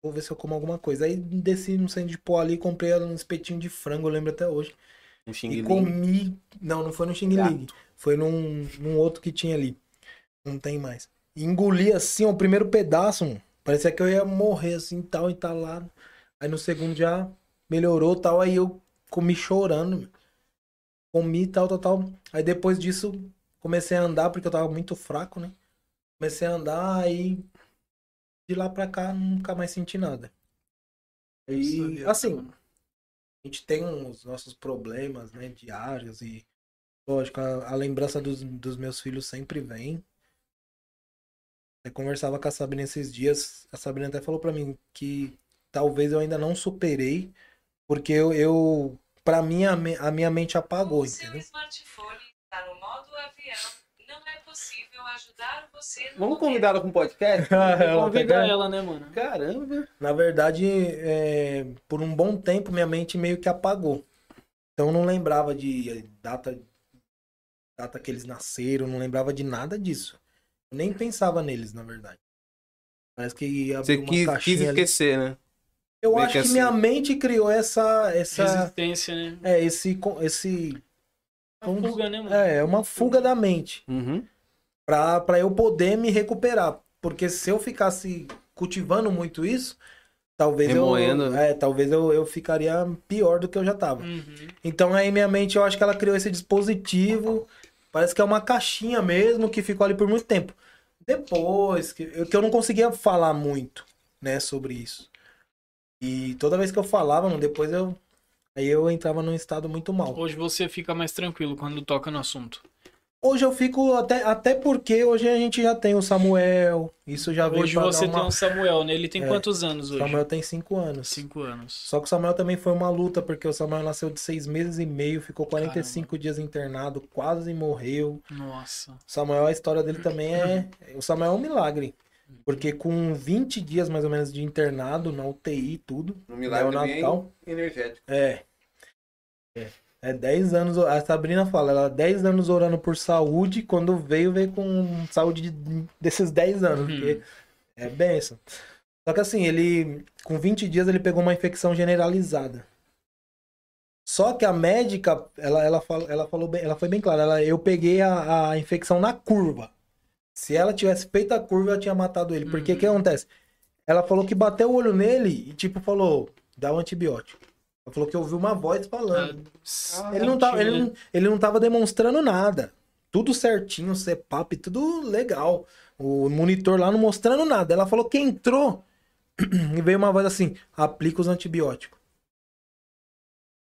Vou ver se eu como alguma coisa. Aí desci no centro de pó ali, comprei um espetinho de frango, eu lembro até hoje. Um E xing comi. Não, não foi no Xing Ling. Foi num, num outro que tinha ali. Não tem mais. E engoli assim, ó, o primeiro pedaço, mano. Parecia que eu ia morrer assim, tal, entalado. Aí no segundo já melhorou tal. Aí eu comi chorando. Comi tal, tal, tal. Aí depois disso comecei a andar, porque eu tava muito fraco, né? Comecei a andar, aí de lá pra cá nunca mais senti nada. E Sabia, assim, a gente tem os nossos problemas, né, diários e lógico, a, a lembrança dos, dos meus filhos sempre vem. Eu conversava com a Sabrina esses dias, a Sabrina até falou pra mim que talvez eu ainda não superei, porque eu, eu para mim a, me- a minha mente apagou, O seu entendeu? smartphone avião. Não é possível ajudar você Vamos convidar ela com um podcast? Ela Convida ela, né, mano? Caramba. Na verdade, é, por um bom tempo minha mente meio que apagou. Então eu não lembrava de data, data que eles nasceram, não lembrava de nada disso. Eu nem pensava neles, na verdade. Parece que Você quis, quis caixinha ali. esquecer, né? Eu meio acho que assim. minha mente criou essa, essa, Resistência, né? é, esse, co- esse, A fuga, né, mano? é, uma fuga da mente. Uhum. pra, pra eu poder me recuperar. Porque se eu ficasse cultivando muito isso, talvez Remoendo, eu. É, talvez eu, eu ficaria pior do que eu já tava. Uhum. Então aí minha mente, eu acho que ela criou esse dispositivo. Parece que é uma caixinha mesmo que ficou ali por muito tempo. Depois, que eu, que eu não conseguia falar muito, né, sobre isso. E toda vez que eu falava, mano, depois eu. Aí eu entrava num estado muito mal. Hoje você fica mais tranquilo quando toca no assunto. Hoje eu fico até, até porque hoje a gente já tem o Samuel. Isso já veio Hoje você uma... tem um Samuel, né? Ele tem É. quantos anos O hoje? Samuel tem cinco anos. Cinco anos. Só que o Samuel também foi uma luta, porque o Samuel nasceu de seis meses e meio, ficou 45 dias internado, quase morreu. Nossa. O Samuel, a história dele também é. O Samuel é um milagre. Porque com 20 dias mais ou menos de internado, na UTI e tudo. Um milagre neonatal, bem energético. É. É. É 10 anos. A Sabrina fala, ela 10 anos orando por saúde. Quando veio, veio com saúde de- desses 10 anos. Uhum. Porque é benção. Só que assim, ele. Com 20 dias ele pegou uma infecção generalizada. Só que a médica, ela, ela, fala, ela falou bem, ela foi bem clara. Ela, eu peguei a, a infecção na curva. Se ela tivesse feito a curva, eu tinha matado ele. Porque o que Uhum. acontece? Ela falou que bateu o olho nele e, tipo, falou: dá um antibiótico. Ela falou que ouviu uma voz falando. Ah, Ele não, tava, ele, não, ele não tava demonstrando nada. Tudo certinho, CPAP, tudo legal. O monitor lá não mostrando nada. Ela falou que entrou e veio uma voz assim: aplica os antibióticos.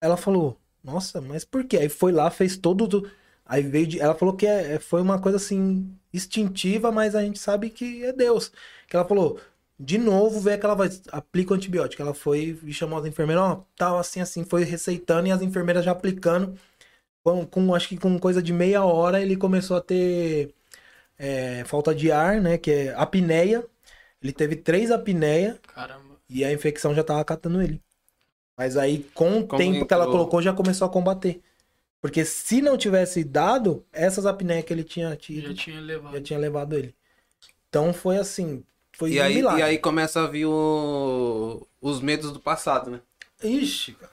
Ela falou: Nossa, mas por quê? Aí foi lá, fez todo. Aí veio de. Ela falou que é- é- foi uma coisa assim instintiva, mas a gente sabe que é Deus. Que ela falou: De novo, veio aquela voz, aplica o antibiótico. Ela foi e chamou as enfermeiras, ó, tal, assim, assim, foi receitando e as enfermeiras já aplicando. Com, com- acho que com coisa de meia hora ele começou a ter é, falta de ar, né? Que é apneia. Ele teve três apneia Caramba. e a infecção já tava catando ele. Mas aí, com o Como tempo que ela entrou? colocou, já começou a combater. Porque se não tivesse dado, essas apneias que ele tinha tido, Já tinha levado. já tinha levado ele. Então foi assim, foi E um aí, milagre. e aí começa a vir o- os medos do passado, né? Ixi, cara.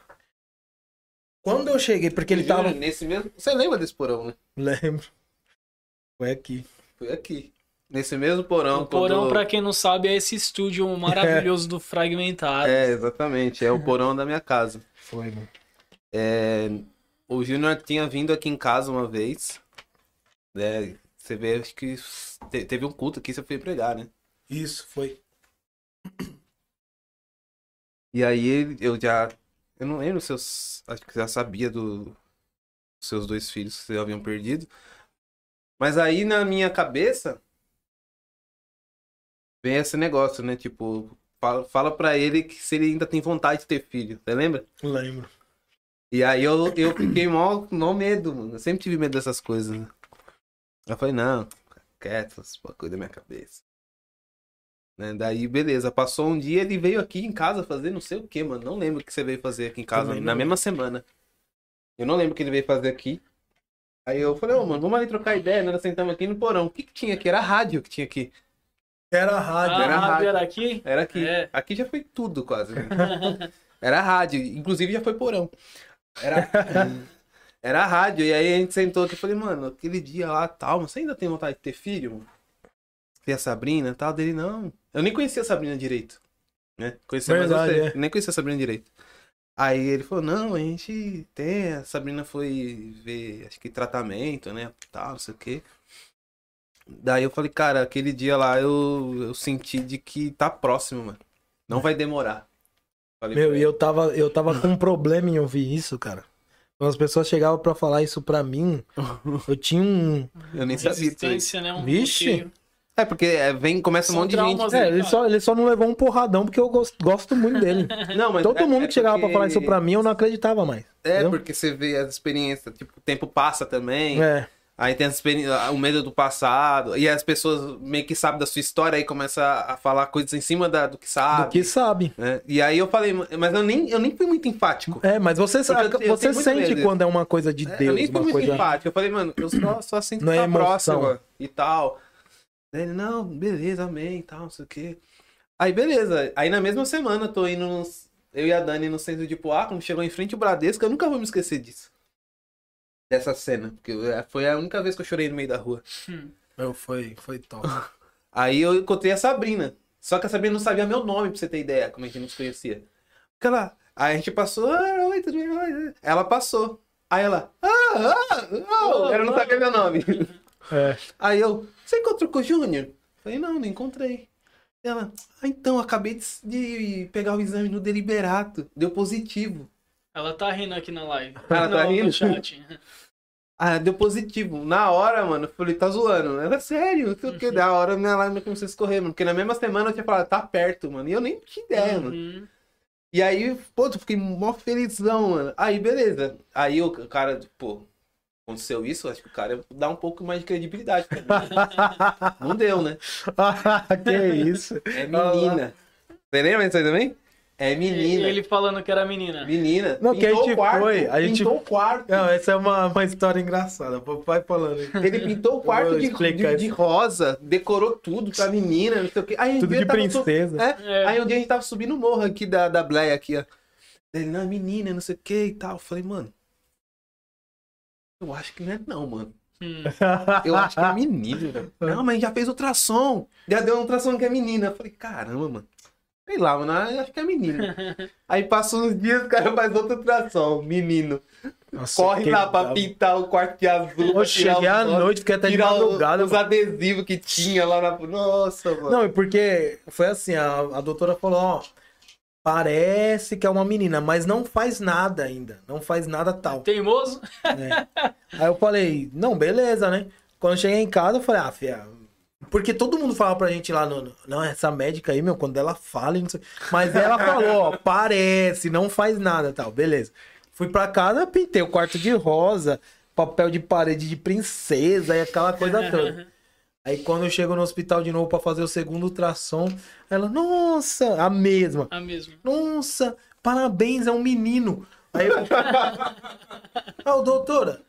Quando eu cheguei, porque ele tava. Nesse mesmo... Você lembra desse porão, né? Lembro. Foi aqui. Foi aqui. Nesse mesmo porão. O porão, quando- pra quem não sabe, é esse estúdio maravilhoso do Fragmentado. É, exatamente. É o porão da minha casa. Foi, mano. É, o Júnior tinha vindo aqui em casa uma vez. Né? Você vê, acho que te- teve um culto aqui, você foi pregar, né? Isso, foi. E aí eu já. Eu não lembro se eu. Acho que já sabia do, dos seus dois filhos que vocês haviam perdido. Mas aí na minha cabeça. Vem esse negócio, né? Tipo, fala, fala pra ele que se ele ainda tem vontade de ter filho. Você lembra? Lembro. E aí eu, eu fiquei mó, mó medo, mano. Eu sempre tive medo dessas coisas, né? Eu falei, não, fica quieto, essas coisas da minha cabeça. Né? Daí, beleza. Passou um dia, ele veio aqui em casa fazer não sei o que, mano. Não lembro o que você veio fazer aqui em casa na mesma semana. Eu não lembro o que ele veio fazer aqui. Aí eu falei, ô, mano, vamos ali trocar ideia, né? Nós sentamos aqui no porão. O que que tinha aqui? Era rádio que tinha aqui. Era Ah, rádio. era a rádio rádio. era aqui? Era aqui. É. Aqui já foi tudo, quase. né? Era rádio. Inclusive já foi porão. Era... Era rádio. E aí a gente sentou aqui e falei, mano, aquele dia lá tal, você ainda tem vontade de ter filho? mano? Ter a Sabrina e tal? Dele, não. Eu nem conhecia a Sabrina direito. Né? Conhecia mais Verdade, você. é. Nem conhecia a Sabrina direito. Aí ele falou, não, a gente tem. A Sabrina foi ver, acho que tratamento, né? Tal, não sei o quê. Daí eu falei, cara, aquele dia lá eu, eu senti de que tá próximo, mano. Não vai demorar. Falei Meu, pra e eu tava, eu tava com um problema em ouvir isso, cara. Quando as pessoas chegavam pra falar isso pra mim, eu tinha um. eu nem sabia disso né? Um Vixe. É, porque é, vem, começa um São monte de gente. traumas, É, né, ele só, ele só não levou um porradão porque eu gosto, gosto muito dele. Não, mas Todo é- mundo é que chegava pra porque- falar isso pra mim, eu não acreditava mais. É, entendeu? porque você vê as experiências, tipo, o tempo passa também. É, Aí tem o medo do passado. E as pessoas meio que sabem da sua história, aí começa a falar coisas em cima da, do que sabe. do que sabe. né? E aí eu falei, mas eu nem, eu nem fui muito enfático. É, mas você, Porque eu- eu você sente quando é uma coisa de É, eu Deus, nem fui muito coisa. enfático. Eu falei, mano, eu só, só sinto Não que é tá emoção. próxima e tal. Ele, não, beleza, amém e tal, não sei o quê. Aí, beleza. Aí na mesma semana eu tô indo nos- Eu e a Dani no centro de Poá, quando chegou em frente ao Bradesco, eu nunca vou me esquecer disso. Dessa cena. Porque eu- foi a única vez que eu chorei no meio da rua. Eu, foi, foi top. Aí eu encontrei a Sabrina. Só que a Sabrina não sabia meu nome, pra você ter ideia, como a gente nos conhecia. Porque ela. Aí a gente passou, ah, oi, tudo bem? Ela passou. Aí ela, ah, ah, ah, ela não sabia meu nome. É. Aí eu, você encontrou com o Júnior? Falei, não, não encontrei. Ela, ah, então, acabei de, de pegar o exame no deliberato, deu positivo. Ela tá rindo aqui na live. Ela tá No- rindo? No chat. Ah, deu positivo. Na hora, mano, eu falei, tá zoando. Ela, sério, não o que. Da hora, minha lágrima começou a escorrer, mano. Porque na mesma semana eu tinha falado, tá perto, mano. E eu nem tinha ideia, mano. Uhum. E aí, pô, eu fiquei mó felizão, mano. Aí, beleza. Aí o cara, pô, aconteceu isso, acho que o cara dá um pouco mais de credibilidade pra mim. Não deu, né? que isso? É menina. Você lembra disso aí também? É menina. Ele falando que era menina. Menina. Não, que a gente quarto. foi, a gente- Pintou o quarto. Não, essa é uma, uma história engraçada. Vai falando. Ele pintou o quarto de, de, de rosa, decorou tudo pra menina, não sei o quê. Aí, um Tudo dia de tava princesa. É, É. Aí um dia a gente tava subindo o morro aqui da, da Bleia aqui, ó. Ele, não, menina, não sei o que e tal. Eu falei, mano. Eu acho que não é não, mano. Hum. Eu acho que é menino, velho. Não, mas já fez ultrassom. Já deu um ultrassom que é menina. Eu falei, caramba, mano. Sei lá, mano, acho que é menino. Aí passou uns dias, o cara faz outro ultrassom, menino. Nossa, Corre lá pra brabo. pintar o quarto de azul. Eu cheguei à noite, fiquei até de os, madrugada. os adesivos que tinha lá na. Nossa, mano. Não, e porque foi assim, a, a doutora falou, ó, parece que é uma menina, mas não faz nada ainda, não faz nada tal. Teimoso? né? Aí eu falei, não, beleza, né? Quando eu cheguei em casa, eu falei, ah, fia, Porque todo mundo falava pra gente lá no. Não, essa médica aí, meu, quando ela fala. Não sei... Mas ela falou, ó, parece, não faz nada tal. Beleza. Fui pra casa, pintei o quarto de rosa, papel de parede de princesa e aquela coisa toda. Aí quando eu chego no hospital de novo pra fazer o segundo ultrassom, ela, nossa, a mesma. A mesma. Nossa, parabéns, é um menino. Aí eu. Ô, doutora,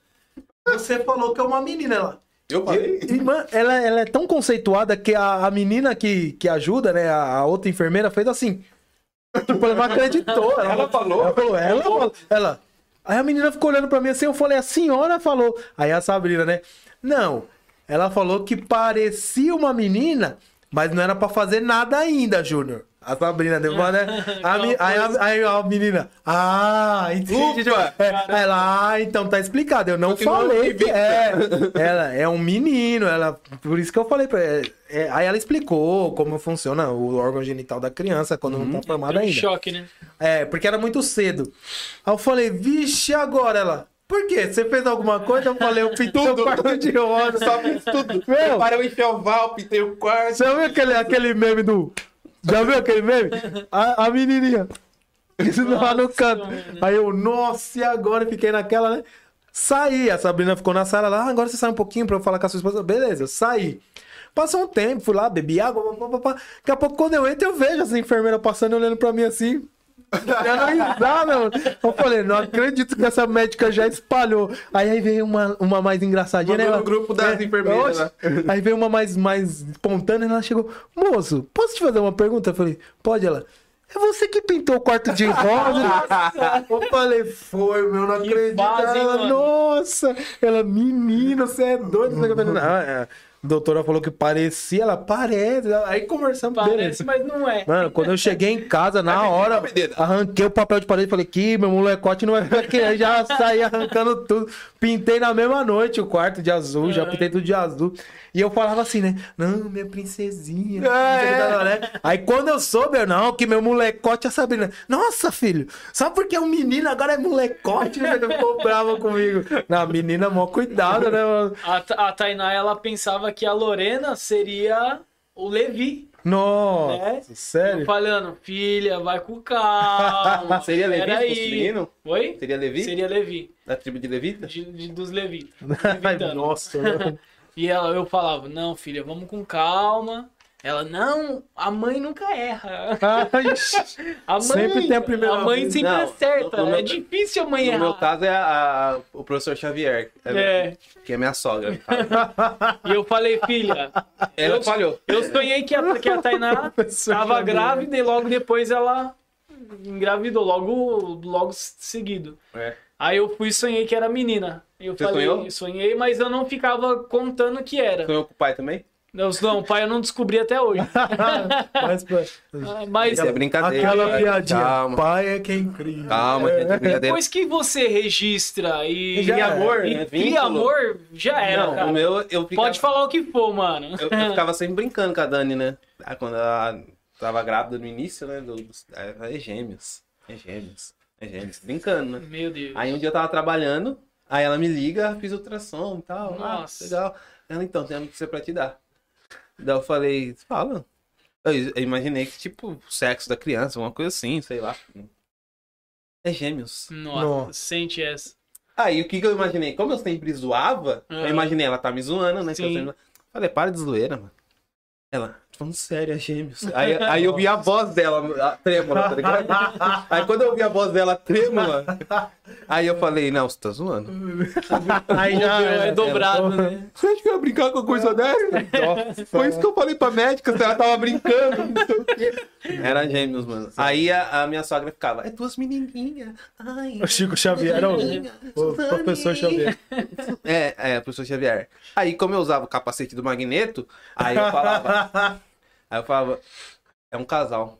você falou que é uma menina. Ela, Eu falei. Irmã, ela, ela é tão conceituada que a, a menina que, que ajuda, né? A, a outra enfermeira fez assim. Tipo, ela não acreditou. Ela, Ela falou? Ela falou, ela falou. Ela. Aí a menina ficou olhando pra mim assim, eu falei, a senhora falou. Aí a Sabrina, né? Não. Ela falou que parecia uma menina, mas não era pra fazer nada ainda, Júnior. A Sabrina deu uma, né? A aí, a, aí a menina, ah, entendi. Ufa! É, ela, ah, então tá explicado. Eu não falei que é. Ela é um menino, ela. Por isso que eu falei pra ela. É, aí ela explicou como funciona o órgão genital da criança quando não tá formado Deu um ainda. choque, né? É, porque era muito cedo. Aí eu falei, vixe, agora ela. Por quê? Você fez alguma coisa? Eu falei, eu pintei o quarto de rosa. Só fiz tudo. Meu, Para o enxoval, pintei o quarto. você viu aquele, aquele meme do. Já viu aquele meme? A, a menininha. Isso lá no Nossa, canto. Aí eu, nossa, e agora? Fiquei naquela, né? Saí. A Sabrina ficou na sala lá. Ah, agora você sai um pouquinho pra eu falar com a sua esposa. Beleza, saí. Passou um tempo, fui lá, bebi água. pá, pá, pá. Daqui a pouco, quando eu entro, eu vejo essa enfermeira passando e olhando pra mim assim. Dando risada, mano. Eu falei, não acredito que essa médica já espalhou. Aí, aí veio uma, uma mais engraçadinha, né? Mandou Ela- no grupo das enfermeiras, oxe. Aí veio uma mais, mais espontânea, ela chegou, moço, posso te fazer uma pergunta? Eu falei, pode ela. É você que pintou o quarto de rosa? eu falei, foi, meu, não Que acredito. base, ela, mano? nossa, ela, menino, você é doido. Não, é. A doutora falou que parecia, ela parece. Aí conversamos, Parece, beleza. mas não é. Mano, quando eu cheguei em casa, na hora, arranquei o papel de parede e falei que meu molecote não aqui. Aí já saí arrancando tudo. Pintei na mesma noite o quarto de azul, já pintei tudo de azul. E eu falava assim, né? Não, minha princesinha. É. né? Aí quando eu soube, eu, não, que meu molecote é a Sabrina. Nossa, filho, só porque é um menino, agora é molecote, você ficou brava comigo. Na menina, mó cuidado, né, mano? A, a Tainá, ela pensava que a Lorena seria o Levi. Nossa, É? sério? Falando, filha, vai com calma. Seria Levi se Peraí. fosse menino? Oi? Seria Levi? Seria Levi. Da tribo de Levita? De, de- dos Levi. Ai, Levitano. nossa. E ela, eu falava, não, filha, vamos com calma. Ela, não, a mãe nunca erra. Ai, A mãe, Sempre tem a primeira A mãe vez. sempre Não, acerta. no- no é meu- difícil a mãe No errar. meu caso é a- a- o professor Xavier, É. que é minha sogra. E eu falei, filha, Ela Eu- falhou. eu sonhei que a, que a Tainá Professor tava Xavier. grávida e logo depois ela engravidou, logo, logo seguido. É. Aí eu fui e sonhei que era menina. Eu Você falei, sonhou? sonhei, mas eu não ficava contando que era. Sonhou com o pai também? Não, não, o pai eu não descobri até hoje. Mas, Ah, Mas Isso é brincadeira. Aquela Calma. piadinha. Calma. Pai é quem cria. Calma, gente, brincadeira. depois que você registra e Já cria amor, É, e cria amor, já era, Não, cara. o meu, eu ficava, Pode falar o que for, mano. eu, eu ficava sempre brincando com a Dani, né? Ah, Quando ela tava grávida no início, né? Do, é, é gêmeos. É gêmeos. É gêmeos. Brincando, né? Meu Deus. Aí um dia eu tava trabalhando, aí ela me liga, fiz ultrassom e tal. Nossa. Ah, legal. Ela, então, tem uma notícia pra te dar. Daí eu falei, fala. Eu, eu imaginei que, tipo, sexo da criança, uma coisa assim, sei lá. É gêmeos. Nossa, Nossa. sente essa. Aí o que, que eu imaginei? Como eu sempre zoava, Ah. eu imaginei, ela tá me zoando, né? que eu Sim. sempre- Falei, para de zoeira, mano. Ela, tô falando sério, é gêmeos. Aí, aí eu vi a voz dela a trêmula, tá ligado? Aí quando eu vi a voz dela trêmula, aí eu falei, não, você tá zoando. Aí já é dobrado, né? Você acha que eu ia brincar com a coisa dessa? Foi isso que eu falei pra médica, se ela tava brincando, não sei o quê. Era gêmeos, mano. Aí a, a minha sogra ficava, é duas menininhas. Ai, O Chico Xavier era o, o professor Xavier. É, é, professor Xavier. Aí, como eu usava o capacete do magneto, aí eu falava, aí eu falava, é um casal.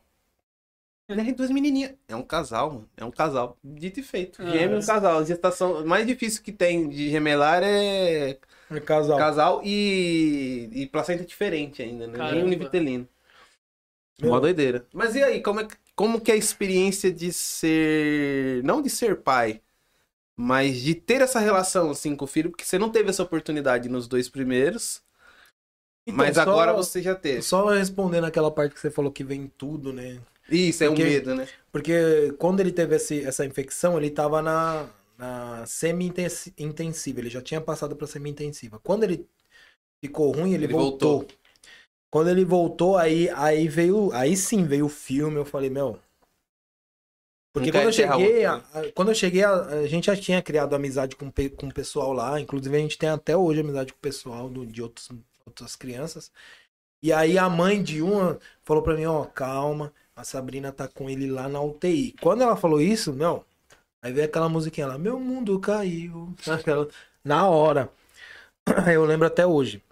Né, duas menininhas. É um casal, mano. É um casal. Dito e feito. Ah. Gêmeo é um casal. Gestação o mais difícil que tem de gemelar é É casal. casal e, e placenta diferente ainda, né? Nem univitelino. Uma doideira. Mas e aí, como, é, como que é a experiência de ser. Não de ser pai, mas de ter essa relação assim com o filho, porque você não teve essa oportunidade nos dois primeiros. Então, Mas só- agora você já teve. Só respondendo aquela parte que você falou que vem tudo, né? Isso, é um Porque- medo, né? Porque quando ele teve esse- essa infecção, ele tava na, na semi-intensiva. Ele já tinha passado pra semi-intensiva. Quando ele ficou ruim, ele, Ele voltou. voltou. Quando ele voltou, aí, aí veio. Aí sim veio o filme. Eu falei, meu. Porque quando eu cheguei, a, a- quando eu cheguei, a, a gente já tinha criado amizade com, com o pessoal lá. Inclusive, a gente tem até hoje amizade com o pessoal do- de outros, outras crianças. E aí a mãe de uma falou pra mim, ó, calma, a Sabrina tá com ele lá na UTI. Quando ela falou isso, não, aí veio aquela musiquinha lá, meu mundo caiu. Aquela- Na hora. Eu lembro até hoje.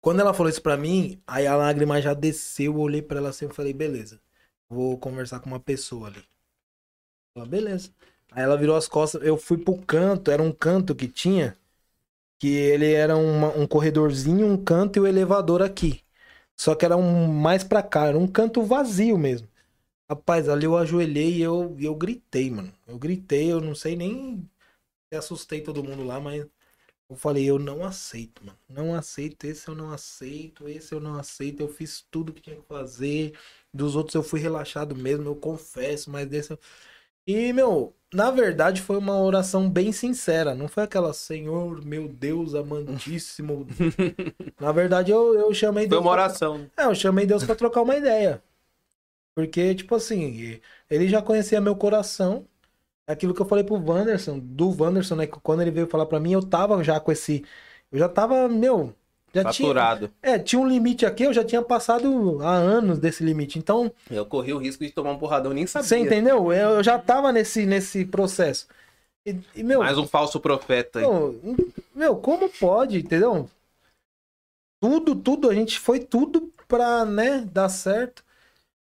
Quando ela falou isso pra mim, aí a lágrima já desceu, eu olhei pra ela assim e falei, beleza, vou conversar com uma pessoa ali. Ela, beleza. Aí ela virou as costas, eu fui pro canto, era um canto que tinha, que ele era um corredorzinho, um canto e o elevador aqui. Só que era um mais pra cá, era um canto vazio mesmo. Rapaz, ali eu ajoelhei e eu, eu gritei, mano. Eu gritei, eu não sei nem se assustei todo mundo lá, mas eu falei, eu não aceito, mano. Não aceito, esse eu não aceito, esse eu não aceito. Eu fiz tudo que tinha que fazer. Dos outros eu fui relaxado mesmo, eu confesso, mas desse eu... E, meu, na verdade foi uma oração bem sincera. Não foi aquela, Senhor, meu Deus amantíssimo. na verdade, eu, eu chamei Foi Deus uma pra- oração. é, eu chamei Deus pra trocar uma ideia. Porque, tipo assim, ele já conhecia meu coração. Aquilo que eu falei pro Wanderson, do Wanderson, né? que Quando ele veio falar pra mim, eu tava já com esse. Eu já tava, meu. Já tinha, Saturado. é, tinha um limite aqui, eu já tinha passado há anos desse limite. Então, Eu corri o risco de tomar um porradão, nem sabia. você entendeu? Eu, eu já tava nesse, nesse processo. E, e, meu, Mais um falso profeta aí. meu, meu, como pode, entendeu? Tudo, tudo, a gente foi tudo pra, né, dar certo.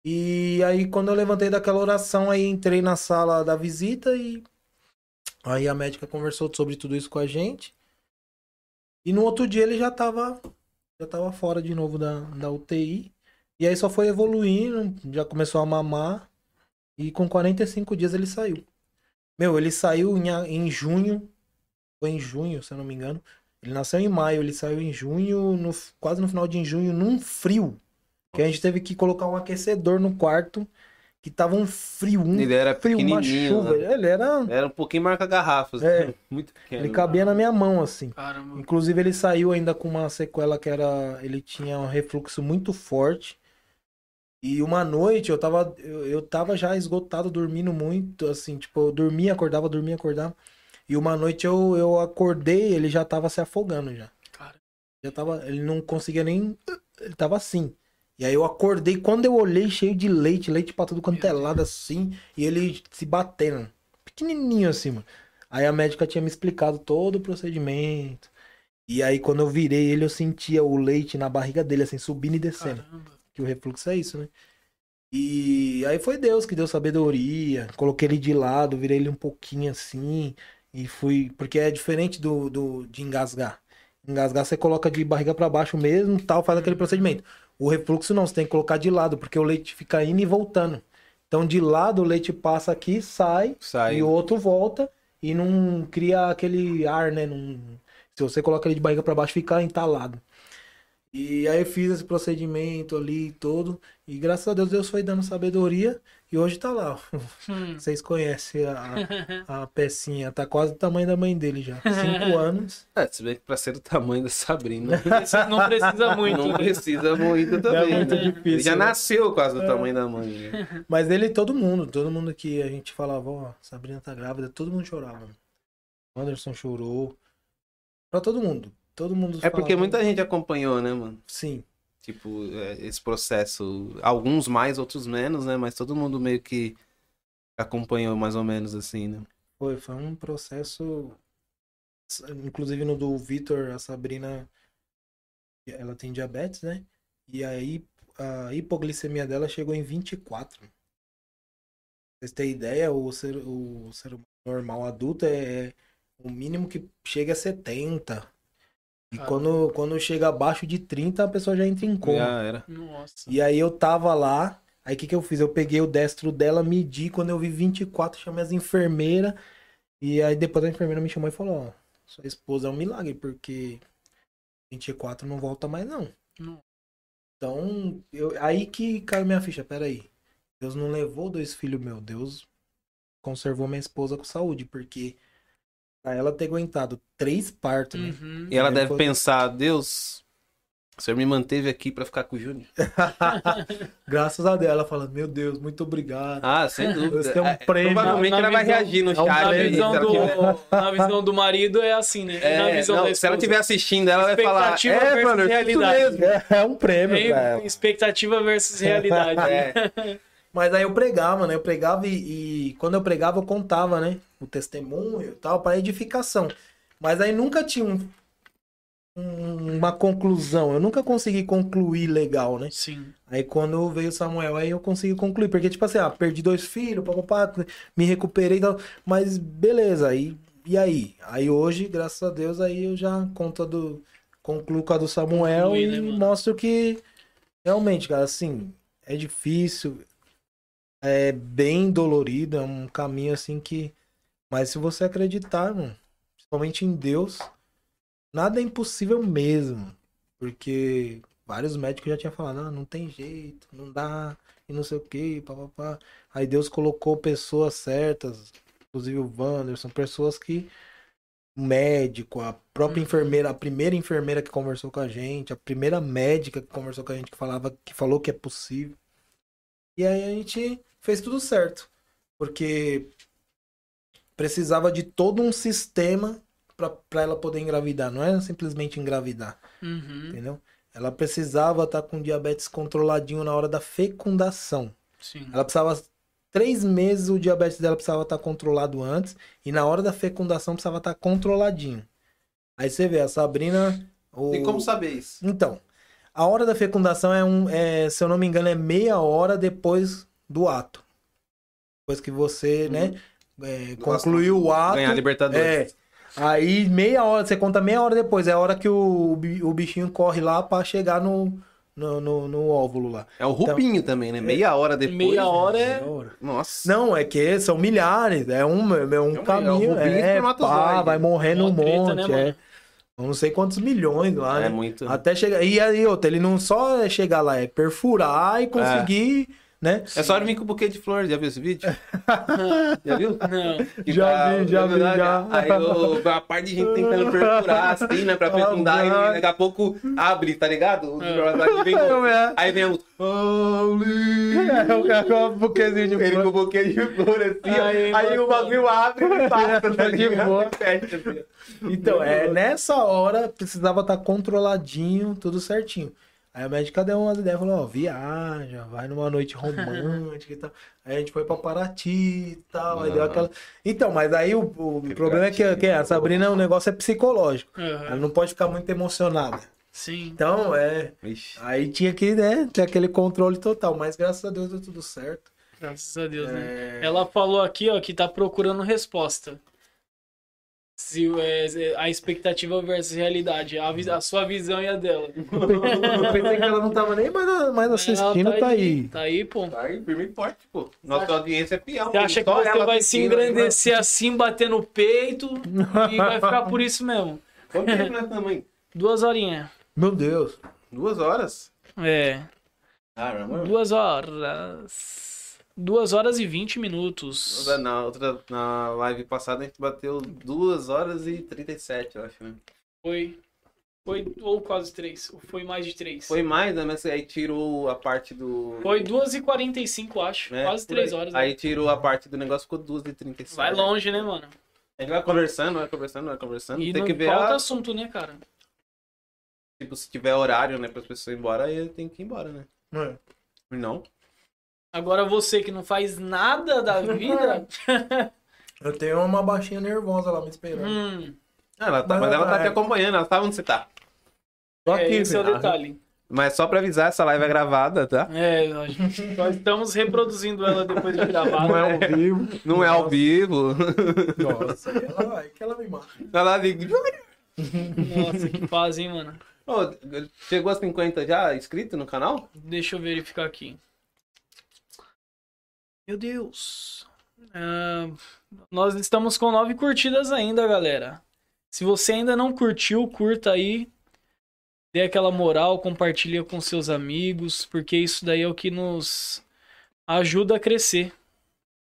E aí, quando eu levantei daquela oração, aí entrei na sala da visita e aí a médica conversou sobre tudo isso com a gente. E no outro dia ele já tava, já tava fora de novo da, da UTI. E aí só foi evoluindo, já começou a mamar. E com 45 dias ele saiu. Meu, ele saiu em, em junho. Foi em junho, se eu não me engano. Ele nasceu em maio, ele saiu em junho, no, quase no final de junho, num frio. Que a gente teve que colocar um aquecedor no quarto, que tava um frio, um Ele era frio, uma pequenininho, chuva. né? Ele era. Era um pouquinho marca garrafas. É. Muito pequeno. Ele cabia na minha mão, assim. Caramba. Inclusive, ele saiu ainda com uma sequela que era. Ele tinha um refluxo muito forte. E uma noite eu tava, eu, eu tava já esgotado, dormindo muito, assim, tipo, eu dormia, acordava, dormia, acordava. E uma noite eu, eu acordei, ele já tava se afogando já. Cara. Já tava, ele não conseguia nem, ele tava assim. E aí eu acordei, quando eu olhei cheio de leite, leite pra tudo quanto é lado assim, e ele se batendo, pequenininho assim, mano. Aí a médica tinha me explicado todo o procedimento. E aí quando eu virei ele, eu sentia o leite na barriga dele, assim, subindo e descendo. Caramba. Que o refluxo é isso, né? E aí foi Deus que deu sabedoria. Coloquei ele de lado, virei ele um pouquinho assim. E fui. Porque é diferente do, do de engasgar. Engasgar você coloca de barriga pra baixo mesmo, tal, faz aquele procedimento. O refluxo não, você tem que colocar de lado, porque o leite fica indo e voltando. Então de lado o leite passa aqui, sai, Sai. e o outro volta e não cria aquele ar, né? Não... Se você coloca ele de barriga pra baixo, fica entalado. E aí eu fiz esse procedimento ali todo. E graças a Deus, Deus foi dando sabedoria. E hoje tá lá. Hum. Vocês conhecem a, a pecinha. Tá quase o tamanho da mãe dele já. Cinco anos. É, se bem que pra ser do tamanho da Sabrina. Não precisa muito. Não né? precisa muito também. muito né? difícil, Ele já né? nasceu quase do tamanho da mãe. né? Mas ele, todo mundo, todo mundo que a gente falava, ó, Sabrina tá grávida, todo mundo chorava. O Anderson chorou. Pra todo mundo. Todo mundo É porque muita gente acompanhou, né, mano? Sim. Tipo, é, esse processo. Alguns mais, outros menos, né? Mas todo mundo meio que acompanhou mais ou menos assim, né? Foi, foi um processo. Inclusive no do Vitor, a Sabrina, ela tem diabetes, né? E aí a hipoglicemia dela chegou em 24. Pra vocês terem ideia, o ser, o ser humano normal adulto é o mínimo que chega a 70. E Caramba. quando, quando chega abaixo de 30, a pessoa já entra em coma. Já era. Nossa. E aí eu tava lá, aí o que que eu fiz? Eu peguei o destro dela, medi, quando eu vi 24, chamei as enfermeiras, e aí depois a enfermeira me chamou e falou, ó, sua esposa é um milagre, porque 24 não volta mais, não. Não. Então, eu, aí que caiu minha ficha, peraí. Deus não levou dois filhos meus, Deus conservou minha esposa com saúde, porque pra ela ter aguentado três partos, né? Uhum. E ela Aí deve foi- pensar, Deus, o senhor me manteve aqui pra ficar com o Júnior. Graças a Deus, ela fala, meu Deus, muito obrigado. Ah, sem dúvida. Você é um É, prêmio. Provavelmente Na ela vai visão- reagir no é chat. Na aí, visão, tiver- do, na visão do marido é assim, né? É, na visão não, da se ela estiver assistindo, ela vai falar. É, mano, isso realidade." mesmo. É, é um prêmio É, expectativa versus realidade. É. Mas aí eu pregava, né? Eu pregava e, e quando eu pregava eu contava, né? O testemunho e tal, para edificação. Mas aí nunca tinha um- um- uma conclusão. Eu nunca consegui concluir legal, né? Sim. Aí quando veio o Samuel, aí eu consegui concluir. Porque, tipo assim, ah, perdi dois filhos, papapá, me recuperei e tal. Mas beleza, aí. E aí? Aí hoje, graças a Deus, aí eu já conto do. Concluo com a do Samuel Conclui, e né, mostro que realmente, cara, assim, é difícil. É bem dolorido, é um caminho assim que. Mas se você acreditar, mano, principalmente em Deus, nada é impossível mesmo. Porque vários médicos já tinham falado, ah, não tem jeito, não dá, e não sei o que, papapá. Aí Deus colocou pessoas certas, inclusive o Wanderson, pessoas que. O médico, a própria Uhum. enfermeira, a primeira enfermeira que conversou com a gente, a primeira médica que conversou com a gente, que falava, que falou que é possível. E aí a gente fez tudo certo. Porque precisava de todo um sistema para ela poder engravidar. Não era simplesmente engravidar, Uhum. entendeu? Ela precisava estar com diabetes controladinho na hora da fecundação. Sim. Ela precisava. Três meses o diabetes dela precisava estar controlado antes. E na hora da fecundação precisava estar controladinho. Aí você vê, a Sabrina. O... Tem como saber isso? Então, a hora da fecundação é um, é, se eu não me engano, é meia hora depois do ato. Depois que você, né, é, concluiu o ato. Ganhar Libertadores. É. Aí meia hora, você conta meia hora depois, é a hora que o, o bichinho corre lá pra chegar no, no, no, no óvulo lá. É o Rubinho também, né? Meia hora depois. Meia hora é. Meia hora. Nossa. Não, é que são milhares, é um, é um É um- caminho, é o Rubinho é, espermatozoide. pá, vai morrendo um Mó treta, monte, né, é. Não sei quantos milhões lá, É né? muito. Até chegar. E aí, outra, ele não só é chegar lá, é perfurar e conseguir, né? É só vir com um buquê de flores, já viu esse vídeo? já viu? Não. Que Já tá- vi, já vi, já. Aí uma parte de gente tentando perfurar, assim, né? Pra fecundar, e Ah, daqui a pouco abre, tá ligado? O- É. Aí vem, o- É, aí vem o. é, o cara com um buquezinho de Ele com o buquê de flor, assim, ó. Aí, Aí, o bagulho abre e passa, tá De ligado? boa. Fecha, assim. Então, é, nessa hora precisava estar controladinho, tudo certinho. Aí a médica deu umas ideias, falou, ó, viaja, vai numa noite romântica e tal. Aí a gente foi pra Paraty e tal, aí deu aquela... Então, mas aí o, o problema é que, que a Sabrina, o negócio é psicológico. Ela Aham. não pode ficar muito emocionada. Sim. Então, é... Ixi. Aí tinha que, né, ter aquele controle total. Mas graças a Deus deu tudo certo. Graças a Deus, né? É... Ela falou aqui, ó, que tá procurando resposta. Se é, a expectativa versus realidade, a, a sua visão e a dela. Eu pensei que ela não tava nem mais, mais assistindo, Ela tá aí. Tá aí, pô. Tá aí, firme e forte, pô. Nossa audiência é fiel. Você acha que você ela vai se assistindo, né? engrandecer assim, bater no peito e vai ficar por isso mesmo? Quanto tempo nós estamos aí? Duas horinhas. Meu Deus. Duas horas. É, Caramba. duas horas. Duas horas e vinte minutos. Na outra, na live passada a gente bateu 2 horas e 37, eu acho, né? Foi. Foi ou quase três. Ou foi mais de três. Foi mais, né? Mas aí tirou a parte do. Foi duas e quarenta e cinco, acho. né? Quase Por três aí. horas. né? Aí tirou a parte do negócio, ficou 2 e 37. Vai longe, né, mano? A gente vai conversando, vai conversando, vai conversando. E Tem não que ver, falta a, assunto, né, cara? tipo, se tiver horário, né, para as pessoas ir embora, aí tem que ir embora, né? É. Não. Agora você que não faz nada da vida. Eu tenho uma baixinha nervosa lá me esperando. hum, Ela tá, Mas mas ela tá é. te acompanhando, ela sabe onde você tá. Tô é, aqui, esse é o detalhe. Mas só pra avisar, essa live é gravada, tá? É, nós, nós estamos reproduzindo ela depois de gravada. Não é ao vivo. Não é ao Nossa. vivo. Nossa, aí ela vai, que ela me mata. Ela liga. Nossa, que fase, hein, mano? Ô, chegou a 50 já inscrito no canal? Deixa eu verificar aqui. Meu Deus. Ah, nós estamos com nove curtidas ainda, galera. Se você ainda não curtiu, curta aí. dê aquela moral, compartilha com seus amigos, porque isso daí é o que nos ajuda a crescer.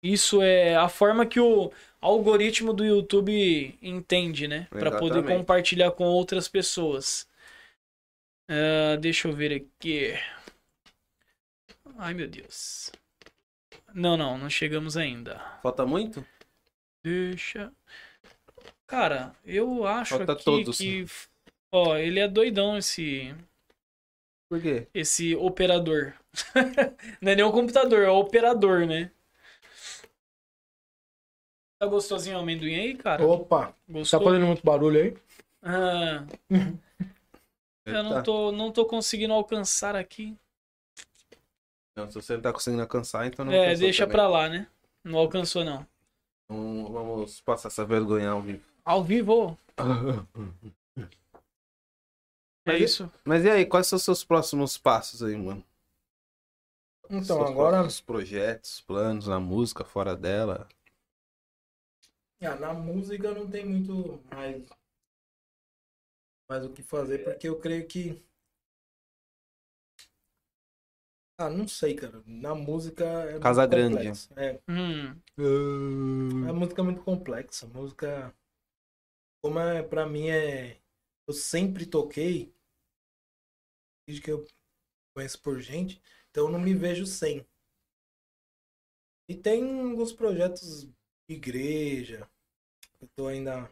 Isso é a forma que o algoritmo do YouTube entende, né? Para poder compartilhar com outras pessoas. Ah, deixa eu ver aqui. Ai, meu Deus. Não, não, não chegamos ainda. Falta muito? Deixa. Cara, eu acho Falta aqui todos. que. Ó, ele é doidão esse. Por quê? Esse operador. Não é nem o computador, é o operador, né? Tá gostosinho o amendoim aí, cara? Opa, tá Gostou? fazendo muito barulho aí? Ah, eu não Tá. tô, não tô conseguindo alcançar aqui. Não, se você não tá conseguindo alcançar, então não é, deixa também. pra lá, né? Não alcançou, não. Então, vamos passar essa vergonha ao vivo. Ao vivo. É Mas e- isso. Mas e aí, quais são os seus próximos passos aí, mano? Então, Seus agora, próximos projetos, planos na música, fora dela. ah, na música não tem muito mais, mais o que fazer, porque eu creio que. Ah, não sei, cara. Na música é Casa muito Grande. É, Hum, a música é muito complexa. A música, como é, pra mim é. Eu sempre toquei, desde que eu conheço por gente, então eu não me vejo sem. E tem alguns projetos de igreja, eu tô ainda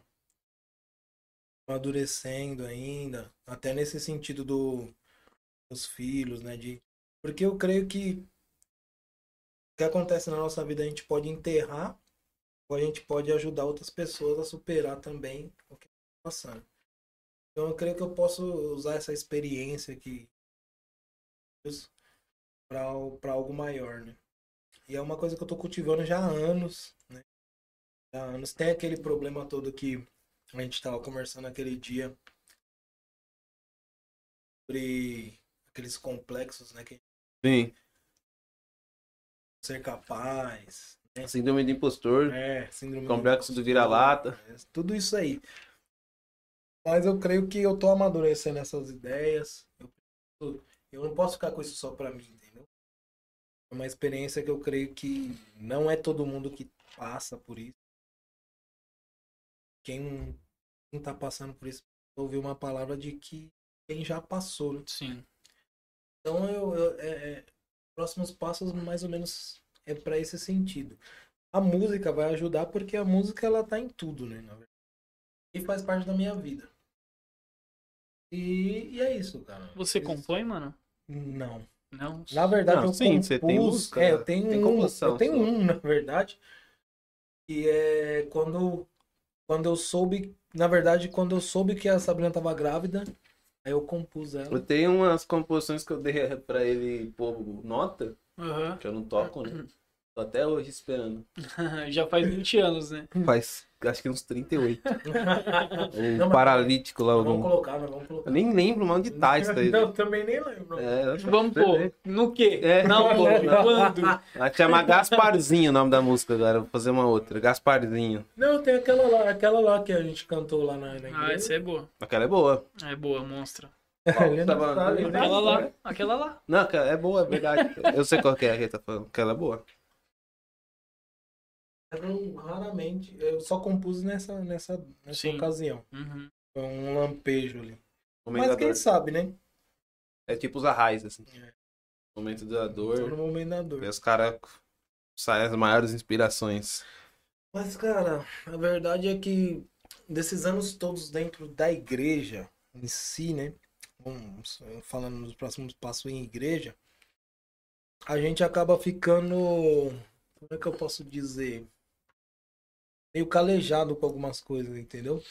amadurecendo ainda, até nesse sentido do, dos filhos, né? De, porque eu creio que o que acontece na nossa vida a gente pode enterrar ou a gente pode ajudar outras pessoas a superar também o que está passando. Então eu creio que eu posso usar essa experiência aqui para algo maior, né? E é uma coisa que eu tô cultivando já há anos, né? Há anos. Tem aquele problema todo que a gente tava conversando aquele dia sobre aqueles complexos, né? Que Sim. ser capaz, né? Síndrome do impostor, É, síndrome complexo do impostor, vira-lata. é, Tudo isso aí. Mas eu creio que eu tô amadurecendo essas ideias. Eu, eu não posso ficar com isso só pra mim, entendeu? É uma experiência que eu creio que não é todo mundo que passa por isso. Quem não tá passando por isso ouviu uma palavra de que quem já passou, né? sim. Então eu, eu- é, é, próximos passos mais ou menos é para esse sentido. A música vai ajudar porque a música ela tá em tudo, né, na verdade. E faz parte da minha vida. E, e é isso, cara. Você Isso- compõe, mano? Não. Não. Na verdade Não, eu sim, compus, você tem música, é, eu tenho Tem um, eu tenho só. um, na verdade. E é quando quando eu soube, na verdade, quando eu soube que a Sabrina tava grávida, aí eu compus ela. Eu tenho umas composições que eu dei pra ele pôr nota, Aham. que eu não toco, né? Tô até hoje esperando. Já faz 20 anos, né? Faz, acho que uns 38. Um Não, paralítico lá. Vamos Algum... colocar, nós vamos Eu colocar. nem lembro o nome de tá isso daí. Não, também nem lembro. É, Vamos pôr. No quê? É. Não, pô. Quando? Vai chamar Gasparzinho o nome da música agora. Vou fazer uma outra. Gasparzinho. Não, tem aquela lá, aquela lá que a gente cantou lá na, na Ah, essa é boa. Aquela é boa. É boa, monstra. Tava- sabe, né? Aquela lá. Aquela lá. Não, aquela é boa, é verdade. Eu sei qual que é que ele tá falando. Aquela é boa. Eu raramente, eu só compus nessa, nessa, nessa Sim. ocasião. Uhum. Foi um lampejo ali. Mas Momento da quem dor. sabe, né? É tipo os arrais, assim. É. Momento da Só no dor. momento da dor. E os caras saem as maiores inspirações. Mas, cara, a verdade é que desses anos todos dentro da igreja em si, né? Vamos, falando nos próximos passos em igreja, a gente acaba ficando. Como é que eu posso dizer? Meio calejado com algumas coisas, entendeu?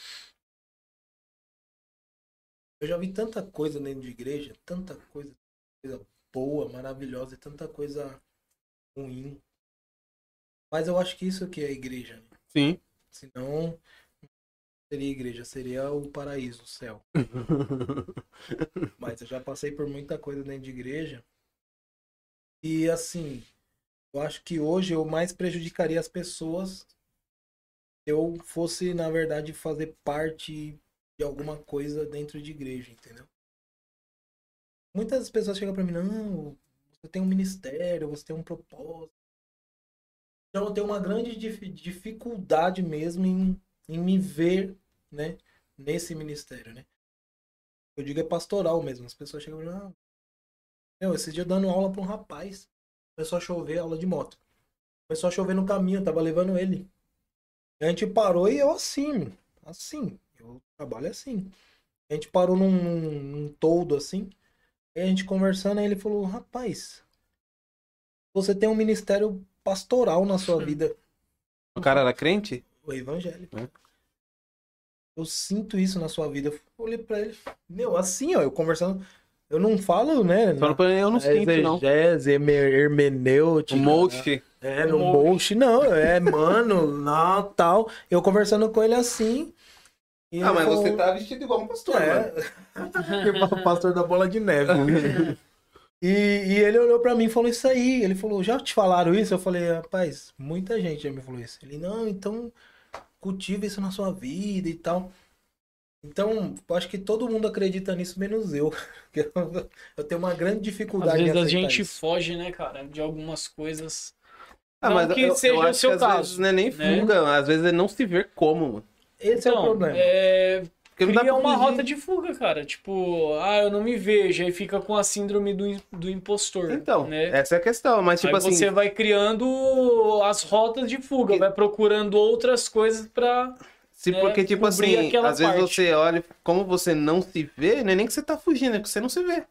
Eu já vi tanta coisa dentro de igreja, tanta coisa, coisa boa, maravilhosa e tanta coisa ruim. Mas eu acho que isso que é a igreja, né? Sim. Senão, não seria igreja, seria o paraíso, o céu. Mas eu já passei por muita coisa dentro de igreja. E assim, eu acho que hoje eu mais prejudicaria as pessoas eu fosse, na verdade, fazer parte de alguma coisa dentro de igreja, entendeu? muitas pessoas chegam pra mim, não, você tem um ministério, você tem um propósito. Então eu tenho uma grande dif- dificuldade mesmo em, em me ver, né, nesse ministério, né? Eu digo é pastoral mesmo. As pessoas chegam pra mim, ah, meu, esse dia dando aula pra um rapaz. Começou a chover, aula de moto. Começou a chover no caminho, eu tava levando ele. A gente parou e eu assim, assim. Eu trabalho assim. A gente parou num, num, toldo assim. Aí a gente conversando, aí ele falou, rapaz, você tem um ministério pastoral na sua vida. O cara era crente? O evangélico. É. Eu sinto isso na sua vida. Eu olhei pra ele, meu, assim, ó, eu conversando. Eu não falo, né? Só não, eu não sinto, não. Exegese, hermenêutica. O Moche. É, no Moche. Moche, não. É, mano, não, tal. Eu conversando com ele assim. e Ah, mas você tá vestido igual um pastor, mano. É. o pastor da bola de neve. E, e ele olhou pra mim e falou isso aí. Ele falou, já te falaram isso? Eu falei, rapaz, muita gente já me falou isso. Ele, não, então cultiva isso na sua vida e tal. Então, eu acho que todo mundo acredita nisso, menos eu. Eu, eu tenho uma grande Às dificuldade em vezes a gente isso. foge, né, cara, de algumas coisas. Ah, Não mas que eu, eu seja o acho seu que às caso, vezes não é nem né? fuga, às vezes é não se ver como, mano. Esse é o Então, problema. é, Porque não dá cria uma fugir. rota de fuga, cara. Tipo, ah, eu não me vejo. Aí fica com a síndrome do, do impostor. Então, né? essa é a questão, mas tipo Aí assim, você vai criando as rotas de fuga, vai procurando outras coisas pra. se né, porque tipo assim, às vezes parte. você olha, como você não se vê, não é nem que você tá fugindo, é que você não se vê.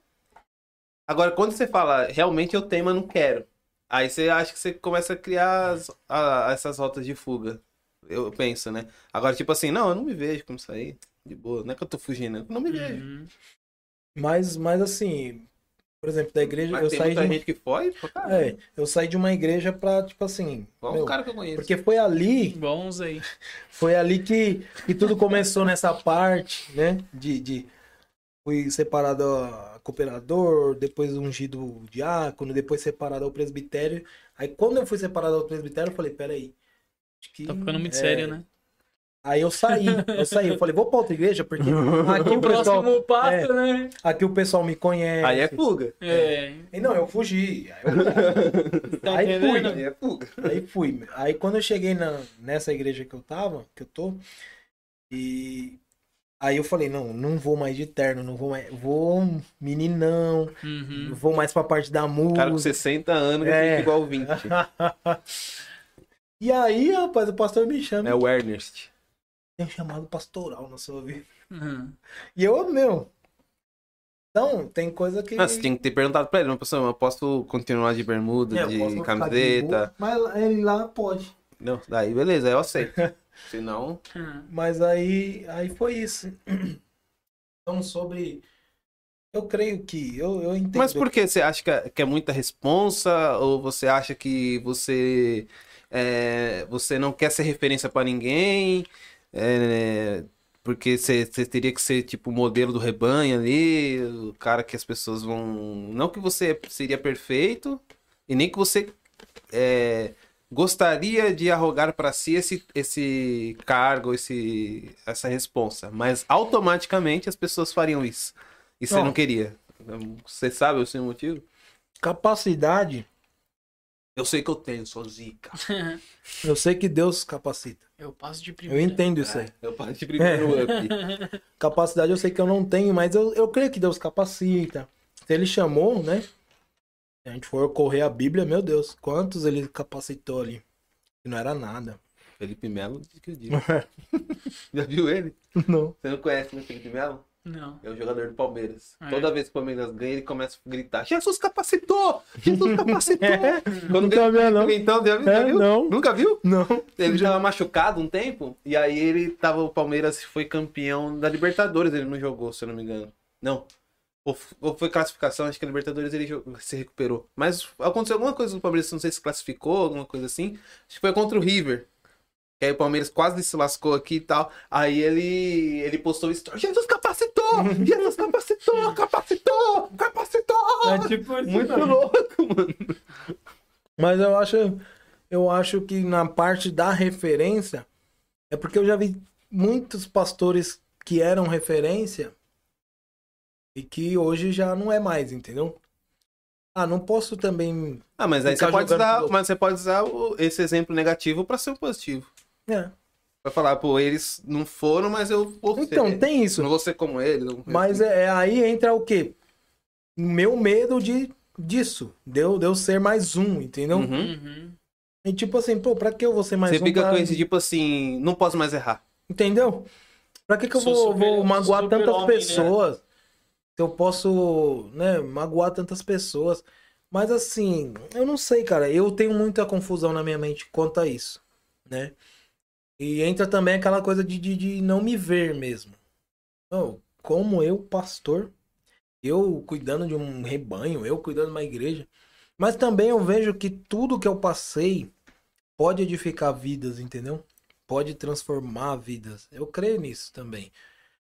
Agora, quando você fala, realmente eu tenho, mas não quero. Aí você acha que você começa a criar as- a- essas rotas de fuga. Eu penso, né? Agora, tipo assim, não, eu não me vejo como sair. De boa. Não é que eu tô fugindo, eu não me vejo. Uhum. Mas, mas assim, por exemplo, da igreja, Mas eu tem saí de muita uma, gente que cara. é, eu saí de uma igreja pra, tipo assim, Igual meu, cara que eu conheço. porque foi ali Bons aí. Foi ali que, que tudo começou nessa parte, né? De, de fui separado a cooperador, depois ungido diácono, depois separado ao presbitério. Aí quando eu fui separado ao presbitério, eu falei, peraí. Acho que, Tá ficando muito é, sério, né? Aí eu saí, eu saí, eu falei, vou pra outra igreja, porque aqui O o pessoal, próximo passo, é. né? aqui o pessoal me conhece. Aí é fuga. É. E não, eu fugi. Aí, eu- Tá Aí fui. Aí é fuga. Aí fui. Aí quando eu cheguei na, nessa igreja que eu tava, que eu tô, e aí eu falei, não, não vou mais de terno, não vou mais. Vou meninão, Uhum. não vou mais pra parte da música. Cara com 60 anos que É. fica igual 20. e aí, rapaz, o pastor me chama. É o Ernest. Tem um chamado pastoral na sua vida. Uhum. E eu, meu. Então, tem coisa que. Ah, você tinha que ter perguntado pra ele, mas pessoal, eu posso continuar de bermuda, É, de ficar de camiseta? boa, mas ele lá pode. Não, daí beleza, aí eu aceito. Senão, Uhum. Mas aí, aí foi isso. Então, sobre. Eu creio que. Eu, eu entendo. Mas por que você acha que é, que é muita responsa? Ou você acha que você é, você não quer ser referência pra ninguém? É, porque você, você teria que ser tipo o modelo do rebanho ali, o cara que as pessoas vão. Não que você seria perfeito, e nem que você é, gostaria de arrogar pra si esse, esse cargo, esse, essa responsa, mas automaticamente as pessoas fariam isso. E você Não. não queria. Você sabe o seu motivo? Capacidade, Eu sei que eu tenho, sou zica. eu sei que Deus capacita. Eu passo de Eu primeira. entendo isso aí. Eu parti primeiro no up. Capacidade eu sei que eu não tenho, mas eu, eu creio que Deus capacita. Se ele chamou, né? Se a gente for correr a Bíblia, meu Deus, quantos ele capacitou ali? Não era nada. Felipe Melo, diz que eu digo. Já viu ele? Não. Você não conhece o Felipe Melo? Não. É o jogador do Palmeiras. É. Toda vez que o Palmeiras ganha, ele começa a gritar: Jesus capacitou! Jesus capacitou! Quando Nunca não. Então, já viu? Já É, viu? não. Nunca viu? Não. Ele tava machucado um tempo, e aí ele tava. O Palmeiras foi campeão da Libertadores, ele não jogou, se eu não me engano. Não. Ou, foi classificação, acho que a Libertadores ele se recuperou. Mas aconteceu alguma coisa no Palmeiras, não sei se classificou, alguma coisa assim. Acho que foi contra o River. Que aí o Palmeiras quase se lascou aqui e tal. Aí ele, ele postou isso. Jesus capacitou! Jesus capacitou! Capacitou! Capacitou! É tipo isso, Muito não. louco, mano. Mas eu acho, eu acho que na parte da referência, é porque eu já vi muitos pastores que eram referência E que hoje já não é mais, entendeu? Ah, não posso também. Ah, mas aí você pode usar, mas você pode usar o- esse exemplo negativo pra ser um positivo. É. Pra falar, pô, eles não foram, mas eu vou ser. Então, tem isso. Não vou ser como eles. não- Mas é, é- aí entra o quê? Meu medo de disso. Deu, deu ser mais um, entendeu? Uhum. Uhum. E tipo assim, pô, pra que eu vou ser mais Você um? fica pra- com esse tipo assim, não posso mais errar. Entendeu? Pra que, que eu Sou vou, super- vou magoar tantas homem, né? Se eu posso, né, magoar tantas pessoas. Mas assim, eu não sei, cara. Eu tenho muita confusão na minha mente quanto a isso, né? E entra também aquela coisa de, de, de não me ver mesmo. Então, como eu, pastor, eu cuidando de um rebanho, eu cuidando de uma igreja. Mas também eu vejo que tudo que eu passei pode edificar vidas, entendeu? Pode transformar vidas. Eu creio nisso também.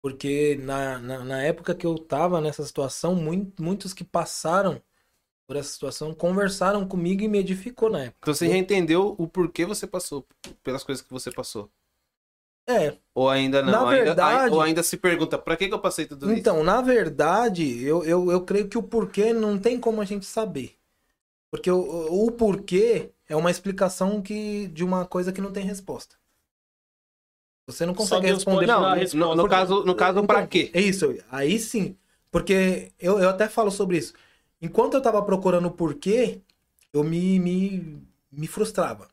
Porque na, na, na época que eu tava nessa situação, mui- muitos que passaram por essa situação conversaram comigo e me edificou na época. Então você já entendeu o porquê você passou, pelas coisas que você passou. É, Ou ainda não. Na ainda, verdade- ou ainda se pergunta, pra que, que eu passei tudo isso? Então, na verdade, eu, eu, eu creio que o porquê não tem como a gente saber. Porque o, o porquê é uma explicação que, de uma coisa que não tem resposta. Você não consegue responder. Não, no, resposta. no caso, no caso Então, pra quê? É isso, aí sim. Porque eu, eu até falo sobre isso. Enquanto eu tava procurando o porquê, eu me, me, me frustrava.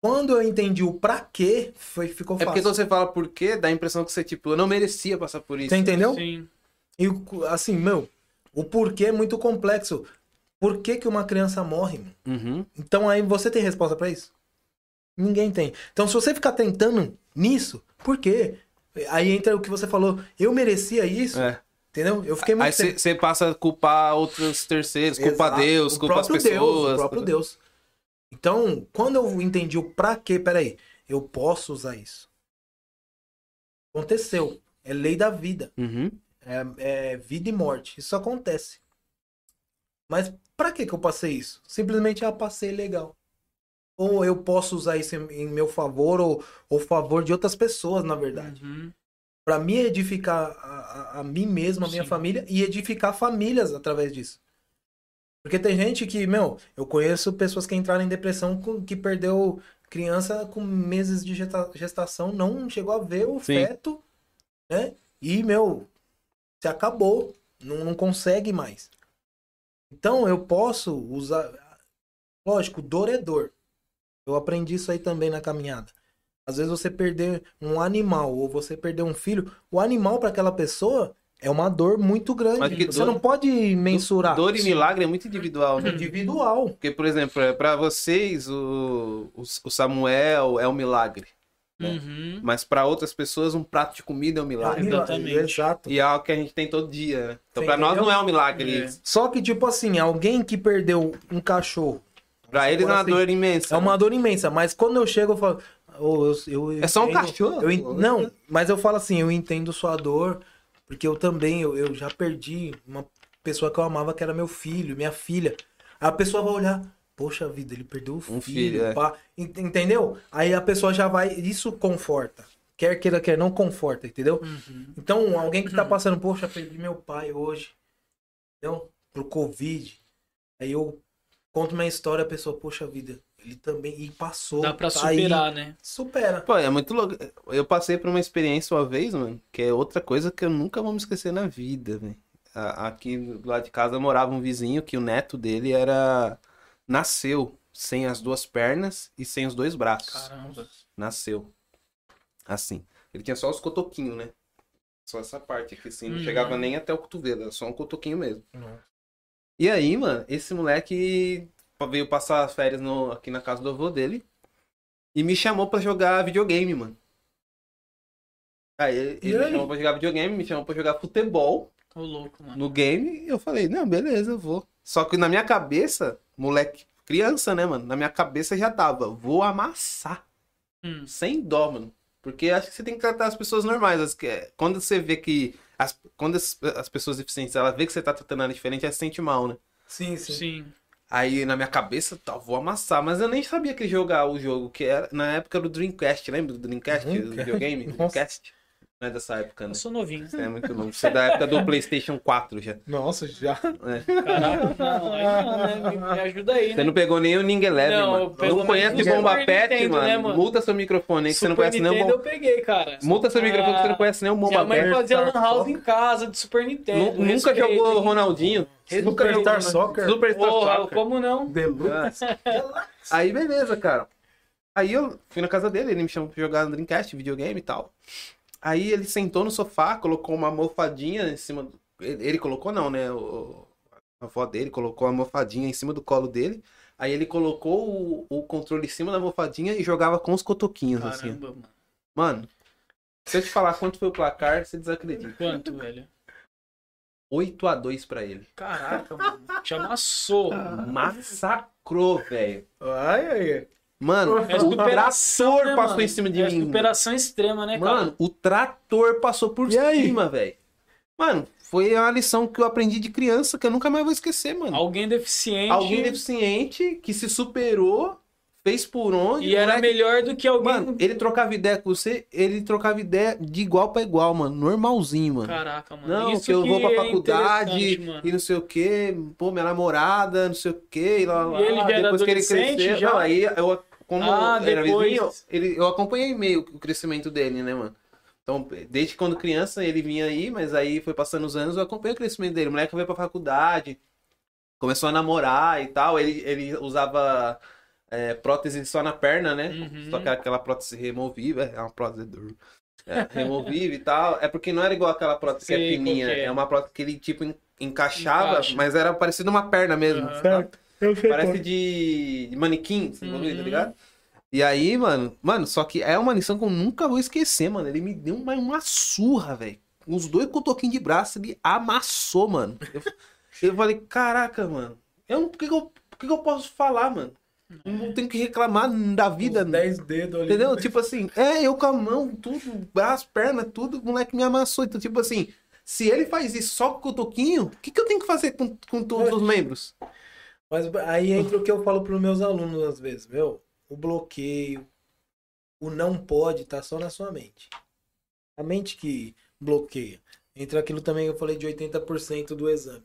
Quando eu entendi o pra quê, foi, ficou É fácil. porque quando você fala por quê, dá a impressão que você, tipo, eu não merecia passar por isso. Você entendeu? Sim. E assim, meu, o porquê é muito complexo. Por que, que uma criança morre? Uhum. Então aí você tem resposta pra isso? Ninguém tem. Então se você ficar tentando nisso, por quê? Aí entra o que você falou, eu merecia isso, É. entendeu? Eu fiquei muito Aí você passa a culpar outros terceiros, culpa Exato. Deus, O culpa as pessoas. Deus, o próprio Deus. Então, quando eu entendi o pra quê, peraí, eu posso usar isso. Aconteceu. É lei da vida. Uhum. É, é vida e morte. Isso acontece. Mas pra que que eu passei isso? Simplesmente, ah, passei legal. Ou eu posso usar isso em, em meu favor ou, ou favor de outras pessoas, na verdade. Uhum. Pra me edificar a, a, a mim mesmo, a minha Sim. família e edificar famílias através disso. Porque tem gente que, meu, eu conheço pessoas que entraram em depressão com, que perdeu criança com meses de gesta- gestação, não chegou a ver o Sim. feto, né? E, meu, se acabou. Não, não consegue mais. Então eu posso usar. Lógico, dor é dor. Eu aprendi isso aí também na caminhada. Às vezes você perder um animal ou você perder um filho, o animal para aquela pessoa é uma dor muito grande. Mas que você dor- não pode mensurar. Dor e milagre é muito individual, né? individual. Porque, por exemplo, é, pra vocês, o, o, o Samuel é um milagre. Uhum. Mas pra outras pessoas, um prato de comida é um milagre. Exatamente. Exato. E é algo que a gente tem todo dia, né? Então, pra nós não é um milagre É. Só que, tipo assim, alguém que perdeu um cachorro. Pra eles é uma Assim, dor imensa. É uma né? dor imensa, mas quando eu chego, eu falo. "Ô, eu, eu É só um entendo- cachorro. eu Não, mas eu falo assim, eu entendo sua dor, porque eu também, eu, eu já perdi uma pessoa que eu amava, que era meu filho, minha filha. Aí a pessoa vai olhar, poxa vida, ele perdeu o filho. Um filho, é. pá." Ent- Entendeu? Aí a pessoa já vai, isso conforta. Quer queira, quer não, conforta, entendeu? Uhum. Então, alguém que tá passando, poxa, perdi meu pai hoje, entendeu? Pro Covid. Aí eu conto minha história, a pessoa, poxa vida, ele também, e passou. Dá pra tá aí. superar, né? Supera. Pô, é muito louco. Eu passei por uma experiência uma vez, mano, que é outra coisa que eu nunca vou me esquecer na vida, velho. Aqui do lado de casa morava um vizinho que o neto dele era. Nasceu sem as duas pernas e sem os dois braços. Caramba. Nasceu. Assim. Ele tinha só os cotoquinhos, né? Só essa parte aqui, assim. Não Uhum. chegava nem até o cotovelo, era só um cotoquinho mesmo. E aí, mano, esse moleque veio passar as férias no- aqui na casa do avô dele e me chamou pra jogar videogame, mano. Aí ele, ele me chamou pra jogar videogame, me chamou pra jogar futebol Ô, louco, mano. no game e eu falei, não, beleza, eu vou. Só que na minha cabeça, moleque, criança, né, mano? Na minha cabeça já tava, vou amassar. Hum. Sem dó, mano. Porque acho que você tem que tratar as pessoas normais. Quando você vê que. As, quando as, as pessoas deficientes, ela vê que você tá tratando ela diferente, ela se sente mal, né? Sim, sim. Sim. Aí na minha cabeça, tá, vou amassar. Mas eu nem sabia que jogar o jogo, que era na época do Dreamcast, lembra do Dreamcast? Dreamcast? O videogame? Nossa. Dreamcast. Não é dessa época, né? Eu sou novinho. Você é muito novo. Você é da época do PlayStation 4 já. Nossa, já. É. Caraca, não, aí não, né? Me, ajuda aí, Você né? não pegou nem o Ning Eleven, Não, mano. Não conhece o Bomba Super Pet, Nintendo, mano. né, mano? Multa seu microfone aí que você não Super conhece nem o Nintendo Bomba... eu peguei, cara. Multa seu microfone que você não Ah, conhece nem o Minha Bomba mãe Pet. fazia lan Star house em casa de Super Nintendo. Nu- Nunca Respeito, jogou hein? Ronaldinho? Nunca jogou Superstar Ronaldinho. Soccer. Superstar Porra, Soccer. como não? Deluxe. Aí beleza, cara. Aí eu fui na casa dele, ele me chamou pra jogar no Dreamcast, videogame e tal. Aí ele sentou no sofá, colocou uma almofadinha em cima do... Ele, ele colocou não, né? O, a avó dele colocou a almofadinha em cima do colo dele. Aí ele colocou o, o controle em cima da almofadinha e jogava com os cotoquinhos, assim. Caramba, mano. Mano, se eu te falar quanto foi o placar, você desacredita. Quanto, velho? 8 a 2 pra ele. Caraca, mano. Te amassou. Massacrou, velho. Ai, ai, ai. Mano, É o superação, trator né, passou mano? em cima de é mim. superação extrema, né, cara? Mano, o trator passou por E cima, velho. Mano, foi uma lição que eu aprendi de criança que eu nunca mais vou esquecer, mano. Alguém deficiente. Alguém deficiente que se superou, fez por onde. E era moleque- melhor do que alguém. Mano, ele trocava ideia com você, ele trocava ideia de igual pra igual, mano. Normalzinho, mano. Caraca, mano. Não, Isso que eu vou pra é faculdade e não sei o que, pô, minha namorada, não sei o que, e lá, lá, E ele depois que ele cresceu, já? não, aí eu, como Ah, era depois. vizinho, ele, eu acompanhei meio o crescimento dele, né, mano? Então, desde quando criança ele vinha aí, mas aí foi passando os anos, eu acompanhei o crescimento dele. O moleque veio pra faculdade, começou a namorar e tal, ele, ele usava é, prótese só na perna, né? Uhum. Só que aquela prótese removível, é uma prótese dura. É, removível e tal. É porque não era igual aquela prótese que é fininha. que é. É uma prótese que ele, tipo, en- encaixava, Encaixa. mas era parecido uma perna mesmo. Sabe? Certo. Eu sei Parece qual. de, de manequim, esse Uhum. tá ligado? E aí, mano, mano, só que é uma lição que eu nunca vou esquecer, mano. Ele me deu uma, uma surra, velho. Os dois cotoquinhos de braço, ele amassou, mano. Eu, eu falei, caraca, mano. Eu, não- por que, que eu, por que, que eu posso falar, mano? Não tenho que reclamar da vida, Os né? 10 dedos ali. Entendeu? Tipo assim, é, eu com a mão, tudo, braço, perna, tudo, o moleque me amassou. Então, tipo assim, se ele faz isso só com o cotoquinho, o que, que eu tenho que fazer com, com todos os membros? Mas aí entra o que eu falo pros meus alunos às vezes, meu, o bloqueio, o não pode tá só na sua mente. A mente que bloqueia. Entra aquilo também que eu falei de 80% do exame.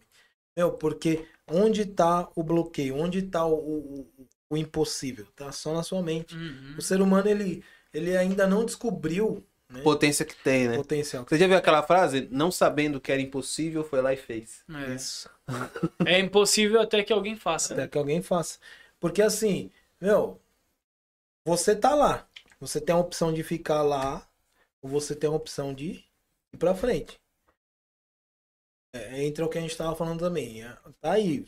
Meu, porque onde tá o bloqueio? Onde tá o, o, o impossível? Tá só na sua mente. Uhum. O ser humano, ele, ele ainda não descobriu né, Potência que tem, né? potencial. Você já viu aquela frase? Não sabendo que era impossível, foi lá e fez. É. Isso. É impossível até que alguém faça. Até que alguém faça. Porque assim, meu, você tá lá. Você tem a opção de ficar lá, ou você tem a opção de ir pra frente. É, entra o que a gente tava falando também. É, Tá aí.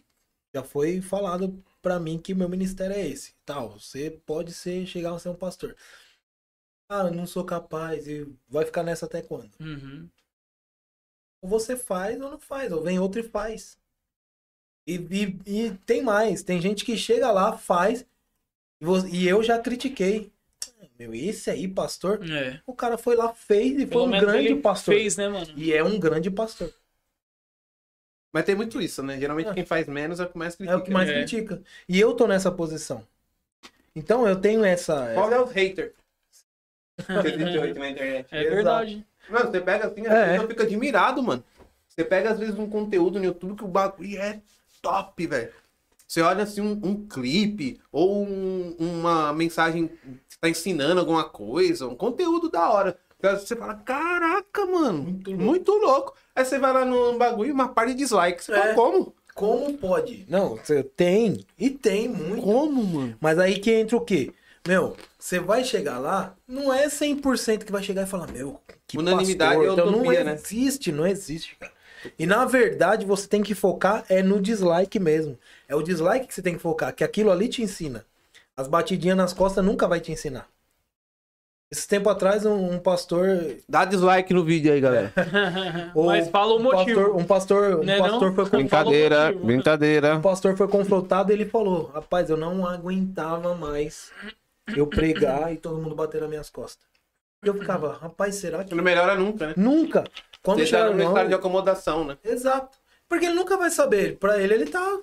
Já foi falado pra mim que meu ministério é esse. Tal. Você pode ser, chegar a ser um pastor. Ah, eu não sou capaz. E vai ficar nessa até quando? Uhum. Ou você faz ou não faz, ou vem outro e faz. E, e, e tem mais, tem gente que chega lá, faz, e, vo- e eu já critiquei. Meu, esse aí, pastor, É. o cara foi lá, fez e foi Pelo um menos grande pastor. fez, né, mano? E é um grande pastor. Mas tem muito isso, né? Geralmente É. quem faz menos é o que mais É critica. o que mais É. critica. E eu tô nessa posição. Então eu tenho essa. Qual é o hater? Na internet. É Exato. verdade. Mano, você pega assim, É. fico admirado, mano. Você pega às vezes um conteúdo no YouTube que o bagulho é top, velho. Você olha assim um, um clipe ou um- uma mensagem que tá ensinando alguma coisa, um conteúdo da hora. Você fala, caraca, mano, Muito muito louco. louco. Aí você vai lá no bagulho, uma parte de dislike. Você fala, É. como? Como pode? Não, você tem. E tem muito. Como, mano? Mas aí que entra o quê? Meu, você vai chegar lá, não é 100% que vai chegar e falar, meu, que Unanimidade pastor. é Então, utopia, não né? existe, não existe, cara. E na verdade você tem que focar é no dislike mesmo. É o dislike que você tem que focar, que aquilo ali te ensina. As batidinhas nas costas nunca vai te ensinar. Esse tempo atrás um, um pastor, Dá dislike no vídeo aí, galera. Mas fala o um motivo. pastor, um pastor, um Né, pastor não? foi Brincadeira, brincadeira. o pastor foi confrontado e ele falou: Rapaz, eu não aguentava mais eu pregar e todo mundo bater nas minhas costas. E eu ficava, rapaz, será que. Não melhora nunca, né? Nunca! Quando Você tá chega no não, estado de acomodação, né? Exato. Porque ele nunca vai saber. Pra ele, ele tá,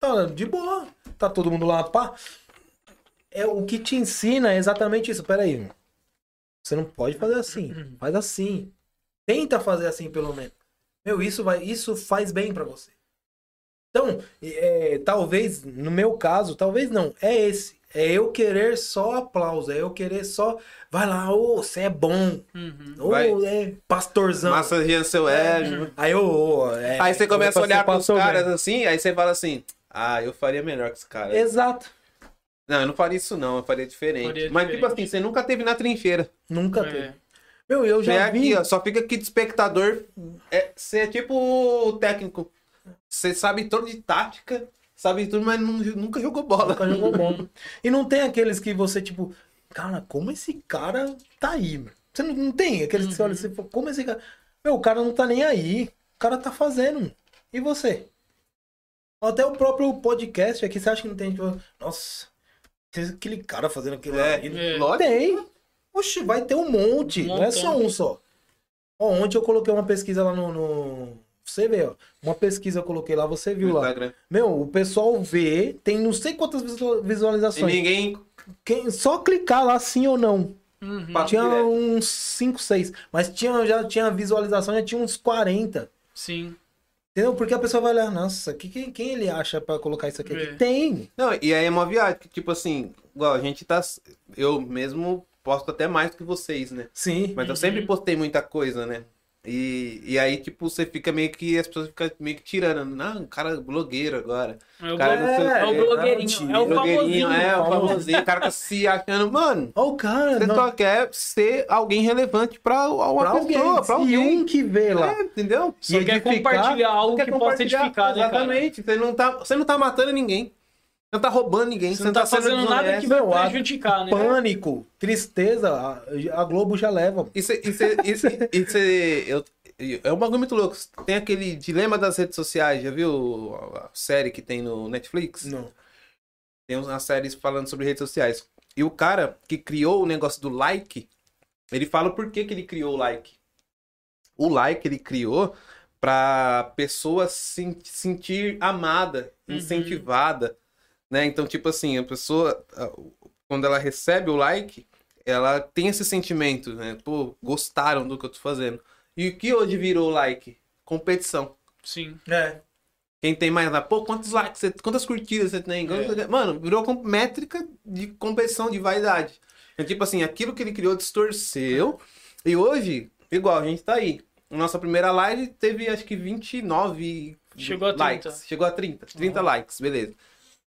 tá de boa. Tá todo mundo lá, pá. É, o que te ensina é exatamente isso. Pera aí. Você não pode fazer assim. Faz assim. Tenta fazer assim, pelo menos. Meu, isso vai, isso faz bem pra você. Então, é, talvez, no meu caso, talvez não, é esse. É eu querer só aplauso, é eu querer só. Vai lá, ô, você é bom. Uhum. Ô, Vai. é pastorzão. Massageando seu ego. Aí eu. ô, é, Aí você começa a olhar pros caras assim, aí você fala assim, ah, eu faria melhor que esse cara. Exato. Não, eu não faria isso não, eu faria diferente. Faria Mas tipo diferente. assim, você nunca teve na trincheira. Nunca É. teve. Meu, eu Você é já vi. aqui, ó, só fica aqui de espectador. É, você é tipo o técnico. Você sabe tudo de tática, sabe tudo, mas não- nunca jogou bola. Nunca jogou bom. E não tem aqueles que você, tipo, cara, como esse cara tá aí, meu? Você não, não tem aqueles que você olha e você fala, como esse cara. Meu, o cara não tá nem aí. O cara tá fazendo. meu. E você? Até o próprio podcast aqui, você acha que não tem, tipo, nossa, aquele cara fazendo aquilo É, ali. É. lógico. Tem. Oxe, vai ter um monte. Um não é só um só. Ó, ontem eu coloquei uma pesquisa lá no. no- Você vê, ó. Uma pesquisa eu coloquei lá, você viu no lá. Instagram. Meu, o pessoal vê, tem não sei quantas visual- E visualizações. ninguém Quem, só clicar lá sim ou não. Uhum. Tinha uns 5, 6. Mas tinha, já tinha visualização, já tinha uns 40. Sim. Entendeu? Porque a pessoa vai olhar, nossa, que, quem, quem ele acha pra colocar isso aqui? É. Tem. Não, e aí é uma viagem, que, tipo assim, igual a gente tá. Eu mesmo posto até mais que vocês, né? Sim. Mas eu Uhum. sempre postei muita coisa, né? E, e aí, tipo, você fica meio que. As pessoas ficam meio que tirando. Não, o cara é blogueiro agora. É o, Cara, blo- não sei o é o blogueirinho. É o Blogueirinho, famosinho. é, o famosinho. O cara tá se achando, mano. O cara, Você não, só quer ser alguém relevante pra uma pra alguém. pessoa, pra e alguém. um que vê lá. É, entendeu? Só E quer compartilhar algo que possa edificar, né, cara? Exatamente. Você não, tá, você não tá matando ninguém. Você não tá roubando ninguém. Você não tá sendo fazendo nada que vai prejudicar, né? Pânico, tristeza, a, a Globo já leva. Isso, isso, isso, isso eu, é um bagulho muito louco. Tem aquele dilema das redes sociais, já viu a a série que tem no Netflix? Não. Tem umas séries falando sobre redes sociais. E o cara que criou o negócio do like, ele fala o porquê que ele criou o like. O like ele criou pra pessoa se sentir amada, Uhum. Né? Então, tipo assim, a pessoa, quando ela recebe o like, ela tem esse sentimento, né? Pô, gostaram do que eu tô fazendo. E o que hoje virou like? Competição. Sim. É. Quem tem mais lá, pô, quantos likes, você- quantas curtidas você tem? É. Mano, virou com- métrica de competição, de vaidade. É tipo assim, aquilo que ele criou distorceu. E hoje, igual, a gente tá aí. Nossa primeira live teve acho que 29 Chegou a 30. likes. Chegou a 30. 30 likes, beleza.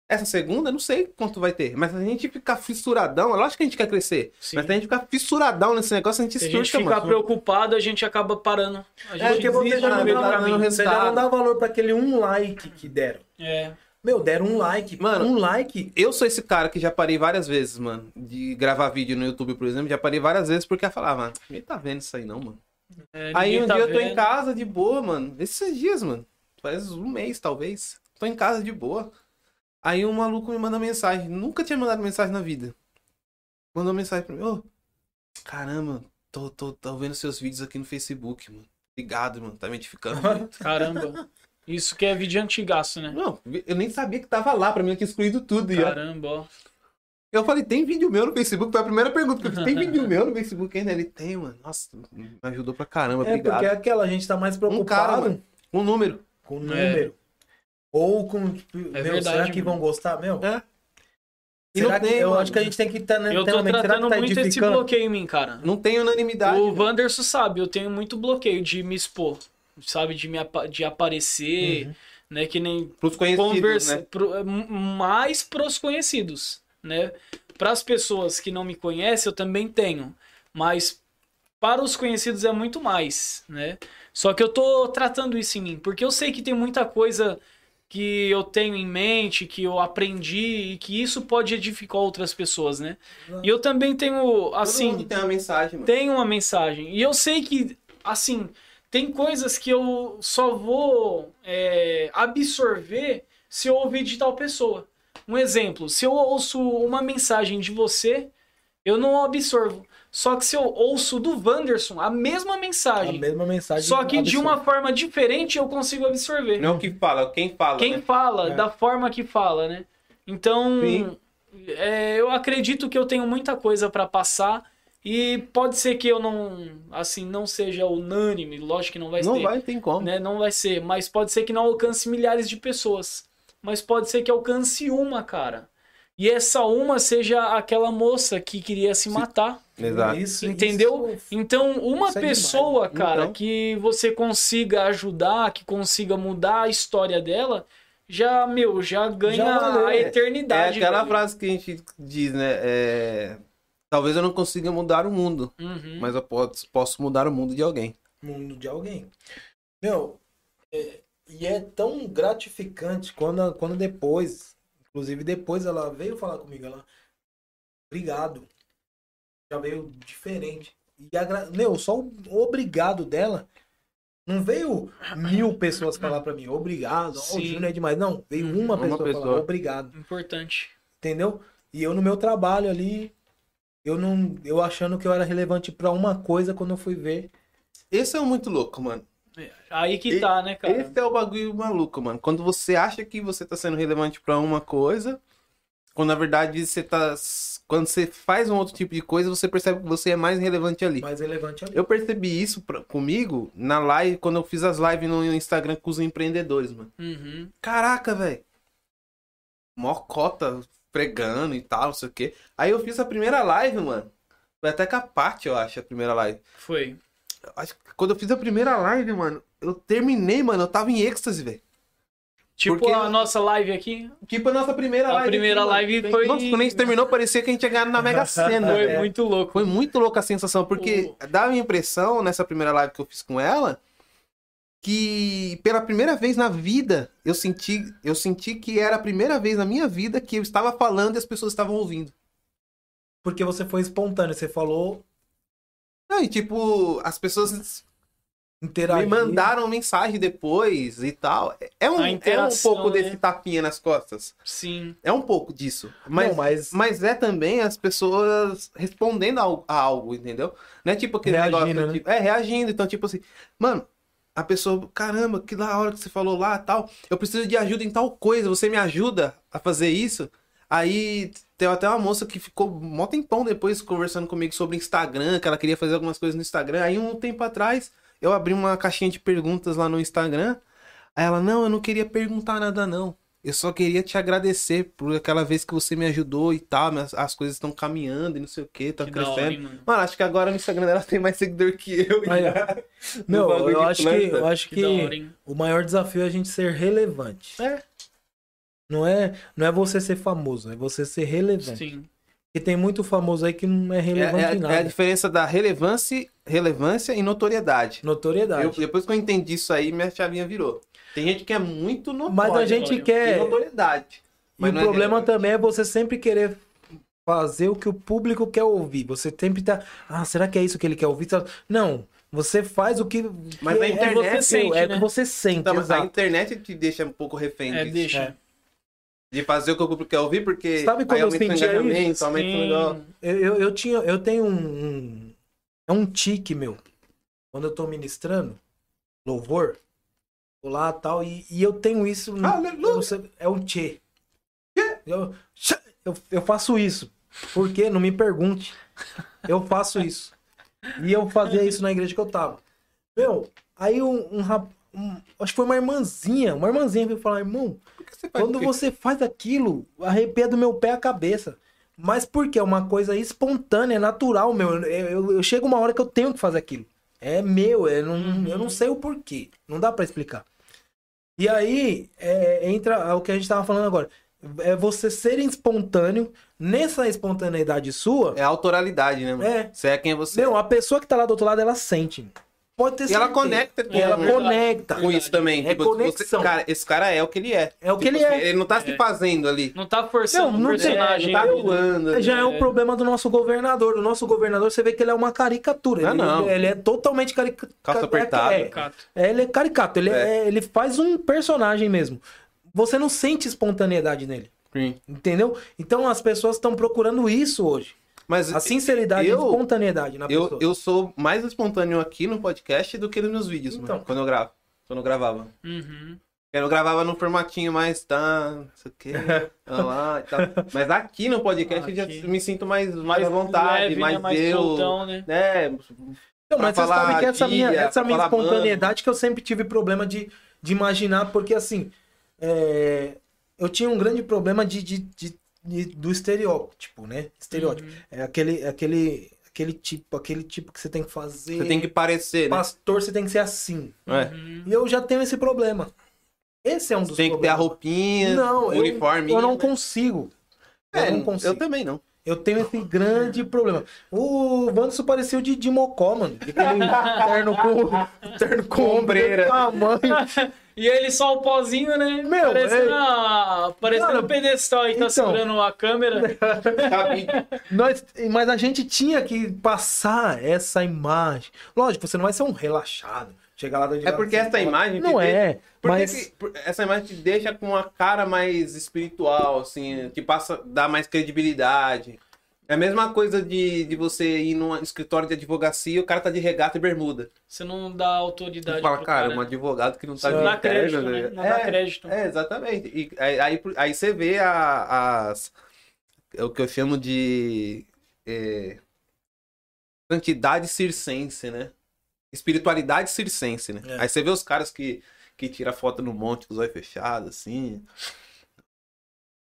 Essa segunda, não sei quanto vai ter. Mas se a gente ficar fissuradão, lógico que a gente quer crescer. Sim. Mas se a gente ficar fissuradão nesse negócio, a gente Se a gente ficar mano. preocupado, a gente acaba parando. A gente É porque você já não do dá, caminho. você já não dá valor pra aquele um like que deram. É. Meu, deram um like. Mano, um like. Eu sou esse cara que já parei várias vezes, mano, de gravar vídeo no YouTube, por exemplo. Já parei várias vezes porque eu falava, mano, ninguém tá vendo isso aí não, mano. É, Aí um tá dia eu tô vendo. em casa de boa, mano. Esses dias, mano. Faz um mês, talvez. Tô em casa de boa. Aí um maluco me manda mensagem. Nunca tinha mandado mensagem na vida. Mandou mensagem pra mim. Ô, caramba, tô, tô, tô vendo seus vídeos aqui no Facebook, mano. Obrigado, mano. Tá me edificando muito. Caramba. Isso que é vídeo antigaço, né? Não, eu nem sabia que tava lá. Pra mim eu tinha excluído tudo. Ó, Caramba, ó. Eu falei, tem vídeo meu no Facebook? Foi a primeira pergunta que eu fiz. Tem vídeo meu no Facebook ainda? Ele tem, mano. Nossa, me ajudou pra caramba. É Obrigado. porque é aquela, a gente tá mais Um cara, preocupado mano. Um número. com o número. Ou com. tipo, meu, É verdade, será que mano. vão gostar? Meu, É. E será não que, tem, eu mano. acho que a gente tem que estar tá, Eu tô tratando muito esse bloqueio em mim, cara. Não tem unanimidade. O Wanderson sabe, eu tenho muito bloqueio de me expor, sabe? De, me apa- de aparecer, Uhum. né? Que nem Pros conhecidos, conversa né? pro- mais pros conhecidos, né? Para as pessoas que não me conhecem, eu também tenho, mas para os conhecidos é muito mais, né? Só que eu tô tratando isso em mim, porque eu sei que tem muita coisa que eu tenho em mente, que eu aprendi e que isso pode edificar outras pessoas, né? E eu também tenho, Todo assim, mundo tem uma mensagem, mano. tem uma mensagem. E eu sei que, assim, tem coisas que eu só vou é, absorver se eu ouvir de tal pessoa. Um exemplo, se eu ouço uma mensagem de você, eu não absorvo. Só que se eu ouço do Wanderson a mesma A mensagem, mesma mensagem. só que de uma forma diferente, eu consigo absorver. Não é o que fala, quem fala. Quem né? fala, É. da forma que fala, né? Então, é, eu acredito que eu tenho muita coisa pra passar E pode ser que eu não, assim, não seja unânime, lógico que não vai Não ser, vai, tem como. né? Não vai ser, mas pode ser que não alcance milhares de pessoas. Mas pode ser que alcance uma, cara. E essa uma seja aquela moça que queria se matar. Exato. Isso, Entendeu? isso- Então, uma Isso é pessoa, demais. cara, Então. que você consiga ajudar, que consiga mudar a história dela, já, meu, já ganha Já a É eternidade. aquela velho. frase que a gente diz, né? É... Talvez eu não consiga mudar o mundo, Uhum. mas eu posso, posso mudar o mundo de alguém. mundo de alguém. Meu, é- e é tão gratificante quando, quando depois, inclusive depois ela veio falar comigo, ela, obrigado. Já veio diferente. E agra... Meu, só o obrigado dela, não veio mil pessoas falar pra mim, obrigado, ó, o Sim. Júnior é demais. Não, veio Uhum. uma Uma pessoa, pessoa. falar obrigado, Importante. entendeu? E eu no meu trabalho ali, eu não, eu achando que eu era relevante pra uma coisa quando eu fui ver. Esse é muito louco, mano. Aí que E- tá, né, cara? Esse é o bagulho maluco, mano. Quando você acha que você tá sendo relevante pra uma coisa, quando na verdade você tá. Quando você faz um outro tipo de coisa, você percebe que você é mais relevante ali. Mais relevante ali. Eu percebi isso pra- comigo na live, quando eu fiz as lives no Instagram com os empreendedores, mano. Uhum. Caraca, velho. Mó cota pregando e tal, não sei o quê. Aí eu fiz a primeira live, mano. Foi até com a parte, eu acho, a primeira live. Foi. Eu acho que quando eu fiz a primeira live, mano, eu terminei, mano, eu tava em êxtase, velho. Tipo Porque- a nossa live aqui. Tipo a nossa primeira A live. primeira mano. live foi- Nossa, quando a gente terminou, parecia que a gente ia ganhar na Mega Sena. Foi velho. muito louco. Foi muito louca a sensação, porque dava a impressão, nessa primeira live que eu fiz com ela, que pela primeira vez na vida, eu senti, eu senti que era a primeira vez na minha vida que eu estava falando e as pessoas estavam ouvindo. Porque você foi espontâneo, você falou, Não, e tipo, as pessoas interagir. me mandaram mensagem depois e tal. É um, é um interação, pouco né? desse tapinha nas costas. Sim. É um pouco disso. Mas, Não, mas Mas é também as pessoas respondendo a algo, entendeu? Não é tipo aquele Reagindo, negócio. né? tipo, é, reagindo. Então, tipo assim, mano, a pessoa, caramba, que da hora que você falou lá tal. Eu preciso de ajuda em tal coisa. Você me ajuda a fazer isso? Aí tem até uma moça que ficou mó tempão depois conversando comigo sobre Instagram, que ela queria fazer algumas coisas no Instagram. Aí um tempo atrás, eu abri uma caixinha de perguntas lá no Instagram. Aí ela, não, eu não queria perguntar nada, não. Eu só queria te agradecer por aquela vez que você me ajudou e tal. Mas as coisas estão caminhando e não sei o que, estão Que hora, crescendo. hein, mano. Mano, acho que agora no Instagram dela tem mais seguidor que eu. Aí, já. Bagulho eu acho que, eu acho Que que hora, o maior desafio é a gente ser relevante. É. Não é, não é você ser famoso, é você ser relevante. Sim. Porque tem muito famoso aí que não é É, relevante é- é nada. a diferença da relevância, relevância e notoriedade. Notoriedade. Eu- depois que eu entendi isso aí, minha chavinha virou. Tem gente que é muito notória. Mas a gente quer. Tem notoriedade. E mas o não é problema relevante. também é você sempre querer fazer o que o público quer ouvir. Você sempre tá. Ah, será que é isso que ele quer ouvir? Não. Você faz o que. Mas que na é internet você sente, é o né? que você sente. Então, mas a internet te deixa um pouco refém É, disso. deixa. É. De fazer o que o público quer ouvir, porque Sabe quando aí eu sentia isso? aumenta o Sim. negócio. Eu, eu, eu tinha, eu tenho um, um. É um tique meu. Quando eu tô ministrando louvor, vou lá tal, e, e eu tenho isso. no- Aleluia. sei, é um tchê. Eu, eu, eu faço isso. Por quê? Não me pergunte. Eu faço isso. E eu fazia isso na igreja que eu tava. Meu, aí um, um, um- Acho que foi uma irmãzinha. Uma irmãzinha veio falar, irmão, que você faz quando você faz aquilo, arrepia do meu pé a cabeça. Mas por quê? É uma coisa espontânea, é natural, meu. Eu, eu, eu chego uma hora que eu tenho que fazer aquilo. É meu, é, não, eu não sei o porquê. Não dá pra explicar. E aí, é, entra o que a gente tava falando agora. É você ser espontâneo, nessa espontaneidade sua. É a autoralidade, né, mano? É. Você é quem você Meu, a pessoa que tá lá do outro lado, ela sente. Pode ter E ela conecta com, E ela verdade. conecta. com isso também. É Tipo, você- conexão. cara, esse cara é o que ele é. É o que Tipo ele assim, é. Ele não tá se É. fazendo ali. Não tá forçando Não, o não tem- personagem. Não tá ali. Já é, É. o problema do nosso governador. O nosso governador, você vê que ele é uma caricatura. Ah, ele, não. ele é totalmente caricato. Calça apertada. É, é, ele é caricato. Ele, É. é- ele faz um personagem mesmo. Você não sente espontaneidade nele. Sim. Entendeu? Então as pessoas estão procurando isso hoje. Mas A sinceridade e a eu- espontaneidade na eu, pessoa. eu sou mais espontâneo aqui no podcast do que nos meus vídeos, Então. mano, quando eu gravo. Quando eu gravava. Uhum. Eu gravava no formatinho mais, tá, não sei o quê, lá e tal. Mas aqui no podcast eu Aqui. já me sinto mais, mais à vontade, leve, né? mais, mais eu. soltão, né? né? Não, mas você sabe que essa minha, tia, essa minha espontaneidade que eu sempre tive problema de, de imaginar, porque assim, é, eu tinha um grande problema de, de, de- de- do estereótipo, né? Estereótipo. Uhum. É aquele, aquele, aquele tipo, aquele tipo que você tem que fazer. Você tem que parecer, né? Pastor, você tem que ser assim. É. Uhum. E eu já tenho esse problema. Esse é um dos Tem que ter a problemas. roupinha, Não, o eu- uniforme. Eu não consigo. Eu É, não consigo. eu também não. Eu tenho esse grande problema. O Wanderson parecia o de, de Mocó, mano. Aquele terno com, terno com Ombreira. tamanho. E ele só o pozinho, né? Meu, parecendo, é- a- parecendo Cara, um pedestal aí, tá então. segurando a câmera. Nós, mas a gente tinha que passar essa imagem. Lógico, você não vai ser um relaxado. Chegar lá É porque assim, essa imagem. Não te é, mas- essa imagem te deixa com uma cara mais espiritual, assim, que passa, dá mais credibilidade. É a mesma coisa de, de você ir num escritório de advocacia e o cara tá de regata e bermuda. Você não dá autoridade Você fala, pro cara, cara. um advogado que não tá Você de não dá crédito, né? né? Não dá crédito. É, exatamente. E aí, aí, aí você vê a- as. É o que eu chamo de. É, santidade circense, né? Espiritualidade circense, né? É. Aí você vê os caras que, que tiram foto no monte com os olhos fechados, assim.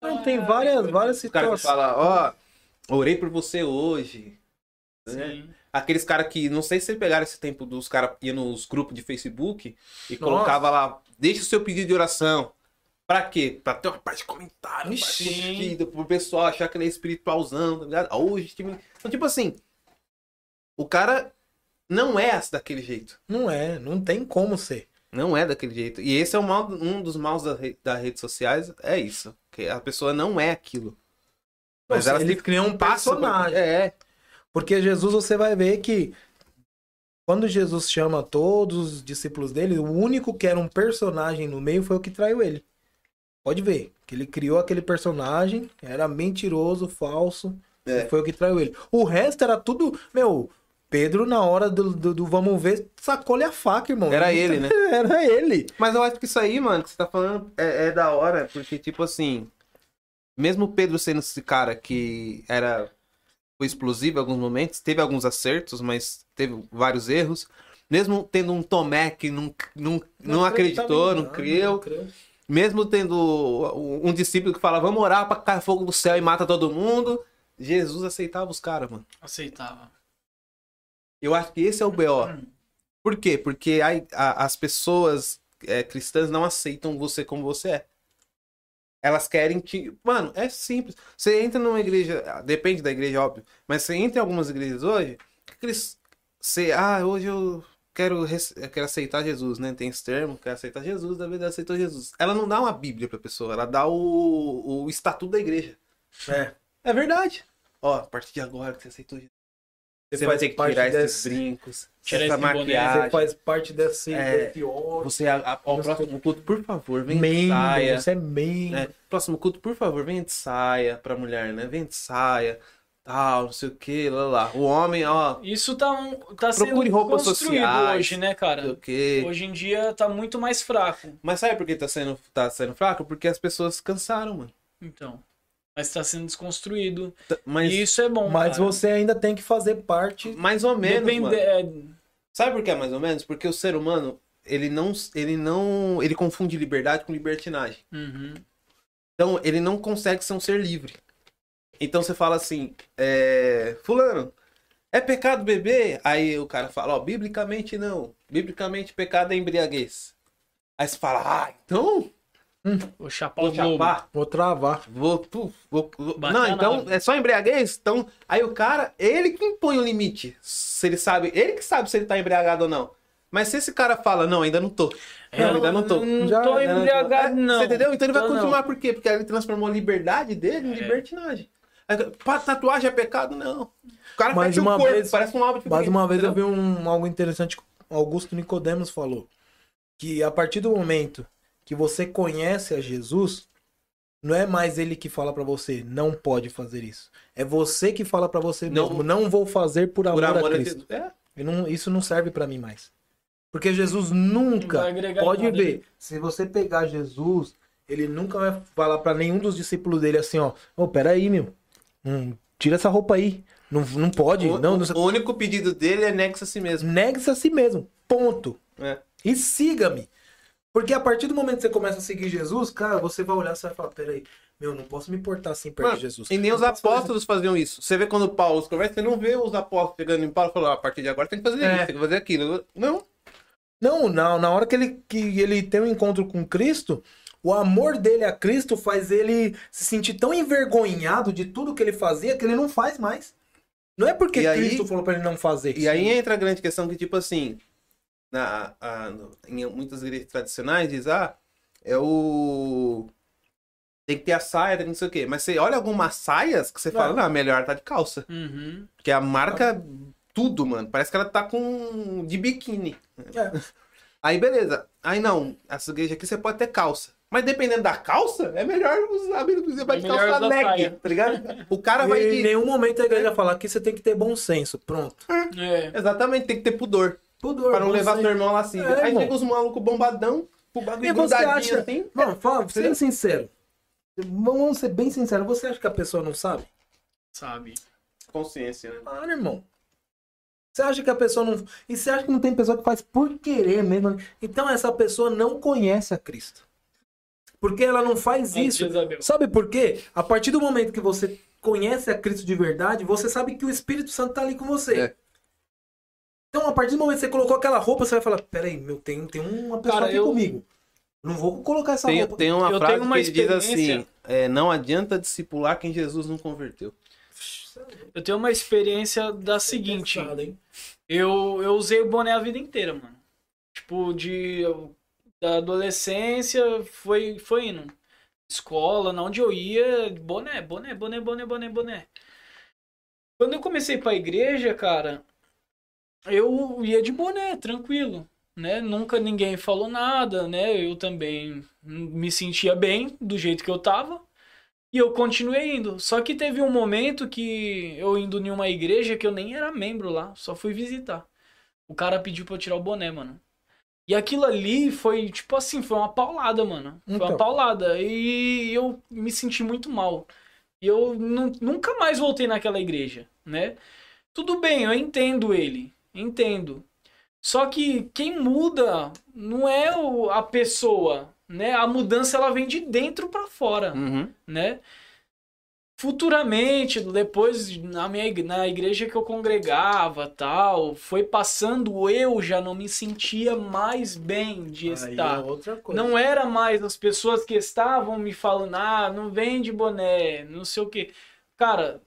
Não, tem várias, várias Os caras que situações. falam, ó, orei por você hoje. né? Sim. Aqueles caras que, não sei se vocês pegaram esse tempo dos caras que iam nos grupos de Facebook e Nossa. colocava lá, deixa o seu pedido de oração. Pra quê? Pra ter uma parte de comentário, uma parte Ixi. curtida, pro pessoal achar que ele é espiritualzão, tá ligado? Hoje, time... Então, tipo assim, o cara não é daquele jeito. Não é, não tem como ser. Não é daquele jeito. E esse é o mal, um dos maus da, re- das redes sociais, é isso. Que a pessoa não é aquilo. Mas ela ele se criou um personagem. É, Porque Jesus, você vai ver que quando Jesus chama todos os discípulos dele, o único que era um personagem no meio foi o que traiu ele. Pode ver, que ele criou aquele personagem, era mentiroso, falso, É. e foi o que traiu ele. O resto era tudo, meu, Pedro na hora do, do, do vamos ver, sacou-lhe a faca, irmão. Era ele, né? Era ele. Mas eu acho que isso aí, mano, que você tá falando é, é da hora, porque, tipo assim, mesmo o Pedro sendo esse cara que era foi explosivo em alguns momentos, teve alguns acertos, mas teve vários erros. Mesmo tendo um Tomé que não, não, não, acreditou, não creu. Mesmo tendo um discípulo que fala, vamos orar pra cair fogo do céu e mata todo mundo. Jesus aceitava os caras, mano. Aceitava. Eu acho que esse é o BO. Por quê? Porque aí, a- as pessoas é, cristãs não aceitam você como você é. Elas querem te. Mano, é simples. Você entra numa igreja. Depende da igreja, óbvio. Mas você entra em algumas igrejas hoje. que Você. Ah, hoje eu quero, rece- eu quero aceitar Jesus, né? Tem esse termo, quero aceitar Jesus, da vida aceitou Jesus. Ela não dá uma Bíblia pra pessoa, ela dá o, o estatuto da igreja. É. É verdade. Ó, a partir de agora que você aceitou Jesus. Você, Você vai ter que tirar esses desse- brincos, Tirar essa maquiagem. Você faz parte desse, É, desse. Você, a, a, ao próximo culto, por favor, venha de saia. você é membro. né? Próximo culto, por favor, venha de saia pra mulher, né? Venha de saia, tal, não sei o que, lá, lá. O homem, ó, Isso tá, um, tá sendo Procure roupas construído sociais. hoje, né, cara? o. Hoje em dia tá muito mais fraco. Mas sabe por que tá sendo, tá sendo fraco? Porque as pessoas cansaram, mano. Então. Mas tá sendo desconstruído. Mas E isso é bom. Mas cara. você ainda tem que fazer parte. mais ou menos, Depende. mano. é, Sabe por que é mais ou menos? Porque o ser humano, ele não, ele não, ele confunde liberdade com libertinagem. uhum. Então, ele não consegue ser um ser livre. Então você fala assim, é, fulano, é pecado beber? Aí o cara fala, ó, biblicamente não. Biblicamente pecado é embriaguez. Aí você fala, ah, então O chapéu vou globo. chapar, Vou travar. vou, puf, vou, vou- Não, então nave. é só embriaguez? Então, aí o cara, ele que impõe o limite. Se ele sabe, ele que sabe se ele tá embriagado ou não. Mas se esse cara fala, não, ainda não tô. Não, ainda não tô. Não Já- tô não tô. embriagado, É, não. Você entendeu? Então ele vai Tô, não. continuar por quê? Porque ele transformou a liberdade dele em É. libertinagem. Tatuagem é pecado? Não. O cara o uma corpo, vez- parece um álbum de figurinha, uma vez eu entendeu? vi um, algo interessante que Augusto Nicodemos falou. Que a partir do momento que você conhece a Jesus, não é mais ele que fala pra você, não pode fazer isso. É você que fala pra você Não- mesmo, não vou fazer por amor, Por amor a Cristo. Jesus. É. Eu não- isso não serve pra mim mais. Porque Jesus nunca, pode ver, se você pegar Jesus, ele nunca vai falar pra nenhum dos discípulos dele assim, ó, ô, peraí, meu, hum, tira essa roupa aí, não, não pode, O, não, não, o único pedido dele é negue a si mesmo. negue-se a si mesmo, ponto. É. E siga-me. Porque a partir do momento que você começa a seguir Jesus, cara, você vai olhar e vai falar, peraí, meu, não posso me portar assim perto Mano, de Jesus. E nem os Não posso fazer apóstolos faziam isso. Você vê quando Paulo conversa, você não vê os apóstolos chegando em Paulo e falando, "Ah, a partir de agora tem que fazer É. isso, tem que fazer aquilo. Não. Não, na, na hora que ele, que ele tem um encontro com Cristo, o amor dele a Cristo faz ele se sentir tão envergonhado de tudo que ele fazia que ele não faz mais. Não é porque E aí- Cristo falou pra ele não fazer. E aí entra a grande questão que, tipo assim, na, a- no- em muitas igrejas tradicionais diz, ah, é o. Tem que ter a saia, tem que não sei o quê. Mas você olha algumas saias que você fala, Não. não, melhor tá de calça. Uhum. Que a marca tudo, mano. Parece que ela tá com. de biquíni. É. Aí beleza. Aí não, essa igreja aqui você pode ter calça. Mas dependendo da calça, é melhor usar, você vai É de calça leg, tá ligado? O cara vai E em nenhum momento a igreja fala que você tem que ter bom senso. Pronto. É. Exatamente, tem que ter pudor. Pudor, Pra não levar seu irmão lá assim. É, Aí irmão. chega os malucos bombadão, o bagulho E você acha. assim. Não, fala, seja sincero. Vamos ser bem sinceros. Você acha que a pessoa não sabe? Sabe? Consciência, né? Para, irmão. Você acha que a pessoa não. E você acha que não tem pessoa que faz por querer mesmo? Então essa pessoa não conhece a Cristo. Porque ela não faz isso. Sabe por quê? A partir do momento que você conhece a Cristo de verdade, você sabe que o Espírito Santo tá ali com você. É. Então, a partir do momento que você colocou aquela roupa, você vai falar: peraí, meu, tem, tem uma pessoa Cara, aqui eu- comigo. Não vou colocar essa Tem, roupa. tem uma Eu frase tenho uma que diz experiência- assim: é, não adianta discipular quem Jesus não converteu. Eu tenho uma experiência da seguinte. Pesado, hein? Eu, eu usei o boné a vida inteira, mano. Tipo, de. Da adolescência foi, foi indo. Escola, na onde eu ia, boné, boné, boné, boné, boné, boné. Quando eu comecei pra igreja, cara, eu ia de boné, tranquilo. Né? Nunca ninguém falou nada, né? Eu também me sentia bem do jeito que eu tava. E eu continuei indo. Só que teve um momento que eu indo em uma igreja que eu nem era membro lá, só fui visitar. O cara pediu pra eu tirar o boné, mano. E aquilo ali foi, tipo assim, foi uma paulada, mano. Foi Então. uma paulada. E eu me senti muito mal. E eu nu- nunca mais voltei naquela igreja, né? Tudo bem, eu entendo ele. Entendo. Só que quem muda não é o- a pessoa, né? A mudança ela vem de dentro pra fora Uhum. né? Futuramente, depois na minha na igreja que eu congregava, tal, foi passando eu já não me sentia mais bem de Aí estar. é outra coisa. Não era mais as pessoas que estavam me falando, ah, não vende boné, não sei o quê. Cara,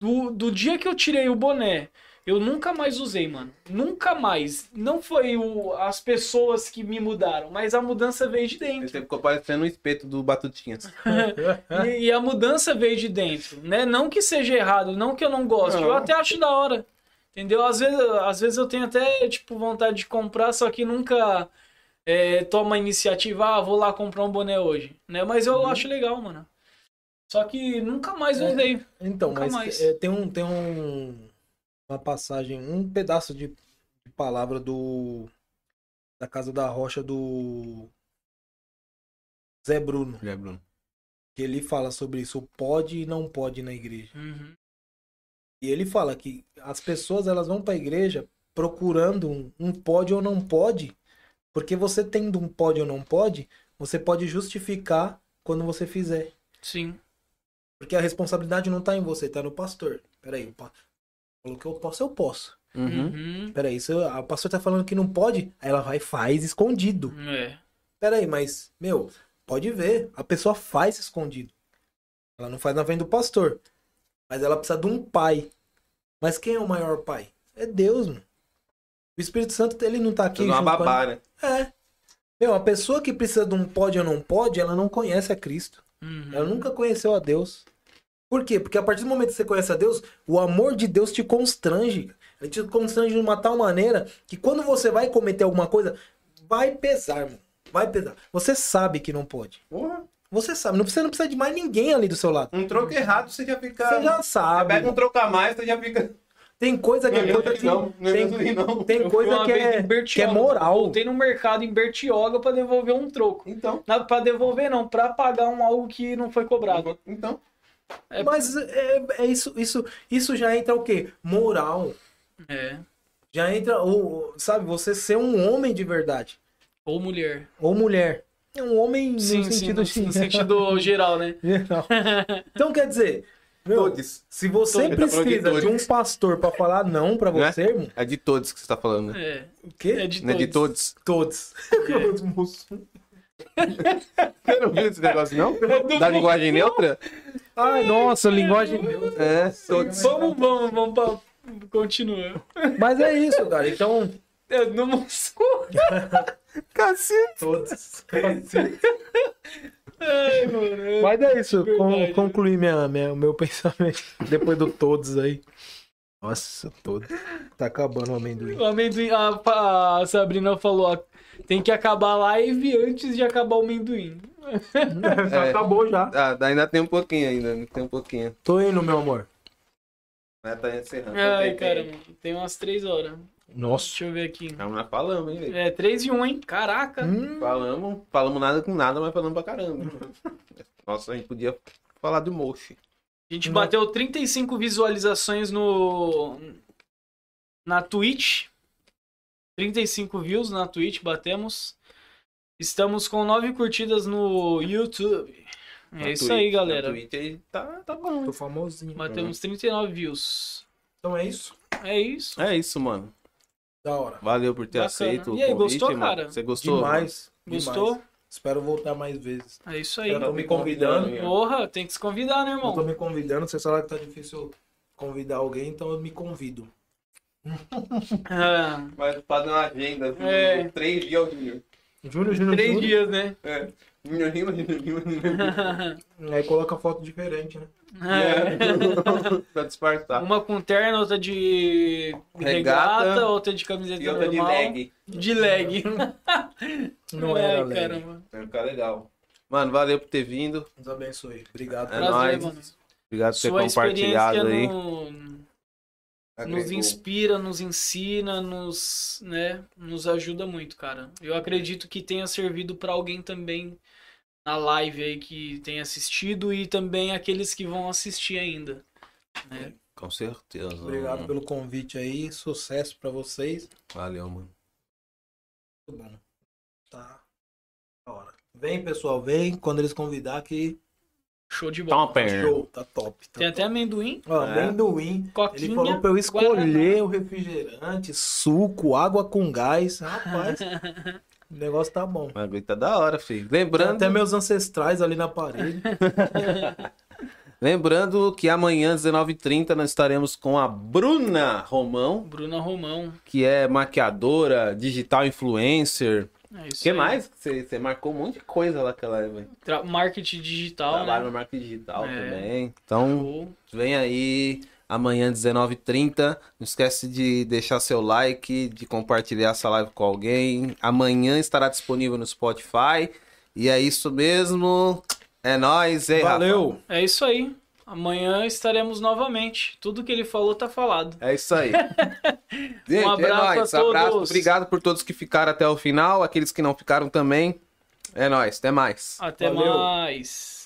do, do dia que eu tirei o boné, eu nunca mais usei, mano. Nunca mais. Não foi o, as pessoas que me mudaram, mas a mudança veio de dentro. Você ficou parecendo o espeto do Batutinhas. E, e a mudança veio de dentro, né? Não que seja errado, não que eu não goste, Não. eu até acho da hora. Entendeu? Às vezes, às vezes eu tenho até, tipo, vontade de comprar, só que nunca é, tomo a iniciativa, ah, vou lá comprar um boné hoje, né? Mas eu acho legal, mano. Só que nunca mais É. usei. Então, Nunca mas mais. é, tem, um, tem um, uma passagem, um pedaço de, de palavra do da Casa da Rocha do Zé Bruno, É, Bruno. que ele fala sobre isso, o pode e não pode na igreja. Uhum. E ele fala que as pessoas elas vão para a igreja procurando um, um pode ou não pode, porque você tendo um pode ou não pode, você pode justificar quando você fizer. Sim. Porque a responsabilidade não tá em você, tá no pastor. Peraí, o que eu posso, eu posso. Uhum. Uhum. Peraí, isso, a pastor tá falando que não pode, aí ela vai e faz escondido. É. Peraí, mas, meu, pode ver, a pessoa faz escondido. Ela não faz na frente do pastor. Mas ela precisa de um pai. Mas quem é o maior pai? É Deus, mano. O Espírito Santo, ele não tá aqui. Com a- babá, né? É. Meu, a pessoa que precisa de um pode ou não pode, ela não conhece a Cristo. Uhum. Ela nunca conheceu a Deus. Por quê? Porque a partir do momento que você conhece a Deus, o amor de Deus te constrange. Ele te constrange de uma tal maneira que quando você vai cometer alguma coisa, vai pesar, mano. Vai pesar. Você sabe que não pode. Porra. Você sabe. Não precisa, não precisa de mais ninguém ali do seu lado. Um troco errado, você já fica. Você já Você sabe. pega um troco a mais, você já fica. Tem coisa que é coisa que. não, não é tem- não. Tem Eu coisa que é, que é moral. Voltei no mercado em Bertioga pra devolver um troco. Então, Na, pra devolver, não, pra pagar um algo que não foi cobrado. então. É- Mas é, é isso, isso, isso já entra o quê? Moral. É. Já entra, o, sabe, você ser um homem de verdade. Ou mulher. Ou mulher. É um homem no Sim, sim, sentido no, no sentido geral, né? geral. Então quer dizer, meu, Todos. se você tá de precisa de um todos. pastor pra falar não pra Né? você, irmão, É de todos que você tá falando, né? É. o quê? É de Não é de todos. todos. Todos. Os moços. Você não viu esse negócio, não? É Da linguagem neutra? Ai, nossa, linguagem. É, todos. Vamos, vamos, vamos pra... Continua. Mas é isso, cara. Então, É, não mostrou. Cacete. todos. Ai, mano. é- Mas é isso, con Verdade. concluí minha, minha, meu pensamento depois do todos aí. Nossa, todos. Tá acabando o amendoim. O amendoim, a, a Sabrina falou, ó, tem que acabar a live antes de acabar o amendoim. Já É. acabou já. Ah, ainda tem um pouquinho ainda, tem um pouquinho. Tô indo, meu amor. Mas tá encerrando. Ai, Tem, cara, tem. umas três horas. Nossa. Deixa eu ver aqui. Calma, nós falamos, hein, velho. É, três e um, hein? Caraca. Hum, Falamos, falamos nada com nada, mas falamos pra caramba. Nossa, a gente podia falar do Moshi. A gente bateu 35 visualizações no na Twitch. 35 views na Twitch batemos. Estamos com 9 curtidas no YouTube. É Na isso Twitch, aí, galera. Twitch aí tá, tá bom. tô famosinho. Batemos 39 views. Então é isso. É isso. É isso, mano. Da hora. Valeu por ter Bacana. aceito o E aí, convite, gostou, mano. cara? Você gostou? Demais. Gostou? demais. Espero voltar mais vezes. É isso aí. Eu tô me convidando. Porra, tem que se convidar, né, Eu tô irmão? me convidando. Você sabe que tá difícil convidar alguém, então eu me convido. Ah, Vai fazer uma agenda. assim, É. Três dias ao Júnior. Júnior, Júnior, três Júnior. dias, né? É. Júnior, Júnior, Júnior, Júnior. Aí coloca foto diferente, né? É. pra disfarçar. Uma com terno, outra de Regata. regata, outra de camiseta E outra de normal. leg. De leg. Não Ai, era leg. caramba. Vai ficar legal. Mano, valeu por ter vindo. Deus abençoe. Obrigado. É Prazer, nóis. mano. Obrigado por ter Sua compartilhado aí. no- nos Agregou. inspira, nos ensina, nos, né, nos ajuda muito, cara. Eu acredito que tenha servido pra alguém também na live aí que tenha assistido e também aqueles que vão assistir ainda. né? Com certeza. Obrigado mano. pelo convite aí. Sucesso pra vocês. Valeu, mano. Muito bom. Tá. Da hora. Vem, pessoal, vem. Quando eles convidar que Show de bola. Topper. show. Tá top. Tá Tem até top. amendoim, Ó, É. amendoim. coquinha. Ele falou pra eu escolher Guaraná. o refrigerante, suco, água com gás. Rapaz, o negócio tá bom. O bagulho tá da hora, filho. Tem Lembrando, até meus ancestrais ali na parede. lembrando que amanhã, 19h30, nós estaremos com a Bruna Romão, Bruna Romão. que é maquiadora, digital influencer. É O isso que aí. mais? Você, você marcou um monte de coisa lá que ela é, velho. Tra- Marketing digital, Trabalha né? no marketing digital É. também. Então, Show. vem aí. Amanhã, 19h30. Não esquece de deixar seu like, de compartilhar essa live com alguém. Amanhã estará disponível no Spotify. E é isso mesmo. É nóis, hein, Rafa? Valeu! É isso aí. Amanhã estaremos novamente. Tudo que ele falou tá falado. É isso aí. Gente, Um abraço é nóis. a todos. Abraço. Obrigado por todos que ficaram até o final. Aqueles que não ficaram também. É nóis. Até mais. Até Valeu. mais.